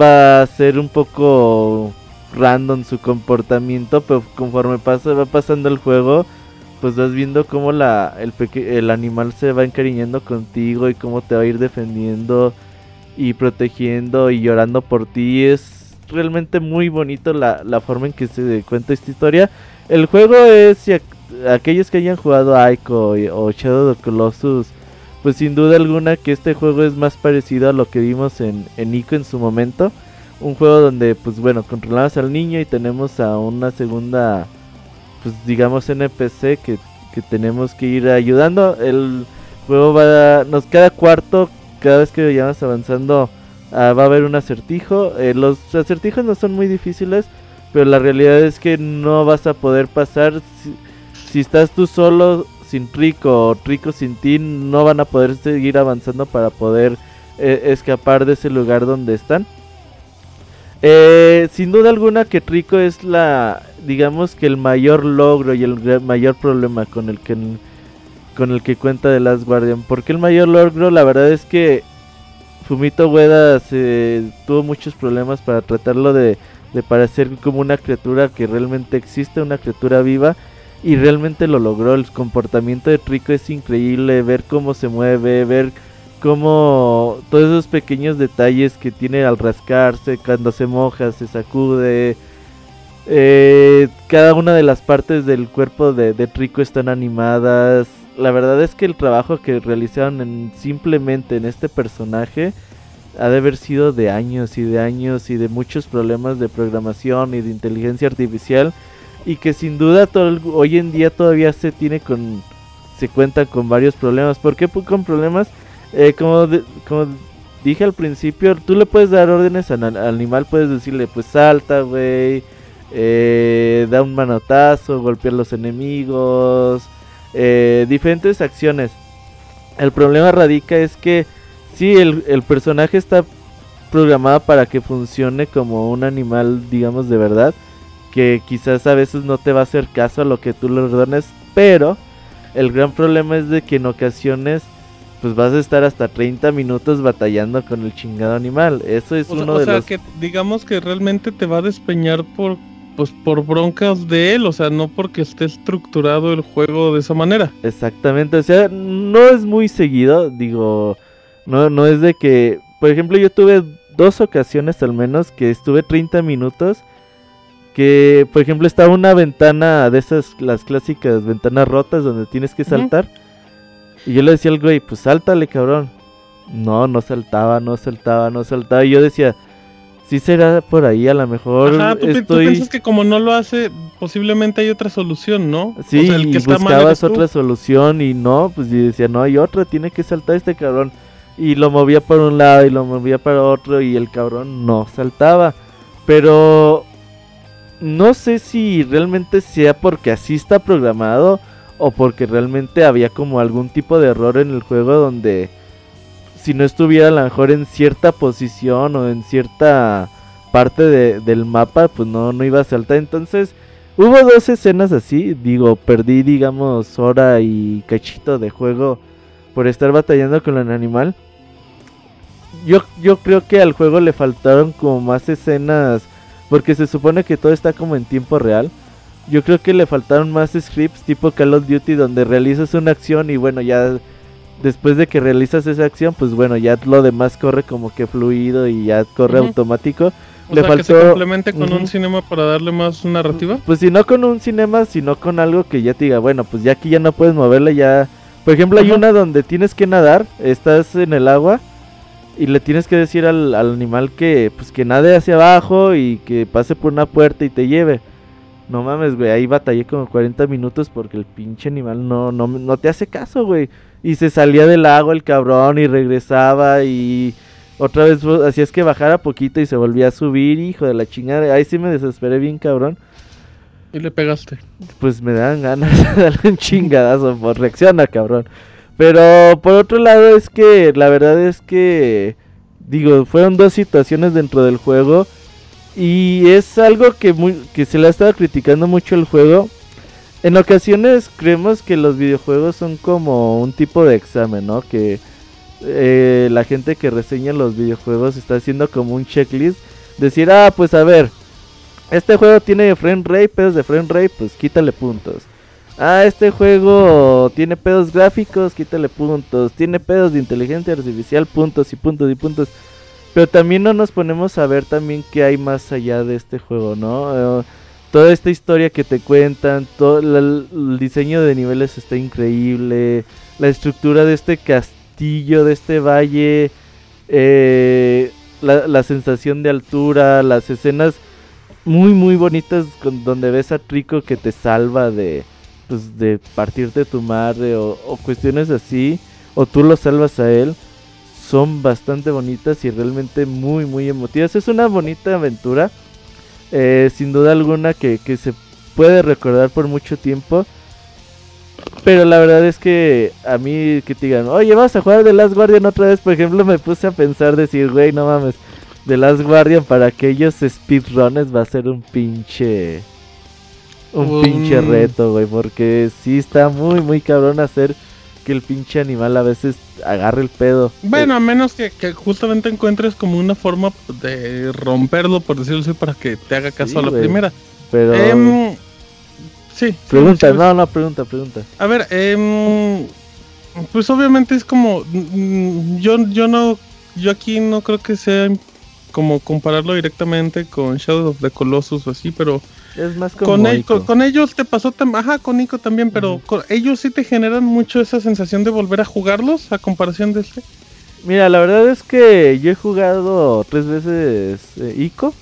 Va a ser un poco random su comportamiento, pero conforme pasa, va pasando el juego, pues vas viendo cómo la, el, animal se va encariñando contigo y cómo te va a ir defendiendo y protegiendo y llorando por ti. Es realmente muy bonito la, la forma en que se cuenta esta historia. El juego es, si aquellos que hayan jugado y- o Shadow of Colossus, pues sin duda alguna que este juego es más parecido a lo que vimos en, en Ico en su momento. Un juego donde, pues bueno, controlamos al niño y tenemos a una segunda, pues digamos NPC que, que tenemos que ir ayudando. El juego va a, nos cada cuarto, cada vez que vayamos avanzando, ah, va a haber un acertijo. Eh, los acertijos no son muy difíciles, pero la realidad es que no vas a poder pasar. Si, si estás tú solo, sin Rico o Rico sin ti, no van a poder seguir avanzando para poder eh, escapar de ese lugar donde están. Eh, sin duda alguna que Rico es la, digamos que el mayor logro y el mayor problema con el que con el que cuenta The Last Guardian. Porque el mayor logro, la verdad es que Fumito Ueda tuvo muchos problemas para tratarlo de, de parecer como una criatura que realmente existe, una criatura viva. Y realmente lo logró. El comportamiento de Rico es increíble. Ver cómo se mueve, ver cómo todos esos pequeños detalles que tiene al rascarse, cuando se moja, se sacude. eh, cada una de las partes del cuerpo de, de Rico están animadas. La verdad es que el trabajo que realizaron en- simplemente en este personaje ha de haber sido de años y de años y de muchos problemas de programación y de inteligencia artificial y que sin duda todo hoy en día todavía se tiene con se cuenta con varios problemas. ¿Por qué con problemas? Eh, como, de- como dije al principio, tú le puedes dar órdenes al, al animal, puedes decirle pues salta, güey, eh, da un manotazo, golpear los enemigos, eh, diferentes acciones. El problema radica es que si el, el personaje está programado para que funcione como un animal, digamos, de verdad, que quizás a veces no te va a hacer caso a lo que tú le ordenes, pero el gran problema es de que en ocasiones pues vas a estar hasta 30 minutos batallando con el chingado animal. Eso es O uno o de sea, los que digamos que realmente te va a despeñar por pues por broncas de él, o sea, no porque esté estructurado el juego de esa manera. Exactamente, o sea, no es muy seguido, digo, no, no es de que, por ejemplo, yo tuve dos ocasiones al menos que estuve 30 minutos, que, por ejemplo, estaba una ventana de esas, las clásicas ventanas rotas donde tienes que saltar, y yo le decía al güey, pues sáltale, cabrón. No, no saltaba, no saltaba, no saltaba, y yo decía, sí será por ahí, a lo mejor Ajá, tú, estoy... piensas que como no lo hace, posiblemente hay otra solución, ¿no? Sí, o sea, el que y está mal buscabas otra solución y no, pues yo decía, no hay otra, tiene que saltar este cabrón. Y lo movía para un lado y lo movía para otro y el cabrón no saltaba. Pero no sé si realmente sea porque así está programado o porque realmente había como algún tipo de error en el juego donde si no estuviera a lo mejor en cierta posición o en cierta parte de- del mapa, pues no, no iba a saltar. Entonces, hubo dos escenas así. Digo, perdí, digamos, hora y cachito de juego por estar batallando con el animal. Yo, yo creo que al juego le faltaron como más escenas. Porque se supone que todo está como en tiempo real. Yo creo que le faltaron más scripts tipo Call of Duty donde realizas una acción y bueno, ya después de que realizas esa acción, pues bueno, ya lo demás corre como que fluido y ya corre Ujú. automático. O le sea, que se faltó- complemente con un Ujú. cinema para darle más narrativa. Pues si no con un cinema, sino con algo que ya te diga, bueno, pues ya aquí ya no puedes moverle, ya... Por ejemplo, hay Ajá. una donde tienes que nadar, estás en el agua y le tienes que decir al, al animal que pues que nade hacia abajo y que pase por una puerta y te lleve. No mames, güey, ahí batallé como 40 minutos porque el pinche animal no, no, no te hace caso, güey. Y se salía del agua el cabrón y regresaba y otra vez vo- hacía es que bajara poquito y se volvía a subir, hijo de la chingada. Ahí sí me desesperé bien cabrón. Y le pegaste. Pues me dan ganas de darle un chingadazo por reacciona, cabrón. Pero por otro lado es que la verdad es que digo, fueron dos situaciones dentro del juego y es algo que muy, que se le ha estado criticando mucho el juego. En ocasiones creemos que los videojuegos son como un tipo de examen, ¿no? Que eh, la gente que reseña los videojuegos está haciendo como un checklist. Decir, ah, pues a ver, este juego tiene frame rate, pedos de frame rate, pues quítale puntos. Ah, este juego tiene pedos gráficos, quítale puntos. Tiene pedos de inteligencia artificial, puntos y puntos y puntos. Pero también no nos ponemos a ver también qué hay más allá de este juego, ¿no? Eh, toda esta historia que te cuentan, todo el diseño de niveles está increíble, la estructura de este castillo, de este valle, eh, la, sensación de altura, las escenas muy muy bonitas donde ves a Trico que te salva de pues de partirte tu madre o, cuestiones así o tú lo salvas a él son bastante bonitas y realmente muy muy emotivas. Es una bonita aventura eh, sin duda alguna que, que se puede recordar por mucho tiempo pero la verdad es que a mí que te digan, oye, vas a jugar The Last Guardian otra vez, por ejemplo, me puse a pensar, decir, güey, no mames, The Last Guardian para aquellos speedrunners va a ser un pinche... Un pinche reto, güey, porque sí está muy, muy cabrón hacer que el pinche animal a veces agarre el pedo. Bueno, a menos que, que justamente encuentres como una forma de romperlo, por decirlo así, para que te haga caso Sí, a la primera. Pero... Em, sí. pregunta, sí, no, no, pregunta, pregunta. A ver, em, pues obviamente es como mm, yo yo no yo aquí no creo que sea como compararlo directamente con Shadow of the Colossus o así, pero Es más como... con, el- Ico. con, con ellos te pasó ajá, con Nico también, pero con- ellos sí te generan mucho esa sensación de volver a jugarlos a comparación de este. Mira, la verdad es que yo he jugado tres veces eh, Ico.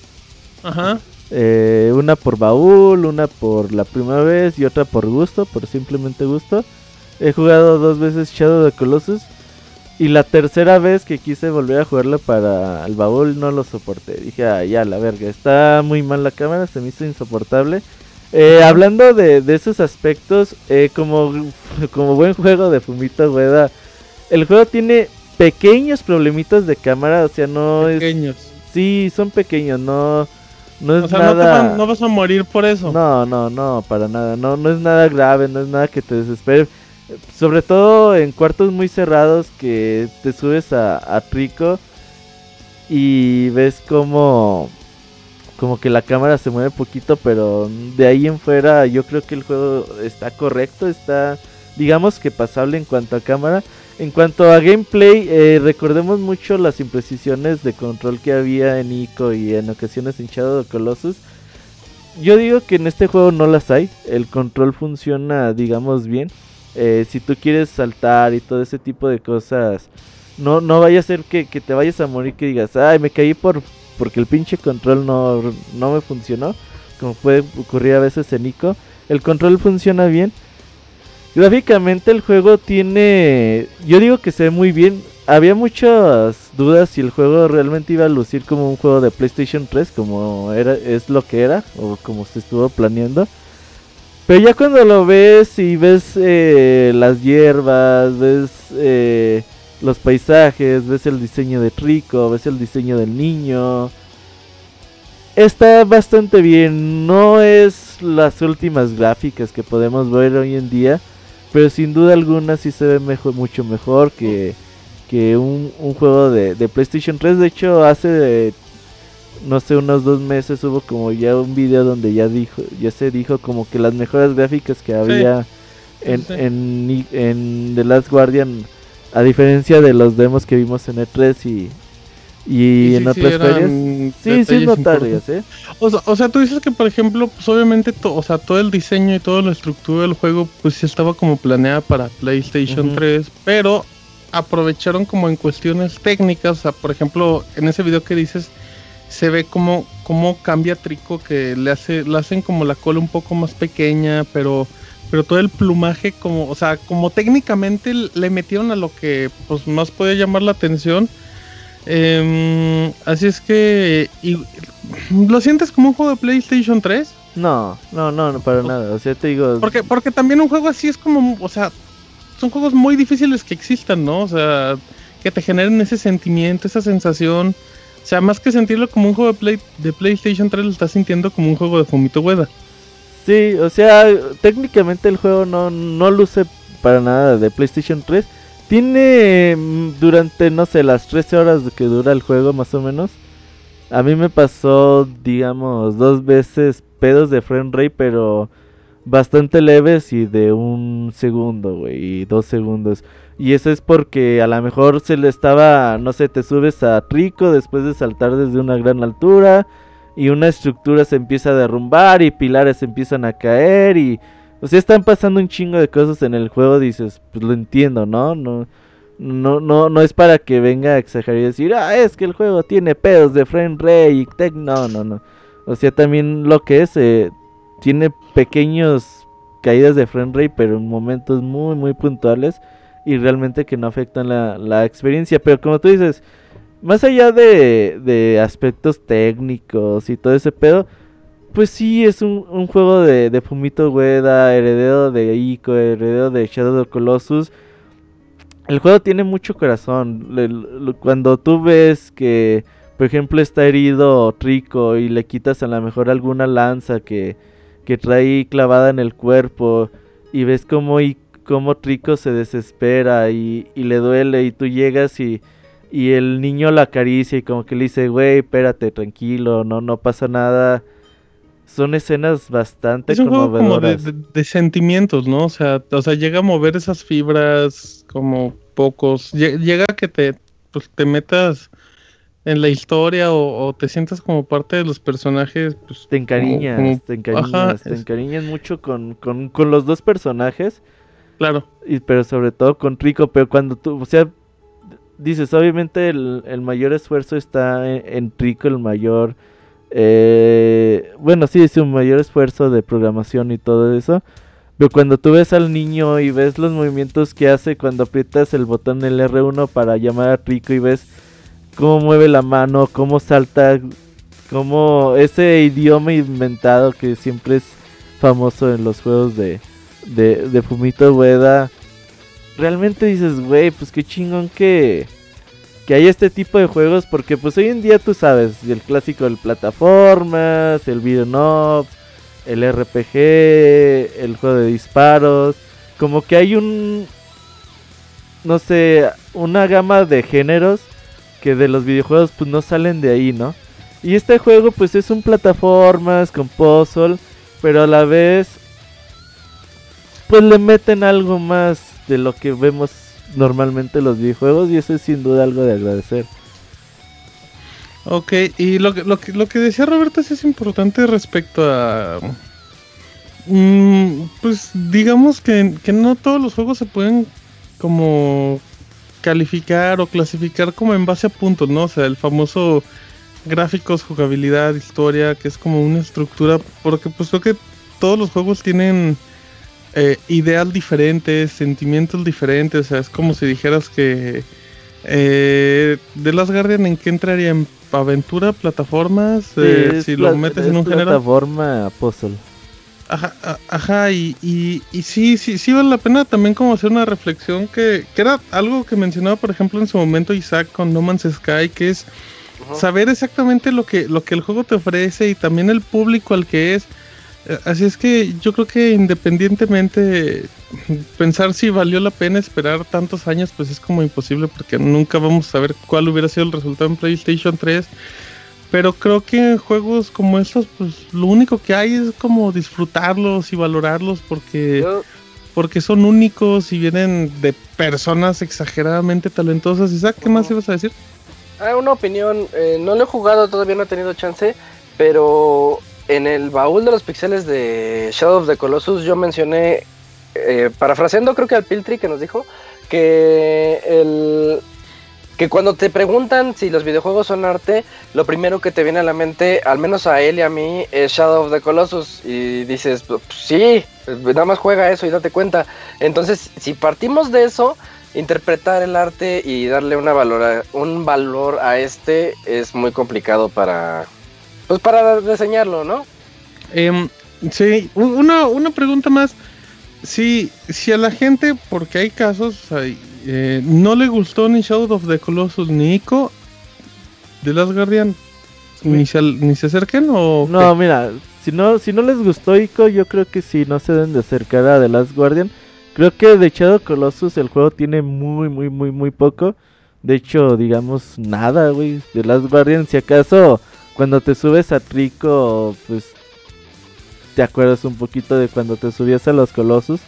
Ajá. Eh, una por baúl, una por la primera vez y otra por gusto, por simplemente gusto. He jugado dos veces Shadow of the Colossus. Y la tercera vez que quise volver a jugarlo para el baúl no lo soporté. Dije, ah, ya, la verga, está muy mal la cámara, se me hizo insoportable. Eh, hablando de, de esos aspectos, eh, como, como buen juego de Fumito Ueda, el juego tiene pequeños problemitas de cámara, o sea, no es... Pequeños. Sí, son pequeños, no, no es O sea, no, nada... van- no vas a morir por eso. No, no, no, para nada. No, no es nada grave, no es nada que te desespere. Sobre todo en cuartos muy cerrados que te subes a, a Trico y ves como como que la cámara se mueve poquito, pero de ahí en fuera yo creo que el juego está correcto, está digamos que pasable en cuanto a cámara. En cuanto a gameplay, eh, recordemos mucho las imprecisiones de control que había en Ico y en ocasiones en Shadow Colossus. Yo digo que en este juego no las hay. El control funciona, digamos, bien. Eh, si tú quieres saltar y todo ese tipo de cosas, no, no vaya a ser que, que te vayas a morir que digas, ay, me caí por porque el pinche control no, no me funcionó. Como puede ocurrir a veces en Ico. El control funciona bien. Gráficamente el juego tiene... Yo digo que se ve muy bien. Había muchas dudas si el juego realmente iba a lucir como un juego de PlayStation 3, como era, es lo que era, o como se estuvo planeando. Pero ya cuando lo ves y ves eh, las hierbas, ves eh, los paisajes, ves el diseño de Rico, ves el diseño del niño, está bastante bien. No es las últimas gráficas que podemos ver hoy en día, pero sin duda alguna sí se ve mejor, mucho mejor que, que un, un juego de, de PlayStation 3. De hecho, hace no sé, unos dos meses hubo como ya un video donde ya dijo, ya se dijo como que las mejores gráficas que había en, sí. en, en The Last Guardian, a diferencia de los demos que vimos en E3 y, y Sí, en sí, otras ferias. Sí, sí, detalles notarias, ¿eh? O sea, o sea, tú dices que, por ejemplo, pues obviamente, to- o sea, todo el diseño y toda la estructura del juego, pues sí estaba como planeada para PlayStation Ujú. 3, pero aprovecharon como en cuestiones técnicas, o sea, por ejemplo, en ese video que dices, se ve como, como cambia Trico, que le hace, le hacen como la cola un poco más pequeña, pero pero todo el plumaje como, o sea, como técnicamente le metieron a lo que pues más podía llamar la atención. Em, así es que y- lo sientes como un juego de PlayStation 3, No, no, no, no, para nada. O sea, te digo. porque porque también un juego así es como, o sea, son juegos muy difíciles que existan, ¿no? O sea, que te generen ese sentimiento, esa sensación. O sea, más que sentirlo como un juego de, Play, de PlayStation 3, lo estás sintiendo como un juego de Fumito Ueda. Sí, o sea, técnicamente el juego no, no luce para nada de PlayStation 3. Tiene mm, durante, no sé, las 13 horas que dura el juego más o menos. A mí me pasó, digamos, dos veces pedos de frame rate, pero bastante leves y de un segundo, güey, y dos segundos. Y eso es porque a lo mejor se le estaba, no sé, te subes a Rico después de saltar desde una gran altura y una estructura se empieza a derrumbar y pilares empiezan a caer y o sea están pasando un chingo de cosas en el juego dices pues lo entiendo no no no no no es para que venga a exagerar y decir ah es que el juego tiene pedos de frame rate y tech no no no. O sea también lo que es eh, tiene pequeños caídas de frame rate pero en momentos muy muy puntuales y realmente que no afectan la, la experiencia pero como tú dices más allá de, de aspectos técnicos y todo ese pedo, pues sí es un, un juego de, de Fumito Ueda, heredero de Ico, heredero de Shadow of Colossus. El juego tiene mucho corazón. Cuando tú ves que, por ejemplo, está herido Trico y le quitas a lo mejor alguna lanza que, que trae clavada en el cuerpo y ves cómo, I- cómo Trico se desespera y, y le duele y tú llegas y y el niño la acaricia y como que le dice, güey, espérate, tranquilo, no, no pasa nada. Son escenas bastante Es un juego como de, conmovedoras. de- de sentimientos, ¿no? O sea, o sea, llega a mover esas fibras como pocos. Lle- Llega a que te, pues, te metas en la historia o, o te sientas como parte de los personajes. Pues, Te encariñas, como- te encariñas, Ajá, te es- encariñas mucho con, con, con los dos personajes, claro. y, pero sobre todo con Rico, pero cuando tú, o sea, dices, obviamente el, el mayor esfuerzo está en, en Rico, el mayor, eh, bueno, sí, es un mayor esfuerzo de programación y todo eso, pero cuando tú ves al niño y ves los movimientos que hace cuando aprietas el botón el R1 para llamar a Rico y ves cómo mueve la mano, cómo salta, cómo ese idioma inventado que siempre es famoso en los juegos de, de, de Fumito Ueda, realmente dices, güey, pues qué chingón que, que hay este tipo de juegos, porque pues hoy en día tú sabes, el clásico del plataformas, el video no, el RPG, el juego de disparos, como que hay un, no sé, una gama de géneros que de los videojuegos pues no salen de ahí, ¿no? Y este juego pues es un plataformas con puzzle, pero a la vez pues le meten algo más de lo que vemos normalmente en los videojuegos y eso es sin duda algo de agradecer. Ok, y lo que, lo que, lo que decía Roberto es importante respecto a... mm, pues digamos que, que no todos los juegos se pueden como calificar o clasificar como en base a puntos, ¿no? O sea, el famoso gráficos, jugabilidad, historia, que es como una estructura, porque pues creo que todos los juegos tienen eh, ideas diferentes, sentimientos diferentes, o sea, es como si dijeras que eh, The Last Guardian en qué entraría en aventura, plataformas, eh, si lo metes es en un género. plataforma puzzle. Ajá, ajá y, y, y sí, sí, sí vale la pena también como hacer una reflexión que, que era algo que mencionaba, por ejemplo, en su momento Isaac con No Man's Sky, que es saber exactamente lo que, lo que el juego te ofrece y también el público al que es. Eh, Así es que yo creo que independientemente pensar si valió la pena esperar tantos años, pues es como imposible porque nunca vamos a saber cuál hubiera sido el resultado en PlayStation 3. Pero creo que en juegos como estos, pues lo único que hay es como disfrutarlos y valorarlos porque, Yo- porque son únicos y vienen de personas exageradamente talentosas. Isaac, ¿qué más ibas a decir? Ah, una opinión, eh, no lo he jugado, todavía no he tenido chance, pero en el baúl de los pixeles de Shadow of the Colossus yo mencioné, eh, parafraseando creo que al Piltry que nos dijo, que el, que cuando te preguntan si los videojuegos son arte, lo primero que te viene a la mente, al menos a él y a mí, es Shadow of the Colossus. Y dices, pues, sí, nada más juega eso y date cuenta. Entonces, si partimos de eso, interpretar el arte y darle un valor a este es muy complicado para, pues para reseñarlo, ¿no? Em, sí, una, una pregunta más. Si, si a la gente, porque hay casos, hay, eh, no le gustó ni Shadow of the Colossus ni Ico de Last Guardian, ni se, al- ni se acerquen o... No, mira, si no, si no les gustó Ico, yo creo que sí, no se deben de acercar a The Last Guardian. Creo que de Shadow Colossus el juego tiene muy, muy, muy, muy poco. De hecho, digamos, nada, güey. The Last Guardian, si acaso, cuando te subes a Trico, pues te acuerdas un poquito de cuando te subías a los Colossus.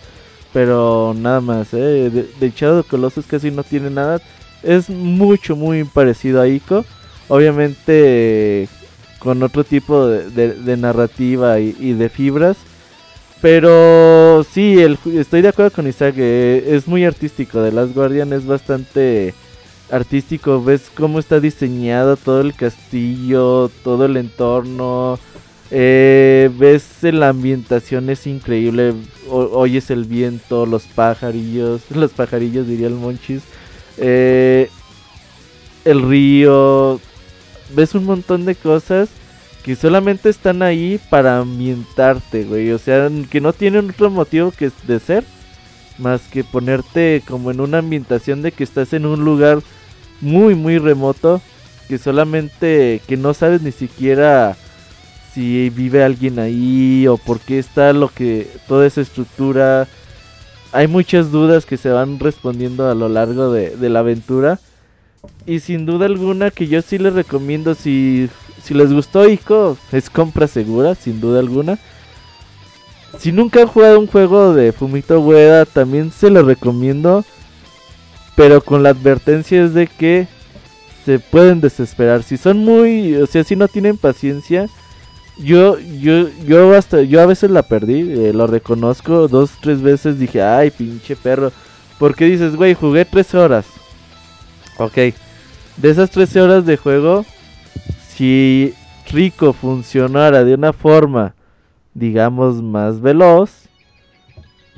Pero nada más, ¿eh? De, de Shadow Colossus casi no tiene nada. Es mucho, muy parecido a Ico. Obviamente con otro tipo de, narrativa y, de fibras. Pero sí, estoy de acuerdo con Isaac, eh, es muy artístico. The Last Guardian es bastante artístico. Ves cómo está diseñado todo el castillo, todo el entorno. eh, ves la ambientación es increíble. o- oyes el viento, los pajarillos, los pajarillos diría el Monchis. eh, el río. Ves un montón de cosas que solamente están ahí para ambientarte, güey. O sea, que no tienen otro motivo que de ser más que ponerte como en una ambientación de que estás en un lugar muy muy remoto que solamente que no sabes ni siquiera si vive alguien ahí o por qué está lo que toda esa estructura. Hay muchas dudas que se van respondiendo a lo largo de, la aventura. Y sin duda alguna que yo sí les recomiendo si si les gustó Ico es compra segura sin duda alguna. Si nunca han jugado un juego de Fumito Ueda también se lo recomiendo pero con la advertencia es de que se pueden desesperar. Si son muy, o sea, si no tienen paciencia, yo, yo, yo hasta, yo a veces la perdí, eh, lo reconozco, dos, tres veces dije, ay, pinche perro, porque dices, güey, jugué tres horas. Ok, de esas 13 horas de juego, si Rico funcionara de una forma, digamos, más veloz,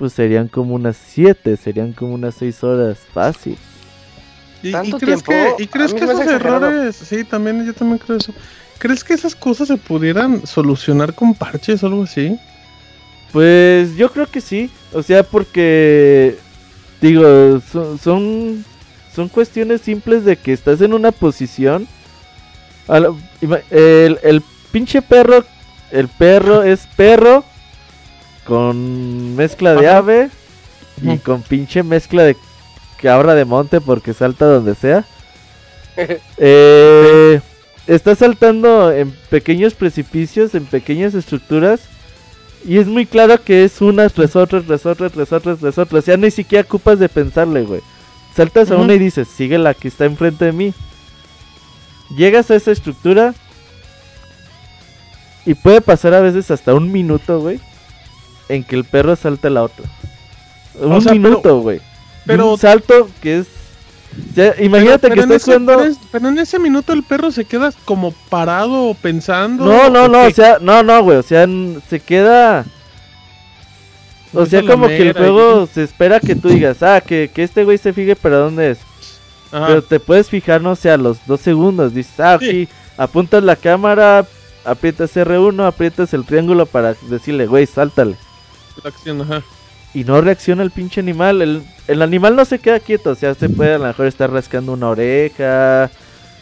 pues serían como unas 7, serían como unas 6 horas fácil. ¿Y, y ¿Tanto crees tiempo? que, y crees que esos exagerado. errores, sí, también yo también creo eso. ¿Crees que esas cosas se pudieran solucionar con parches o algo así? Pues yo creo que sí. O sea, porque digo, son, son son cuestiones simples de que estás en una posición. la- el pinche perro, el perro es perro con mezcla de Ajá. ave y con pinche mezcla de cabra de monte porque salta donde sea. Eh, está saltando en pequeños precipicios, en pequeñas estructuras. Y es muy claro que es unas tras otras, tras otras, tras otras, tras otras. Ya ni siquiera ocupas de pensarle, güey. Saltas a una y dices, sigue la que está enfrente de mí. Llegas a esa estructura. Y puede pasar a veces hasta un minuto, güey. En que el perro salta a la otra. Un O sea, pero- minuto, güey. pero- un salto que es. ya, imagínate Pero- que pero estás jugando. Pero, en ese minuto el perro se queda como parado pensando. No, no, ¿o no, o sea, no, no, güey, o sea, se queda... O sea, como que el juego se espera que tú digas, ah, que, que este güey se fije para dónde es. Ajá. Pero te puedes fijar, no sé, a los dos segundos. Dices, ah, Sí. apuntas la cámara, aprietas R1, aprietas el triángulo para decirle, güey, sáltale. La acción, ajá. Y no reacciona el pinche animal. El, el animal no se queda quieto, o sea, se puede a lo mejor estar rascando una oreja.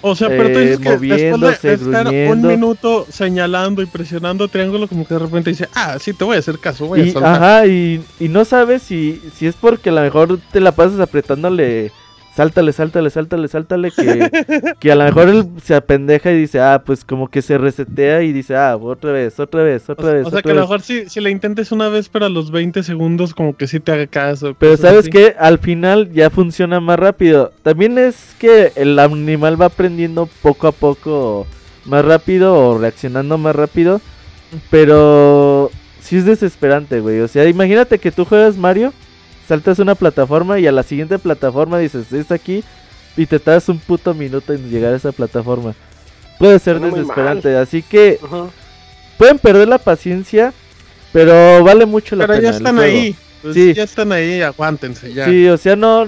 O sea, pero tú Eh, dices que después de estar un gruñendo. minuto señalando y presionando triángulo, como que de repente dice, ah, sí, te voy a hacer caso, voy a Y, saltar. ajá, y, y no sabes si, si es porque a lo mejor te la pasas apretándole, sáltale, sáltale, sáltale, sáltale, que, que a lo mejor él se apendeja y dice, ah, pues como que se resetea y dice, ah, otra vez, otra vez, O, otra vez. o sea, que a lo vez". mejor si, si le intentes una vez, pero a los 20 segundos, como que sí te haga caso. Pero sabes que al final ya funciona más rápido. También es que el animal va aprendiendo poco a poco más rápido o reaccionando más rápido. Pero sí es desesperante, güey. O sea, imagínate que tú juegas Mario, saltas una plataforma y a la siguiente plataforma dices, es aquí. y te tardas un puto minuto en llegar a esa plataforma. Puede ser Suena desesperante, así que pueden perder la paciencia, pero vale mucho la Pero pena. ya el están ahí. Pues Sí. Ya están ahí, aguántense ya. Sí, o sea, no.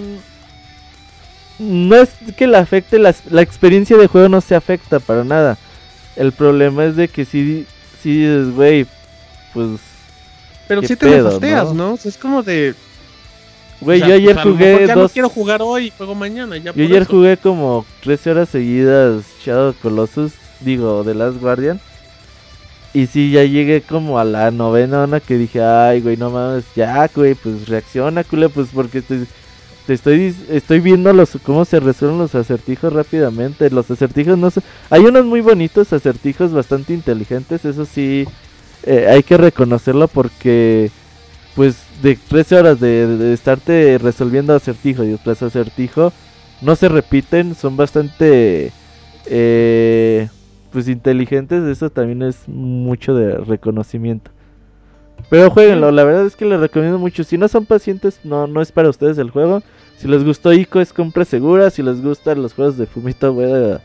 No es que le afecte la, la experiencia de juego, no se afecta para nada. El problema es de que si, si dices, güey, pues, Pero sí te nefasteas, ¿no? ¿no? O sea, es como de. Güey, o sea, yo ayer pues, mejor jugué ya dos. no quiero jugar hoy, juego mañana. Ya Yo ayer eso. jugué como 13 horas seguidas Shadow of Colossus, digo, The Last Guardian. Y sí, ya llegué como a la novena una que dije, ay, güey, no mames, ya, güey, pues reacciona, culé, pues porque te, te estoy estoy viendo los cómo se resuelven los acertijos rápidamente. Los acertijos no sé, hay unos muy bonitos acertijos bastante inteligentes, eso sí, eh, hay que reconocerlo porque, pues, de 13 horas de, de estarte resolviendo acertijo y tras acertijo, no se repiten, son bastante eh, pues inteligentes, eso también es mucho de reconocimiento. Pero jueguenlo, la verdad es que les recomiendo mucho. Si no son pacientes, no, no es para ustedes el juego. Si les gustó Ico es compra segura. Si les gustan los juegos de Fumito Ueda,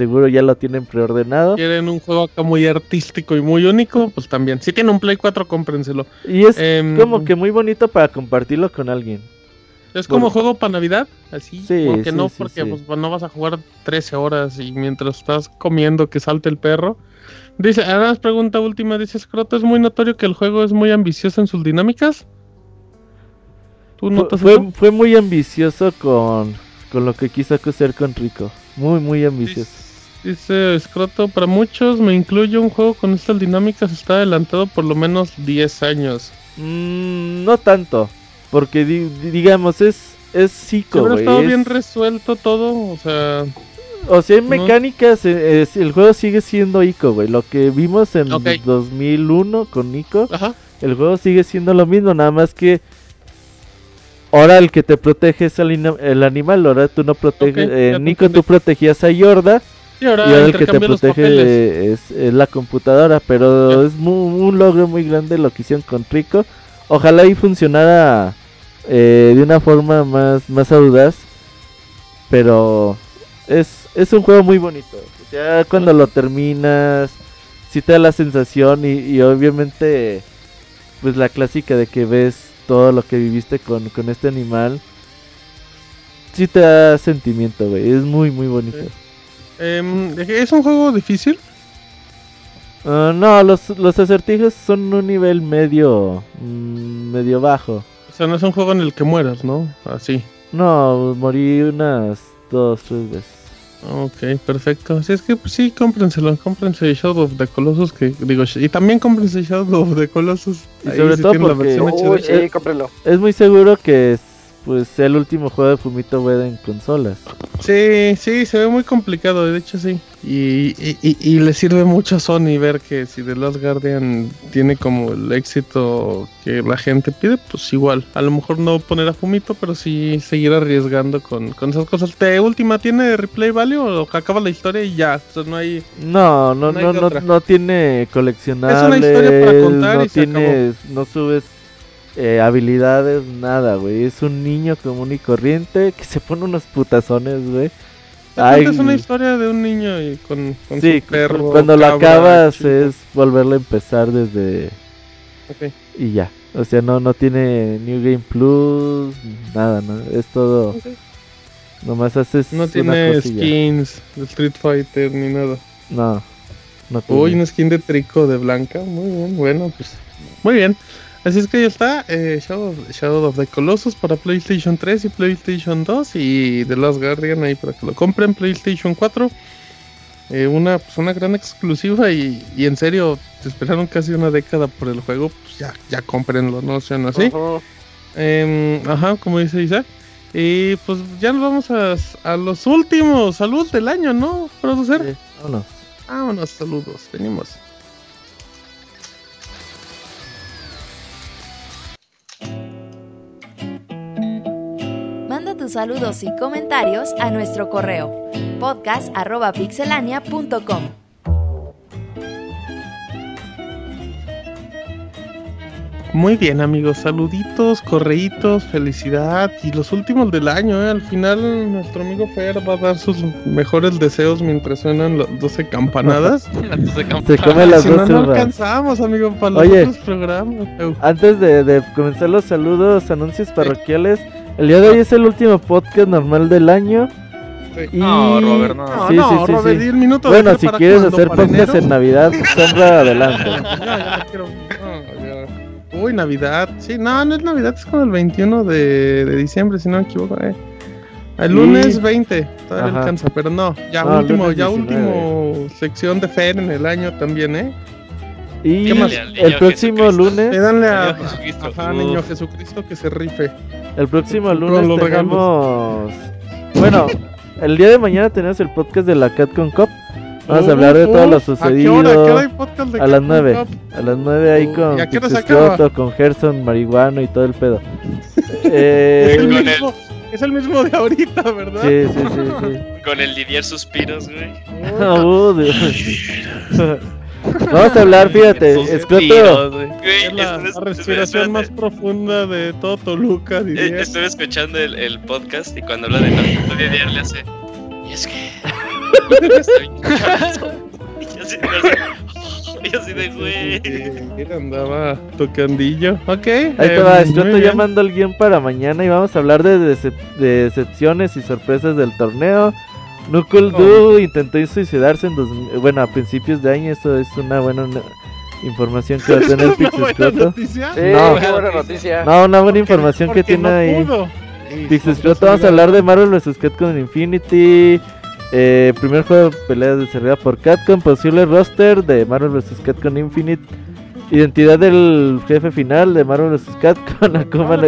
seguro ya lo tienen preordenado. Quieren un juego acá muy artístico y muy único, pues también. Si tienen un Play 4, cómprenselo. Y es Em, como que muy bonito para compartirlo con alguien. Es como juego para Navidad, así. Sí, porque sí, no, sí, porque pues, no vas a jugar 13 horas y mientras estás comiendo que salte el perro. Dice, ahora pregunta última, dice Scroto, ¿es muy notorio que el juego es muy ambicioso en sus dinámicas? ¿Tú Fue, notas fue, eso? fue muy ambicioso con, con lo que quiso hacer con Rico. Muy, muy ambicioso. Dice Scroto, para muchos me incluye un juego con estas dinámicas, está adelantado por lo menos 10 años. Mm, no tanto. Porque di- di- digamos, es, es Si psico, güey. estado es- bien resuelto todo, o sea, O sea, en mecánicas, eh, es- el juego sigue siendo Ico, güey. Lo que vimos en Ok. 2001 con Ico, ajá. el juego sigue siendo lo mismo, nada más que ahora el que te protege es el, animal, ahora tú no proteges. Eh, Nico tú protegías a Yorda Y ahora, y ahora el que te protege es, es la computadora, pero es mu- un logro muy grande lo que hicieron con Rico. Ojalá y funcionara eh, de una forma más, más audaz, pero es, es un juego muy bonito. Ya cuando lo terminas, si te da la sensación y, y obviamente pues la clásica de que ves todo lo que viviste con, con este animal. Sí te da sentimiento, güey. Es muy, muy bonito. Sí. Em, ¿Es un juego difícil? Ah, no, los, los acertijos son un nivel medio, mm, medio bajo. O sea, no es un juego en el que mueras, ¿no? Así. No, morí unas dos, tres veces. Ok, perfecto. Así es que pues, sí, cómprenselo. Cómprense Shadow of the Colossus. Que, digo, y también cómprense Shadow of the Colossus. Y sobre sí todo tienen la porque- versión Uy, HD. sí, Eh, cómprenlo. Es muy seguro que es, pues el último juego de Fumito Ueda en consolas. Sí, sí, se ve muy complicado, de hecho sí. Y, y, y- y le sirve mucho a Sony ver que si The Last Guardian tiene como el éxito que la gente pide, pues igual. A lo mejor no poner a Fumito, pero sí seguir arriesgando con, con esas cosas. ¿De última tiene replay value o acaba la historia y ya? O sea, no hay... No, no, No no, no, tiene coleccionables. Es una historia para contar no y se tienes, no subes eh, habilidades, nada, güey. Es un niño común y corriente que se pone unos putazones, güey. Ay, es una historia de un niño y con, con Sí, su perro. cuando lo cabra, acabas chico. es volverlo a empezar desde Ok. y ya. O sea, no no tiene New Game Plus, nada, no, es todo Ok. nomás haces No tiene skins de Street Fighter ni nada. No. No tiene. Uy, una skin de trico de blanca. Muy bien, bueno, pues. Muy bien. Así es que ya está. eh, Shadow, Shadow of the Colossus para PlayStation 3 y PlayStation 2. Y The Last Guardian ahí para que lo compren. PlayStation 4. eh, una, pues una gran exclusiva. Y, y en serio, te esperaron casi una década por el juego. Pues ya, ya cómprenlo, no sean así. Ujú. Em, ajá, como dice Isaac. Y pues ya nos vamos a, a los últimos saludos del año, ¿no, producer? Sí, vámonos. Vámonos, saludos, venimos. Saludos y comentarios a nuestro correo podcast.pixelania.com. Muy bien, amigos. Saluditos, correitos, felicidad. Y los últimos del año, ¿eh? Al final, nuestro amigo Fer va a dar sus mejores deseos mientras suenan las 12 campanadas. Las Se come las si no, no alcanzamos, amigo, para los Oye. otros programas. Antes de, de comenzar los saludos, anuncios parroquiales, el día de hoy es el último podcast normal del año. Y... No, Robert, no. No, Sí, no, sí, sí, Robert, sí. y el minuto de Bueno, si quieres hacer podcast en Navidad, sombra adelante. Ya, ya no quiero- no, ya. Uy, Navidad. Sí, no, no es Navidad, es como el 21 de, de diciembre, si no me equivoco. eh. El lunes 20, todavía Ajá. alcanza, pero no, ya No, último, ya 19. último sección de Fer en el año también, ¿eh? Y el próximo Jesucristo. lunes, Pédanle a Jesucristo. ajá, niño Jesucristo que se rife. el próximo Con lunes los tenemos... Bueno, el día de mañana tenemos el podcast de la Catcon Cup. Vamos a hablar de Uh, todo lo uh, ¿A qué hora, sucedido. ¿A qué hora hay podcast de A las Capcom 9. Cup? A las 9 ahí Uh, con ¿y a qué hora se Pixescroto, con Gerson, Marihuano y todo el pedo. Es el, Eh, Con el- mismo, es el mismo de ahorita, ¿verdad? sí, sí, sí, sí. Con el Didier Suspiros, güey. Uh, Dios. Vamos a hablar, fíjate, Escroto. Es la, la respiración más profunda de todo Toluca, Eh, diría. Estuve escuchando el, el podcast y cuando habla de la Didier le hace. Y es que. está bien cabezón". Y yo así, yo así- yo así de güey. Sí, andaba tocandillo. Ok. Ahí te va, eh, Escroto muy ya bien. mandó el guion para mañana y vamos a hablar de, decep- de decepciones y sorpresas del torneo. Knuckle Oh. Doo intentó suicidarse en dos, bueno, a principios de año, eso es una buena una- información que va a tener ¿Es una Pixescroto. noticia? Sí, No. qué buena noticia. No, una buena Porque- información que porque tiene no ahí. Pixescroto, vamos a hablar de Marvel vs. Capcom Infinity. Eh, primer juego de pelea desarrollado por Capcom. Posible roster de Marvel vs. Capcom Infinite. Identidad del jefe final de Marvel vs. Capcom. Akuma,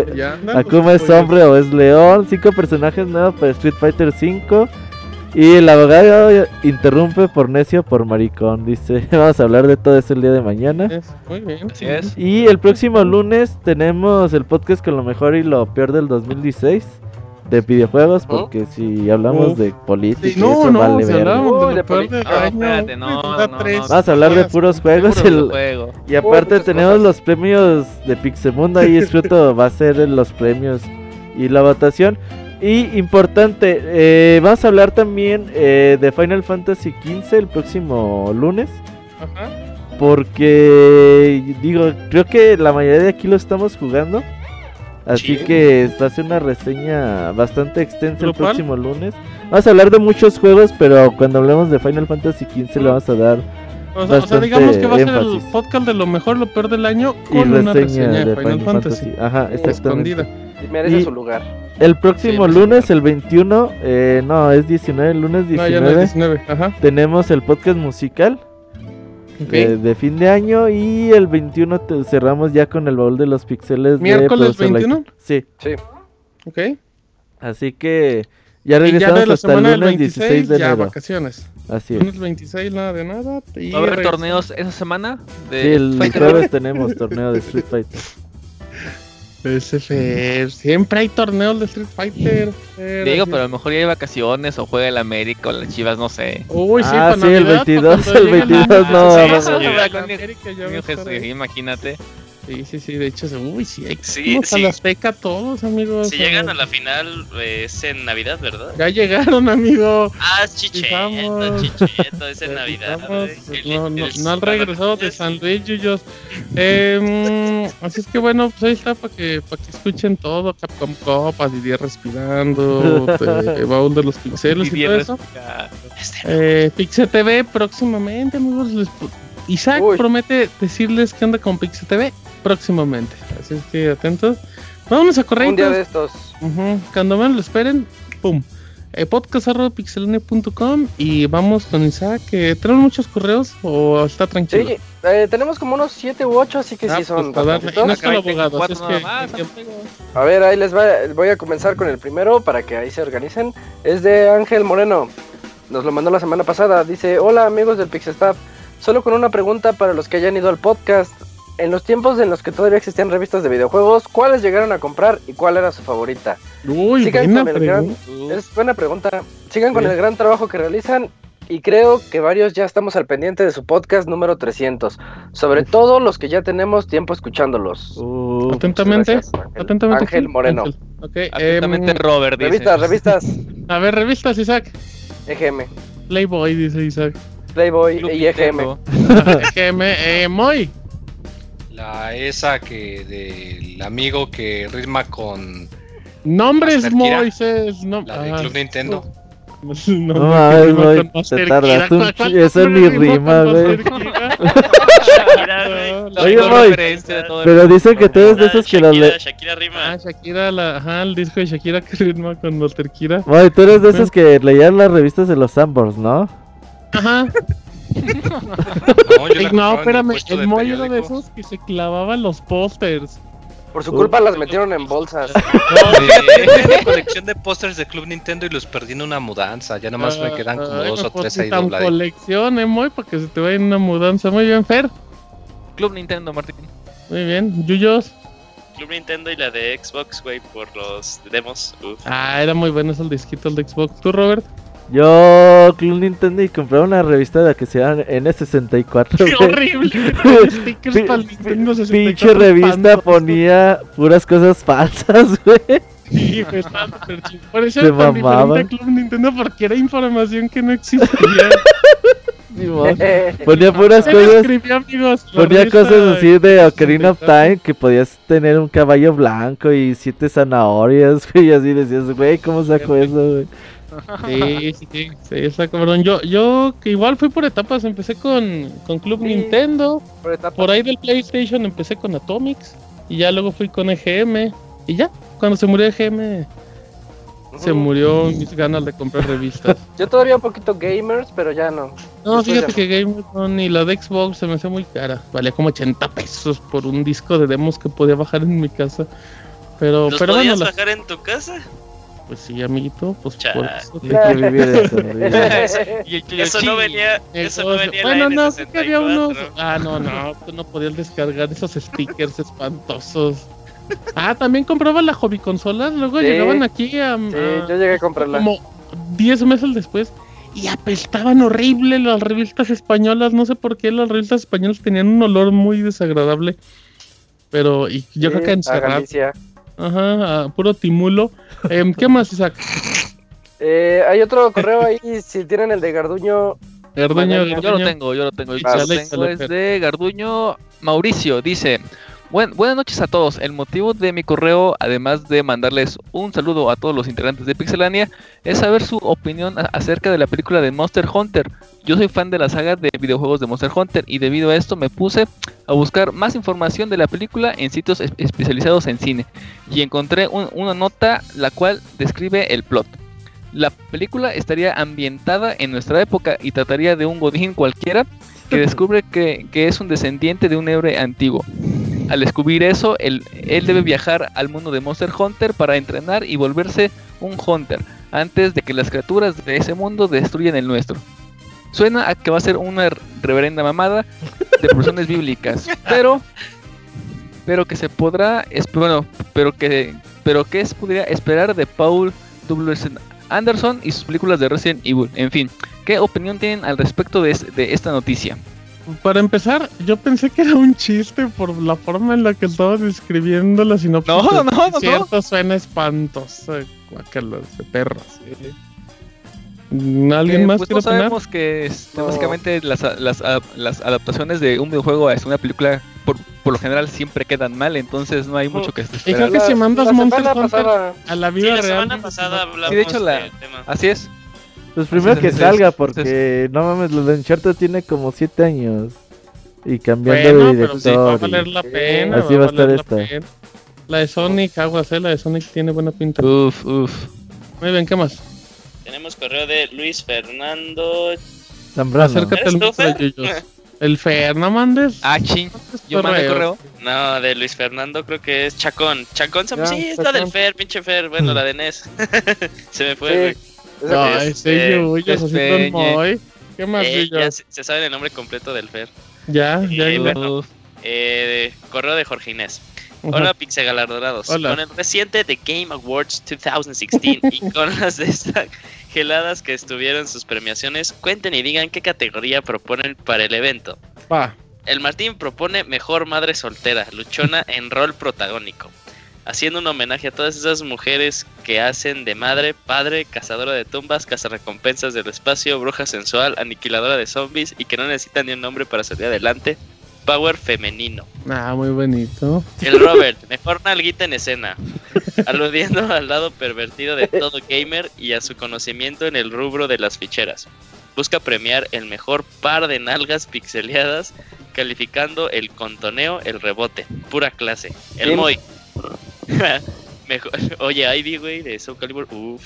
Akuma es hombre o es león. Cinco personajes nuevos para Street Fighter V. Y el abogado interrumpe por necio por maricón. Dice: Vamos a hablar de todo eso el día de mañana. Es- Muy bien. Así es. Y el próximo lunes tenemos el podcast con lo mejor y lo peor del 2016 de videojuegos, porque si hablamos de política, Sí, no, eso no, vale si hablamos de de. Vamos a hablar de puros juegos. El- juego. y aparte tenemos cosas. los premios de Pixemundo, ahí escrito va a ser los premios y la votación. Y importante, eh, vamos a hablar también eh, de Final Fantasy XV el próximo lunes. Ajá. Porque, digo, creo que la mayoría de aquí lo estamos jugando. Así Sí. que va a ser una reseña bastante extensa el próximo lunes. Vamos a hablar de muchos juegos, pero cuando hablemos de Final Fantasy XV le vamos a dar O sea, o sea, Bastante digamos que va a ser el podcast de lo mejor, lo peor del año y con una reseña de Final Fantasy. Ajá, exactamente. escondida. Y merece Y- su lugar. El próximo Sí, lunes, el 21, eh, no, es 19, el lunes No, ya 19, no es 19. Ajá. tenemos el podcast musical Ok. de, de fin de año y el 21 te- cerramos ya con el baúl de los pixeles de ¿Miércoles Light. 21? Sí, Sí. Ok. así que ya Y ya regresamos de la hasta el del lunes 26, 16 de ya enero. vacaciones. Así es. Lunes 26, nada de nada. Y ¿Va a haber torneos esa semana? De Sí, el jueves tenemos torneo de Street Fighter. Fer, Siempre hay torneos de Street Fighter. Fer, Digo, así- pero a lo mejor ya hay vacaciones o juega el América o las Chivas, no sé. Uy, sí, Ah, el Navidad, 22, para cuando el llegue la- 22 no, ahí. imagínate. Sí, sí, sí, de hecho, uy, sí, hay Sí, vamos a sí. la Azteca todos, amigos. Si llegan a la final, eh, es en Navidad, ¿verdad? Ya llegaron, amigo. Ah, es Chicheto. Chicheto, es en Navidad. Estamos- güey. El- no, no, el- no han regresado de San Luis, Yuyos. Eh, así es que bueno, pues ahí está para que, para que escuchen todo. Capcom Copa, Didier respirando, te- baúl de los pixeles y todo eso. Este, Eh, Pixel TV próximamente, amigos. les Isaac Uy. promete decirles qué onda con Pixel TV próximamente. Así es que atentos. Vámonos a correr. Un día de estos. Cuando menos lo esperen, pum. Eh, podcast.pixelania.com y vamos con Isaac. que ¿Tenemos muchos correos o está tranquilo? Sí, eh, tenemos como unos 7 u 8, así que Ah, sí son pues, darle- no abogado, es que- más, que- A ver, ahí les va, voy a comenzar con el primero para que ahí se organicen. Es de Ángel Moreno. Nos lo mandó la semana pasada. Dice, hola amigos del Pixestaff. Solo con una pregunta para los que hayan ido al podcast. En los tiempos en los que todavía existían revistas de videojuegos, ¿cuáles llegaron a comprar y cuál era su favorita? Uy, Sigan buena con el gran-. Es buena pregunta. Sigan con el gran trabajo que realizan y creo que varios ya estamos al pendiente de su podcast número 300. Sobre todo los que ya tenemos tiempo escuchándolos. Uh, Atentamente. Gracias, Ángel. Atentamente. Ángel Moreno. Ángel. Ok, Atentamente em, Robert dice. Revistas, revistas. a ver, revistas, Isaac. EGM. Playboy, dice Isaac. Playboy Club y EGM. Nintendo. EGM, eh, Moy. La esa que del amigo que ritma con Nombres. Moises. No, la de ah, Club Nintendo. No, No no, Moy, con te Kira. un ¿Cuál- ch- cuál eso rima ni rima, güey. Oye, Moy. Pero dicen que tú eres de esos que las Shakira, le... Shakira rima. Ah, Shakira, la, ajá, el disco de Shakira que ritma con Walter Kira. Moy, tú eres de esos que leían las revistas de los Sambors, ¿no? Ajá. No, yo la no, espérame, el de Moy era de periódicos. esos que se clavaban los pósters. Por su culpa las metieron en bolsas. Tenía una colección de pósters de Club Nintendo y los perdí en una mudanza. Ya nomás me quedan como Ay, dos o tres ahí tan dobladitos. colección, eh, Moy, para que se te vaya en una mudanza. Muy bien, Fer. Club Nintendo, Martín. Muy bien. Yuyos. Club Nintendo y la de Xbox, güey, por los demos. Uf. Ah, era muy bueno ese el disquito el de Xbox. ¿Tú, Robert? Yo, Club Nintendo, y compré una revista de la que se llama N64. ¡Qué güey. horrible! Con stickers Pi- para el Nintendo 64 Pinche revista ponía puras cosas falsas, güey. Sí, súper chido. Por eso era tan diferente Club Nintendo porque era información que no existía. Ponía puras cosas. amigos. Ponía cosas así de Ocarina of 64. Time que podías tener un caballo blanco y siete zanahorias, güey, y así decías, güey, ¿cómo saco eso, güey? Sí, sí, sí, está cabrón. Yo, yo que igual fui por etapas, empecé con, con Club Sí. Nintendo, Por por ahí del PlayStation empecé con Atomics y ya luego fui con EGM y ya, cuando se murió EGM se Ujú. murió mis ganas de comprar revistas. Yo todavía un poquito gamers, pero ya no. No, Después fíjate que Game Boy y la de Xbox se me hacía muy cara, valía como 80 pesos por un disco de demos que podía bajar en mi casa. Pero, ¿Los pero podías bueno, la- bajar en tu casa? Pues sí, amiguito, pues Chale. por eso. Que vivir eso, güey. Y el Eso no venía, eso no venía en bueno, no, sí que había unos. N64. Ah, no, no, tú no podías descargar esos stickers espantosos. Ah, también compraba la hobby consola, luego Sí. llegaban aquí a, Sí, a- yo llegué a comprarla. como 10 meses después y apestaban horrible las revistas españolas, no sé por qué las revistas españolas tenían un olor muy desagradable. Pero y yo creo Sí, que a encerrado, Galicia. ajá, a puro timulo. Em, ¿Qué más, Isaac? Eh, hay otro correo ahí, si tienen el de Garduño. Garduño, Yo Yo lo tengo, yo lo tengo. Yo lo tengo es de Garduño Mauricio. Dice: Buen, Buenas noches a todos. El motivo de mi correo, además de mandarles un saludo a todos los integrantes de Pixelania, es saber su opinión acerca de la película de Monster Hunter. Yo soy fan de la saga de videojuegos de Monster Hunter y debido a esto me puse a buscar más información de la película en sitios es- especializados en cine y encontré un- una nota la cual describe el plot. La película estaría ambientada en nuestra época y trataría de un godín cualquiera que descubre que, que es un descendiente de un héroe antiguo. Al descubrir eso, él, él debe viajar al mundo de Monster Hunter para entrenar y volverse un Hunter antes de que las criaturas de ese mundo destruyan el nuestro. Suena a que va a ser una reverenda mamada de porciones bíblicas, pero pero que se podrá bueno, pero que pero que se podría esperar de Paul W. Anderson y sus películas de Resident Evil. En fin, ¿qué opinión tienen al respecto de, de esta noticia? Para empezar, yo pensé que era un chiste por la forma en la que estabas describiendo la sinopsis. No, no, no, no. Cierto, suena espantoso. Guácalas de perros. ¿Alguien Que, más pues quiere no opinar? sabemos que este, No. básicamente las, a- las, a- las adaptaciones de un videojuego a una película por, por lo general siempre quedan mal, entonces no hay mucho que Y esperar. creo que si mandas la Monster Hunter pasada- a la Sí, vida la real. semana pasada hablamos Sí, de hecho, la- del tema. Así es. Pues primero que salga, porque no mames, lo de Uncharted tiene como 7 años. Y cambiando Bueno, de pero sí, va a director. valer la pena. Así va a estar esta. pena. La de Sonic, aguas, eh, la de Sonic tiene buena pinta. Uf, uf. Muy bien, ¿qué más? Tenemos correo de Luis Fernando. Zambrano. Acércate al ¿Eres tú, micro. El Fer, no mandes. Ah, ching. Yo mandé correo. No, de Luis Fernando creo que es Chacón. Chacón, se- Ya, sí, es la del Fer, pinche Fer. Bueno, la de Nes. se me fue, güey. No, es, ese Yuyos, así despeñe. con Moy. ¿Qué más, Eh, ya se, se sabe el nombre completo del Fer. Ya, ya, Eh, bueno. Eh, correo de Jorge Inés. Hola Pixegalardorados. Hola. Con el reciente The Game Awards 2016 y con las geladas que estuvieron sus premiaciones, cuenten y digan qué categoría proponen para el evento. Va. El Martín propone mejor madre soltera, luchona en rol protagónico, haciendo un homenaje a todas esas mujeres que hacen de madre, padre, cazadora de tumbas, cazarrecompensas del espacio, bruja sensual, aniquiladora de zombies y que no necesitan ni un nombre para salir adelante. Power femenino. Ah, muy bonito. El Robert, mejor nalguita en escena, aludiendo al lado pervertido de todo gamer y a su conocimiento en el rubro de las ficheras. Busca premiar el mejor par de nalgas pixeleadas, calificando el contoneo, el rebote, pura clase. El Bien. Moy. Mejor- Oye, Ivy, güey, de Soul Calibur. Uf.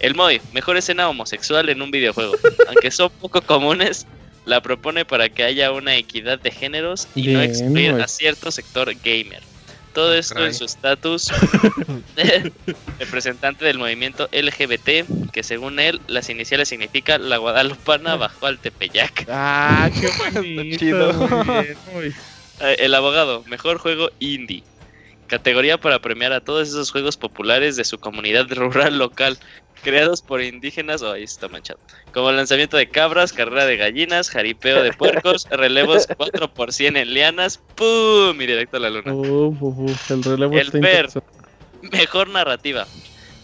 El Moy, mejor escena homosexual en un videojuego. Aunque son poco comunes, la propone para que haya una equidad de géneros y no excluir Moy. a cierto sector gamer. Todo esto caray. en su estatus de representante del movimiento LGBT, que según él, las iniciales significa la guadalupana bajó al Tepeyac. Ah, qué bonito. chido. Muy bien, muy- Eh, El abogado, mejor juego indie. Categoría para premiar a todos esos juegos populares de su comunidad rural local, creados por indígenas. Oh, ahí está manchado. Como lanzamiento de cabras, carrera de gallinas, jaripeo de puercos, relevos 4 por 100 en lianas, ¡pum! Y directo a la luna. El relevo El. Mejor narrativa.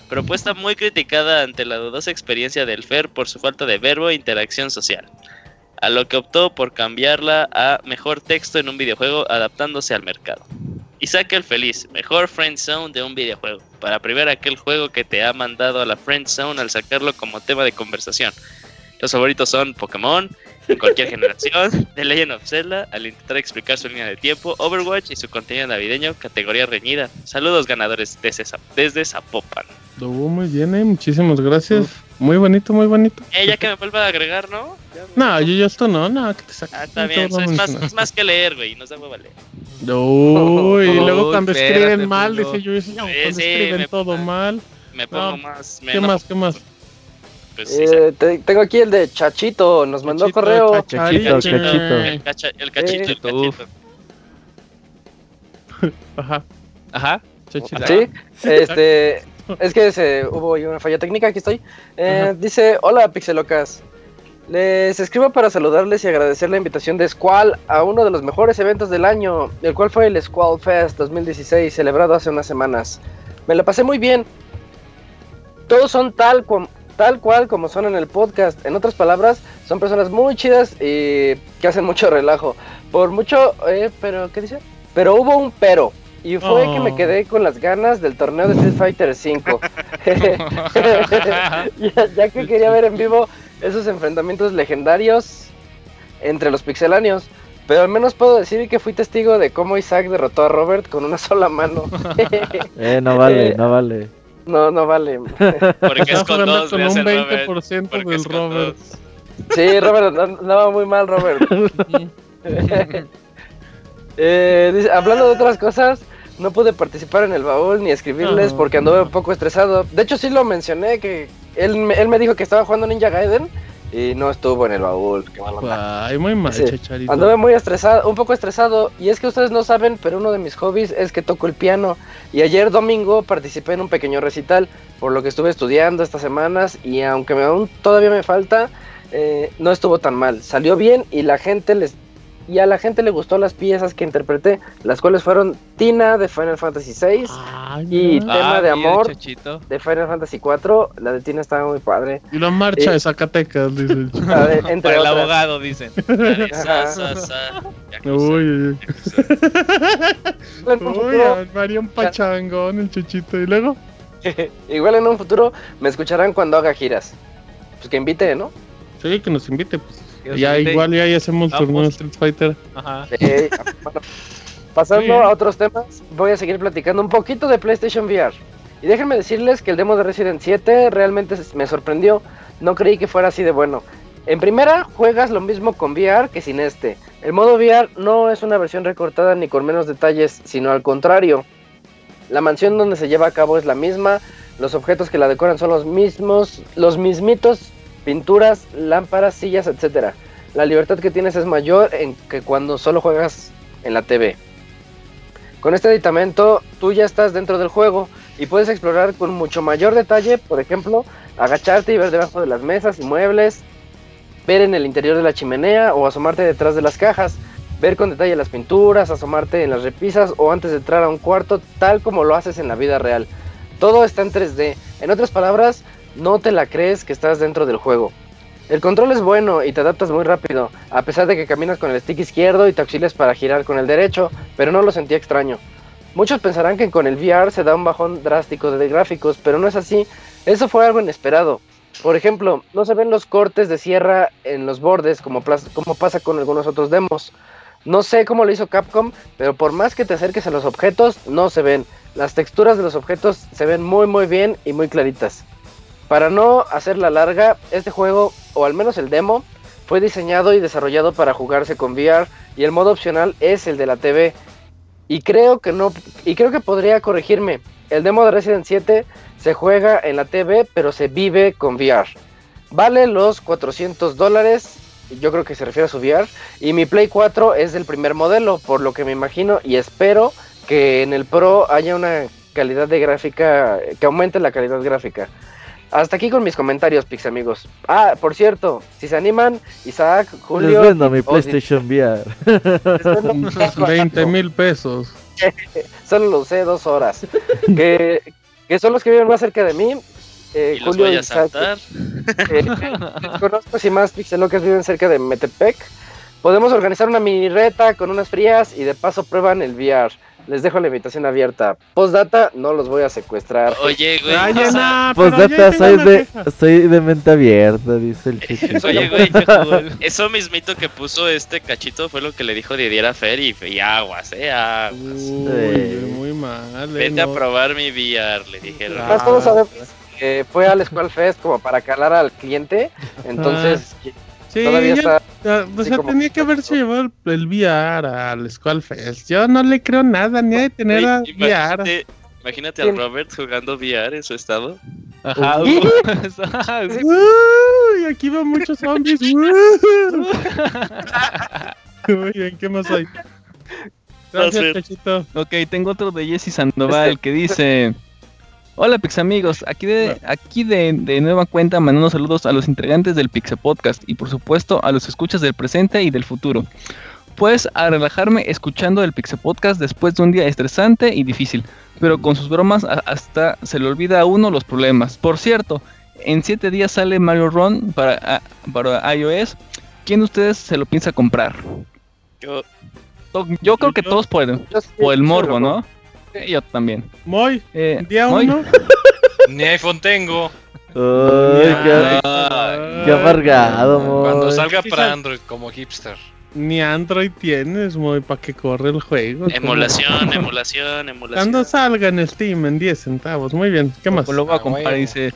Propuesta muy criticada ante la dudosa experiencia del FER por su falta de verbo e interacción social. A lo que optó por cambiarla a mejor texto en un videojuego adaptándose al mercado. Isaac el Feliz, mejor Friend Zone de un videojuego. Para premiar aquel juego que te ha mandado a la Friend Zone al sacarlo como tema de conversación. Los favoritos son Pokémon, en cualquier generación, The Legend of Zelda, al intentar explicar su línea de tiempo, Overwatch y su contenido navideño, categoría reñida. Saludos ganadores desde, desde Zapopan. Estuvo muy bien, eh. Muchísimas gracias. Muy bonito, muy bonito. Eh, ya que me vuelva a agregar, ¿no? Me- No, yo ya esto no, no, que te saca. Ah, está bien, es más, es más que leer, güey, nos da hueva leer. Uy, y luego Uy, cuando espérate, escriben mal, Pulo. dice yo, no, Sí, cuando sí, escriben me- todo mal. Me pongo No, más... me ¿Qué más, qué más? Pues sí. Eh, te- tengo aquí el de Chachito, nos mandó Chachito, correo. Chachito, cachito. El, cacha, el cachito, el Eh, uf. cachito. Ajá, Ajá. Sí, este, es que se, hubo una falla técnica, aquí estoy. Eh, dice, hola Pixelocas, les escribo para saludarles y agradecer la invitación de Squall a uno de los mejores eventos del año, el cual fue el Squall Fest 2016, celebrado hace unas semanas. Me la pasé muy bien. Todos son tal, cual- tal cual como son en el podcast. En otras palabras, son personas muy chidas y que hacen mucho relajo. Por mucho, eh, pero, ¿qué dice? Pero hubo un pero. Y fue que me Oh. quedé con las ganas del torneo de Street Fighter 5. ya, ya que quería ver en vivo esos enfrentamientos legendarios entre los pixeláneos. Pero al menos puedo decir que fui testigo de cómo Isaac derrotó a Robert con una sola mano. Eh, no vale, no vale. no, no vale. Porque es con dos, con un hace Robert. 20% porque del Robert. Sí, Robert, andaba muy mal, Robert. Eh, dice, hablando de otras cosas, no pude participar en el baúl ni escribirles No. porque anduve un poco estresado. De hecho, sí lo mencioné, que él, me- él me dijo que estaba jugando Ninja Gaiden y no estuvo en el baúl. Qué. Ay, muy mal, Sí. Anduve muy estresado, un poco estresado, y es que ustedes no saben, pero uno de mis hobbies es que toco el piano. Y ayer domingo participé en un pequeño recital, por lo que estuve estudiando estas semanas, y aunque aún todavía me falta, eh, no estuvo tan mal. Salió bien y la gente les y a la gente le gustó las piezas que interpreté, las cuales fueron Tina de Final Fantasy VI, Y-. Tema Ah, de amor. De Final Fantasy IV, la de Tina estaba muy padre. Y la marcha Eh. de Zacatecas, dice el chico. A ver, entre Para el abogado, dicen. Sa, sa, sa. Yakuza. Uy, uy, un pachangón, el chuchito. Y luego, igual en un futuro me escucharán cuando haga giras. Pues que invite, ¿no? sí, que nos invite. Pues. Ya, igual ya hacemos de Street Fighter. Ajá. Eh, bueno, pasando a otros temas, voy a seguir platicando un poquito de PlayStation VR. Y déjenme decirles que el demo de Resident 7 realmente me sorprendió. No creí que fuera así de bueno. En primera, juegas lo mismo con VR que sin este. El modo VR no es una versión recortada ni con menos detalles, sino al contrario. La mansión donde se lleva a cabo es la misma, los objetos que la decoran son los mismos, los mismitos, pinturas, lámparas, sillas, etc. La libertad que tienes es mayor en que cuando solo juegas en la TV. Con este aditamento, tú ya estás dentro del juego y puedes explorar con mucho mayor detalle, por ejemplo, agacharte y ver debajo de las mesas y muebles, ver en el interior de la chimenea o asomarte detrás de las cajas, ver con detalle las pinturas, asomarte en las repisas o antes de entrar a un cuarto, tal como lo haces en la vida real. Todo está en 3D. En otras palabras, no te la crees que estás dentro del juego. El control es bueno y te adaptas muy rápido, a pesar de que caminas con el stick izquierdo y te auxilias para girar con el derecho, pero no lo sentí extraño. Muchos pensarán que con el VR se da un bajón drástico de gráficos, pero no es así. Eso fue algo inesperado. Por ejemplo, no se ven los cortes de sierra en los bordes como, como pasa con algunos otros demos. No sé cómo lo hizo Capcom, pero por más que te acerques a los objetos, no se ven. Las texturas de los objetos se ven muy muy bien y muy claritas. Para no hacerla larga, este juego, o al menos el demo, fue diseñado y desarrollado para jugarse con VR y el modo opcional es el de la TV. Y creo que no y creo que podría corregirme. El demo de Resident 7 se juega en la TV, pero se vive con VR. Vale los 400 dólares, yo creo que se refiere a su VR, y mi Play 4 es del primer modelo, por lo que me imagino y espero que en el Pro haya una calidad de gráfica, que aumente la calidad gráfica. Hasta aquí con mis comentarios, Pix amigos. Ah, por cierto, si se animan, Isaac, Julio. Les vendo mi PlayStation VR. 20 mil pesos. Solo lo usé dos horas. que, que son los que viven más cerca de mí. Eh, ¿Y Julio los voy a Isaac, eh, conozco si más pixelocas viven cerca de Metepec. Podemos organizar una mini reta con unas frías y de paso prueban el VR. Les dejo la invitación abierta. Postdata, no los voy a secuestrar. Oye, güey. Ay, ya no, Postdata, soy de, soy de mente abierta, dice el chico. Oye, güey, eso mismito que puso este cachito fue lo que le dijo Didier a Fer y, y aguas, eh, aguas. Uy, muy mal. eh, Vete a probar mi VR, le dijeron. Ah. Más todos sabemos que fue al Squall Fest como para calar al cliente. Entonces, Sí, todavía ya- está. ya, o sea, como- tenía que haberse llevado el, el VR al Squallfest. Yo no le creo nada, ni de tener a VR. imagínate, imagínate al Robert jugando VR en su estado. Ajá, Sí. Uy, aquí van muchos zombies. Muy bien, ¿qué más hay? Gracias. Cachito. Ok, tengo otro de Jesse Sandoval que dice: Hola Pix amigos, aquí de aquí de, de nueva cuenta mandando saludos a los integrantes del Pixe Podcast y por supuesto a los escuchas del presente y del futuro. Pues a relajarme escuchando el Pixe Podcast después de un día estresante y difícil, pero con sus bromas a- hasta se le olvida a uno los problemas. Por cierto, en 7 días sale Mario Run para, a- para iOS. ¿Quién de ustedes se lo piensa comprar? Yo, creo que todos sí- por el morbo, ¿no? Sí, Yo también. Moy, Eh, día Moy. uno. Ni iPhone tengo. Ay, qué, Ay, qué amargado. Cuando salga para Android como hipster. Ni Android tienes, Moy, para que corre el juego. emulación, emulación, Cuando emulación. salga en Steam en 10 centavos. Muy bien, ¿qué más? Pues lo voy a Ah, comprar. Dice: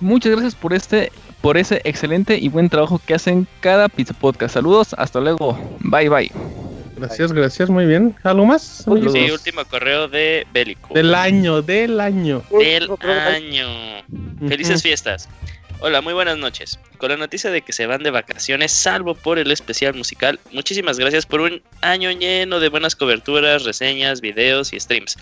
Muchas gracias por este, por ese excelente y buen trabajo que hacen cada Pizza Podcast. Saludos, hasta luego. Bye bye. Gracias, gracias, muy bien. ¿Algo más? amigos? Sí, último correo de Bélico. Del año, del año. del año. Felices fiestas. Hola, muy buenas noches. Con la noticia de que se van de vacaciones, salvo por el especial musical, muchísimas gracias por un año lleno de buenas coberturas, reseñas, videos y streams.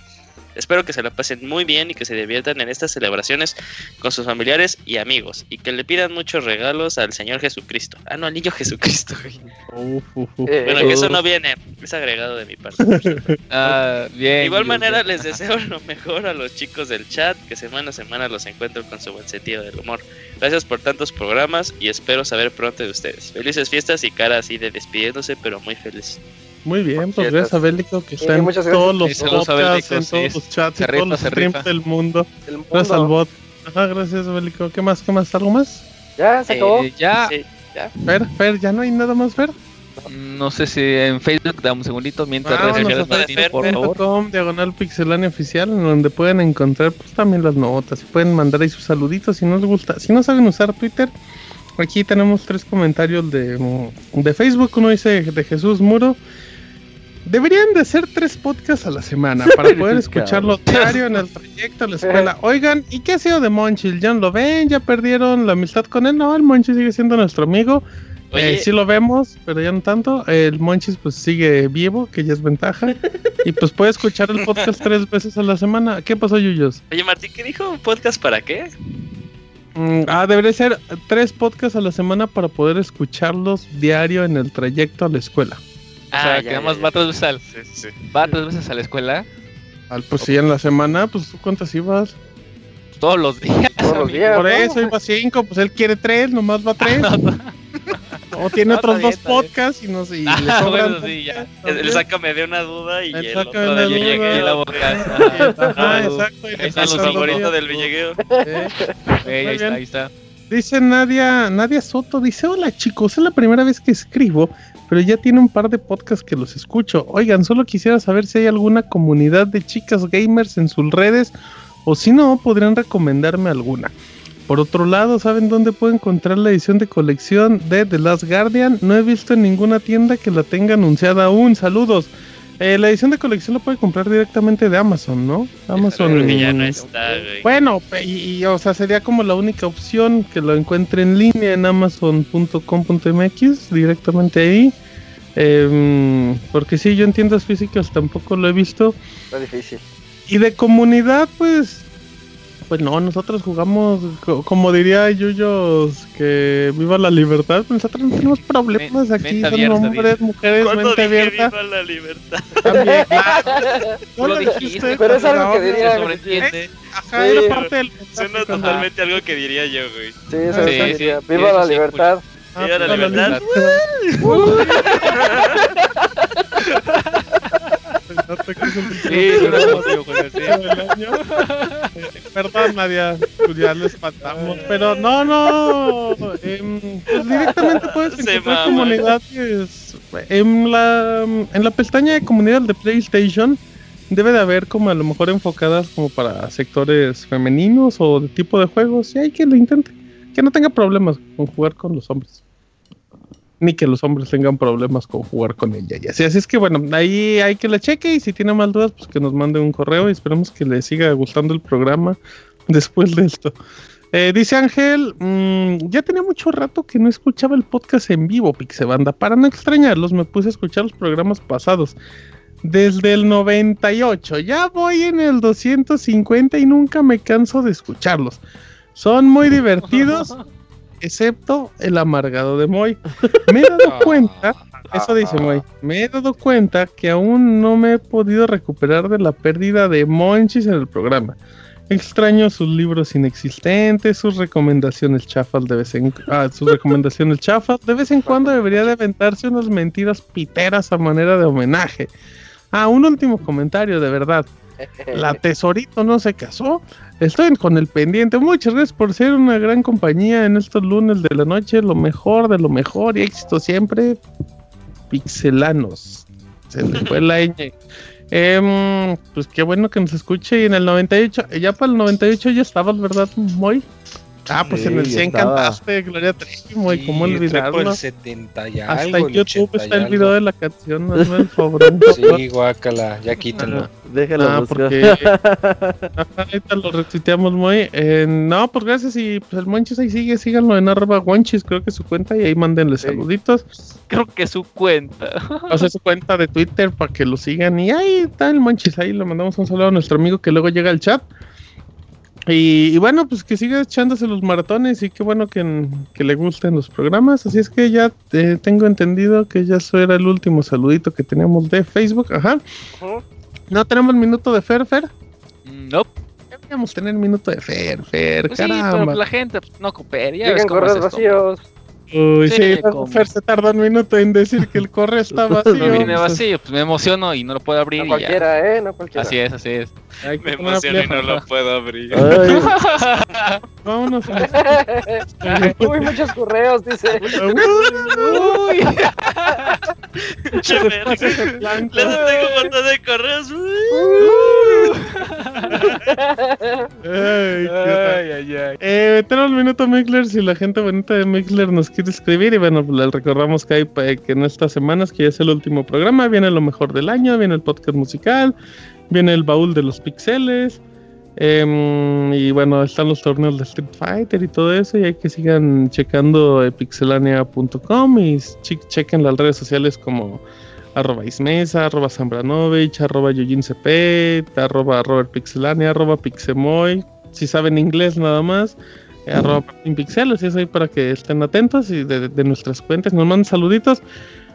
Espero que se la pasen muy bien y que se diviertan en estas celebraciones con sus familiares y amigos y que le pidan muchos regalos al Señor Jesucristo. Ah, no, al niño Jesucristo. Eh, Bueno, que eso no viene, es agregado de mi parte. Ah, bien. De igual manera les deseo lo mejor a los chicos del chat, que semana a semana los encuentro con su buen sentido del humor. Gracias por tantos programas y espero saber pronto de ustedes. Felices fiestas y cara así de despidiéndose, pero muy feliz. Muy bien, pues gracias a Bélico que está en todos los podcasts, en todos los chats, se en rifa, todos los streams del mundo. el mundo. Gracias al bot. Ajá, gracias Bélico. ¿Qué más? ¿Qué más? ¿Algo más? Ya, se acabó. Eh, ya, Sí. Fer, Fer, ¿ya no hay nada más, Fer? no sé si en Facebook da un segundito mientras. Facebook.com, diagonal pixelania oficial, en donde pueden encontrar pues también las notas, y pueden mandar ahí sus saluditos si no les gusta. Si no saben usar Twitter, aquí tenemos tres comentarios de, de Facebook. Uno dice de Jesús Muro. Deberían de ser tres podcasts a la semana para poder escucharlo diario en el trayecto a la escuela. Oigan, ¿y qué ha sido de Monchil? ¿Ya lo ven? ¿Ya perdieron la amistad con él? No, el Monchil sigue siendo nuestro amigo. Eh, sí lo vemos, pero ya no tanto. El Monchis pues sigue vivo, que ya es ventaja. y pues puede escuchar el podcast tres veces a la semana. ¿Qué pasó, Yuyos? oye, Martín, ¿qué dijo? ¿Un podcast para qué? Mm, ah, debería ser tres podcasts a la semana para poder escucharlos diario en el trayecto a la escuela. O sea, que nada más va tres veces al- Sí, sí. Va tres veces a la escuela Al, pues sí, en la semana, pues tú cuántas ibas. todos los días. Todos los días. Por ¿no? eso iba cinco, pues él quiere tres, nomás va tres. o tiene No, otros está bien, dos bien. podcasts y no sé. Y Ah, le bueno, sí, ya. El, el sácame de una duda y El el, sácame otro de duda. a la villegueo. boca. Ah, exacto. y le Ahí están Es los su faltan favorito dos del villegueo. Ahí está, ahí está. Dice Nadia, Nadia Soto, dice, hola chicos, es la primera vez que escribo, pero ya tiene un par de podcasts que los escucho. Oigan, solo quisiera saber si hay alguna comunidad de chicas gamers en sus redes, o si no, podrían recomendarme alguna. Por otro lado, ¿saben dónde puedo encontrar la edición de colección de The Last Guardian? No he visto en ninguna tienda que la tenga anunciada aún. Saludos. Eh, la edición de colección la puede comprar directamente de Amazon, ¿no? Amazon. Creo que ya no está, güey. Bueno, y, y, o sea, sería como la única opción que lo encuentre en línea en amazon.com.mx, directamente ahí. Em, porque sí, yo en tiendas físicas tampoco lo he visto. Está difícil. Y de comunidad, pues. Pues no, nosotros jugamos, co- como diría Yuyos, que viva la libertad. pues Nosotros no tenemos problemas aquí, mente son abierta, hombres, dice. mujeres, ¿Cuándo mente dije abierta. viva la libertad? También, claro. Tú lo dijiste, Pero es algo que diría- Se sobreentiende. Ajá, Sí. era parte del Suena totalmente algo que diría yo, güey. Sí, eso Sí, sí, Viva sí, la libertad. Ah, Viva la viva libertad. Pensaste que es el Sí, sí. Eh, Perdón, Nadia, ya espantamos. Pero no, no. em, pues directamente puedes encontrar comunidades. En la, en la pestaña de comunidad de PlayStation debe de haber como a lo mejor enfocadas como para sectores femeninos o de tipo de juegos. Y hay que lo intente. Que no tenga problemas con jugar con los hombres. Ni que los hombres tengan problemas con jugar con ella. Y así, así es que bueno, ahí hay que la cheque y si tiene más dudas, pues que nos mande un correo y esperemos que le siga gustando el programa después de esto. Eh, dice Ángel, mm, ya tenía mucho rato que no escuchaba el podcast en vivo, Pixebanda. Para no extrañarlos, me puse a escuchar los programas pasados. Desde el 98, ya voy en el 250 y nunca me canso de escucharlos. Son muy divertidos, excepto el amargado de Moy. Me he dado cuenta eso dice Moy. Me he dado cuenta que aún no me he podido recuperar de la pérdida de Monchis en el programa. Extraño sus libros inexistentes, sus recomendaciones chafas de vez en ah, sus recomendaciones chafas. De vez en cuando debería de aventarse unas mentiras piteras a manera de homenaje. Ah, un último comentario, de verdad. La tesorito no se casó. Estoy con el pendiente. Muchas gracias por ser una gran compañía en estos lunes de la noche. Lo mejor de lo mejor y éxito siempre. Pixelanos. Se me fue la ñ. Em, pues qué bueno que nos escuche. Y en el 98, ya para el 98 ya estabas, ¿verdad, Moy? Ah, pues Sí, en el ya 100 estaba. cantaste Gloria Trevi, Moy. Sí, el 70 y Hasta algo, en el YouTube 80 y está el video de la canción. Favor. Sí, guácala, ya quítalo. Déjalo Ah, buscar. porque ahorita lo retuiteamos muy. Eh, no, pues gracias y pues el Monchis ahí sigue, síganlo en arroba Monchis, creo que es su cuenta y ahí mándenle saluditos. Creo que su cuenta. O sea, su cuenta de Twitter para que lo sigan y ahí está el Monchis, ahí le mandamos un saludo a nuestro amigo que luego llega al chat. Y, y bueno, pues que siga echándose los maratones y qué bueno que, que le gusten los programas. Así es que ya eh, tengo entendido que ya eso era el último saludito que teníamos de Facebook. Ajá. No tenemos minuto de Fer, Fer. Mm, No, Deberíamos tener minuto de Fer, Fer, pues sí, pero caramba. la gente pues, no coopera. Ya ves cómo es esto. vacíos. Uy, sí, Sí, Fer se tarda un minuto en decir que el correo está vacío. Me viene vacío, pues me emociono y no lo puedo abrir No y ya. cualquiera, ¿eh? No cualquiera. Así es, así es. que Me emociono y no lo puedo abrir. Ay, Vámonos. a- Uy, muchos correos, dice. Uy, Che, verga. Blanco. Les tengo un montón de correos. Ay, tal. ay, ay, ay. Eh, tenemos el minuto Mixler si la gente bonita de Mixler nos quiere escribir y bueno, pues les recordamos que hay pa- que en estas semanas que ya es el último programa, viene lo mejor del año, viene el podcast musical, viene el baúl de los pixeles, Em, y bueno, están los torneos de Street Fighter y todo eso. Y hay que sigan checando eh, pixelania.com y che- chequen las redes sociales como arroba ismesa, arroba zambranovich, arroba yujincepet, arroba robertpixelania, arroba pixemoy. Si saben inglés nada más, eh, arroba pixeles. Y eso ahí para que estén atentos y de, de nuestras cuentas. Nos mandan saluditos.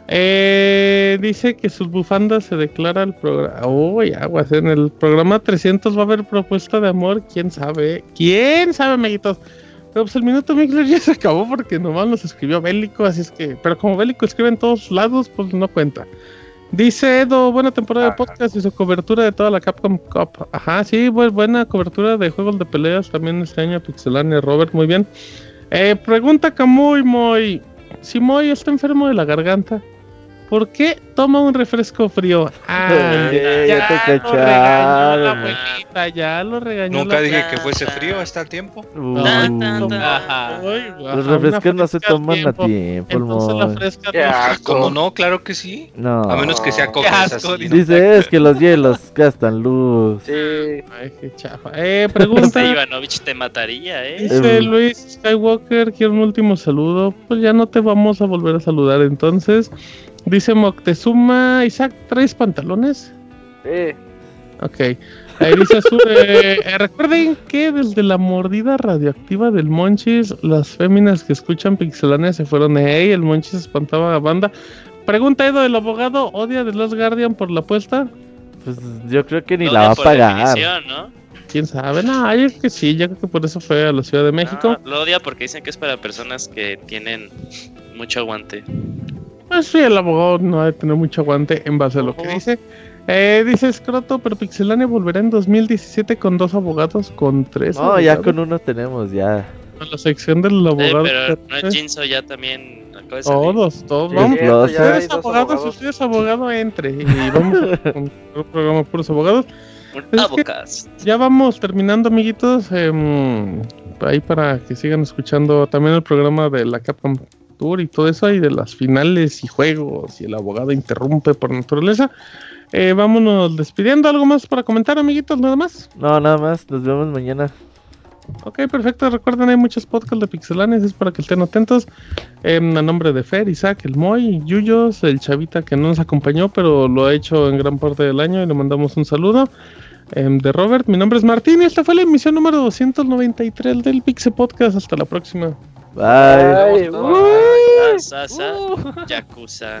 Eh, dice que sus bufandas se declara el programa. Uy, aguas. En el programa 300 va a haber propuesta de amor. ¿Quién sabe? ¿Quién sabe, amiguitos? Pero pues el minuto Mixler ya se acabó porque nomás nos escribió Bélico. Así es que. Pero como Bélico escribe en todos lados, pues no cuenta. Dice Edo, buena temporada de podcast y su cobertura de toda la Capcom Cup. Ajá, sí, bu- buena cobertura de juegos de peleas también este año, Pixelania, Robert, muy bien. Eh, pregunta Camuy Moy. Si Moy está enfermo de la garganta, ¿por qué toma un refresco frío? Ah, Eh, ya te lo cacharon. regañó la abuelita, ya lo regañó. Nunca la dije que fuese frío hasta el tiempo. Uh, Tan, tan, tan. Uy, los refrescos no se toman a tiempo, Entonces la fresca Qué no- asco. ¿Cómo no? Claro que sí. No. A menos que sea coca. así, dice. ¿no? Dice, es que los hielos gastan luz. Sí. Ay, qué chafa. Eh, pregunta. Ivanovich te mataría, ¿eh? Dice Em. Luis Skywalker, quiero un último saludo. Pues ya no te vamos a volver a saludar entonces. Dice Moctezuma, Isaac, ¿traes pantalones? Sí. Ok. Ahí dice Azul, eh, eh, recuerden que desde la mordida radioactiva del Monchis, las féminas que escuchan Pixelania se fueron de hey, el Monchis espantaba a banda. Pregunta Edo, ¿el abogado odia The Lost Guardian por la apuesta? Pues yo creo que ni la va a pagar. definición, ¿no? ¿Quién sabe? No, yo creo que sí, yo creo que por eso fue a la Ciudad de México. No, lo odia porque dicen que es para personas que tienen mucho aguante. Pues sí, el abogado no ha de tener mucho aguante en base a lo que dice. Eh, dice Scroto, pero Pixelania volverá en 2017 con dos abogados, con tres. No, ya con uno tenemos, ya. Con la sección del Eh, abogado. pero no es Jinso ya también acaba de salir. todos, todos. Sí, Vamos, dos abogados, abogados. ustedes abogado, entre. Y vamos a con un programa puros abogados. Es que-. Ya vamos terminando, amiguitos. em, ahí para que sigan escuchando también el programa de la Capcom Tour y todo eso, y de las finales y juegos, y el abogado interrumpe por naturaleza. Eh, vámonos despidiendo. ¿Algo más para comentar, amiguitos? ¿Nada más? No, nada más. Nos vemos mañana. Ok, perfecto. Recuerden, hay muchos podcasts de Pixelanes, es para que estén atentos. Em, a nombre de Fer, Isaac, el Moy, Yuyos, el Chavita que no nos acompañó, pero lo ha hecho en gran parte del año y le mandamos un saludo. Em, de Robert, mi nombre es Martín y esta fue la emisión número 293 del Pixel Podcast. Hasta la próxima. Bye. Ay, Vamos, uy. Sa, sa, sa, Yakuza.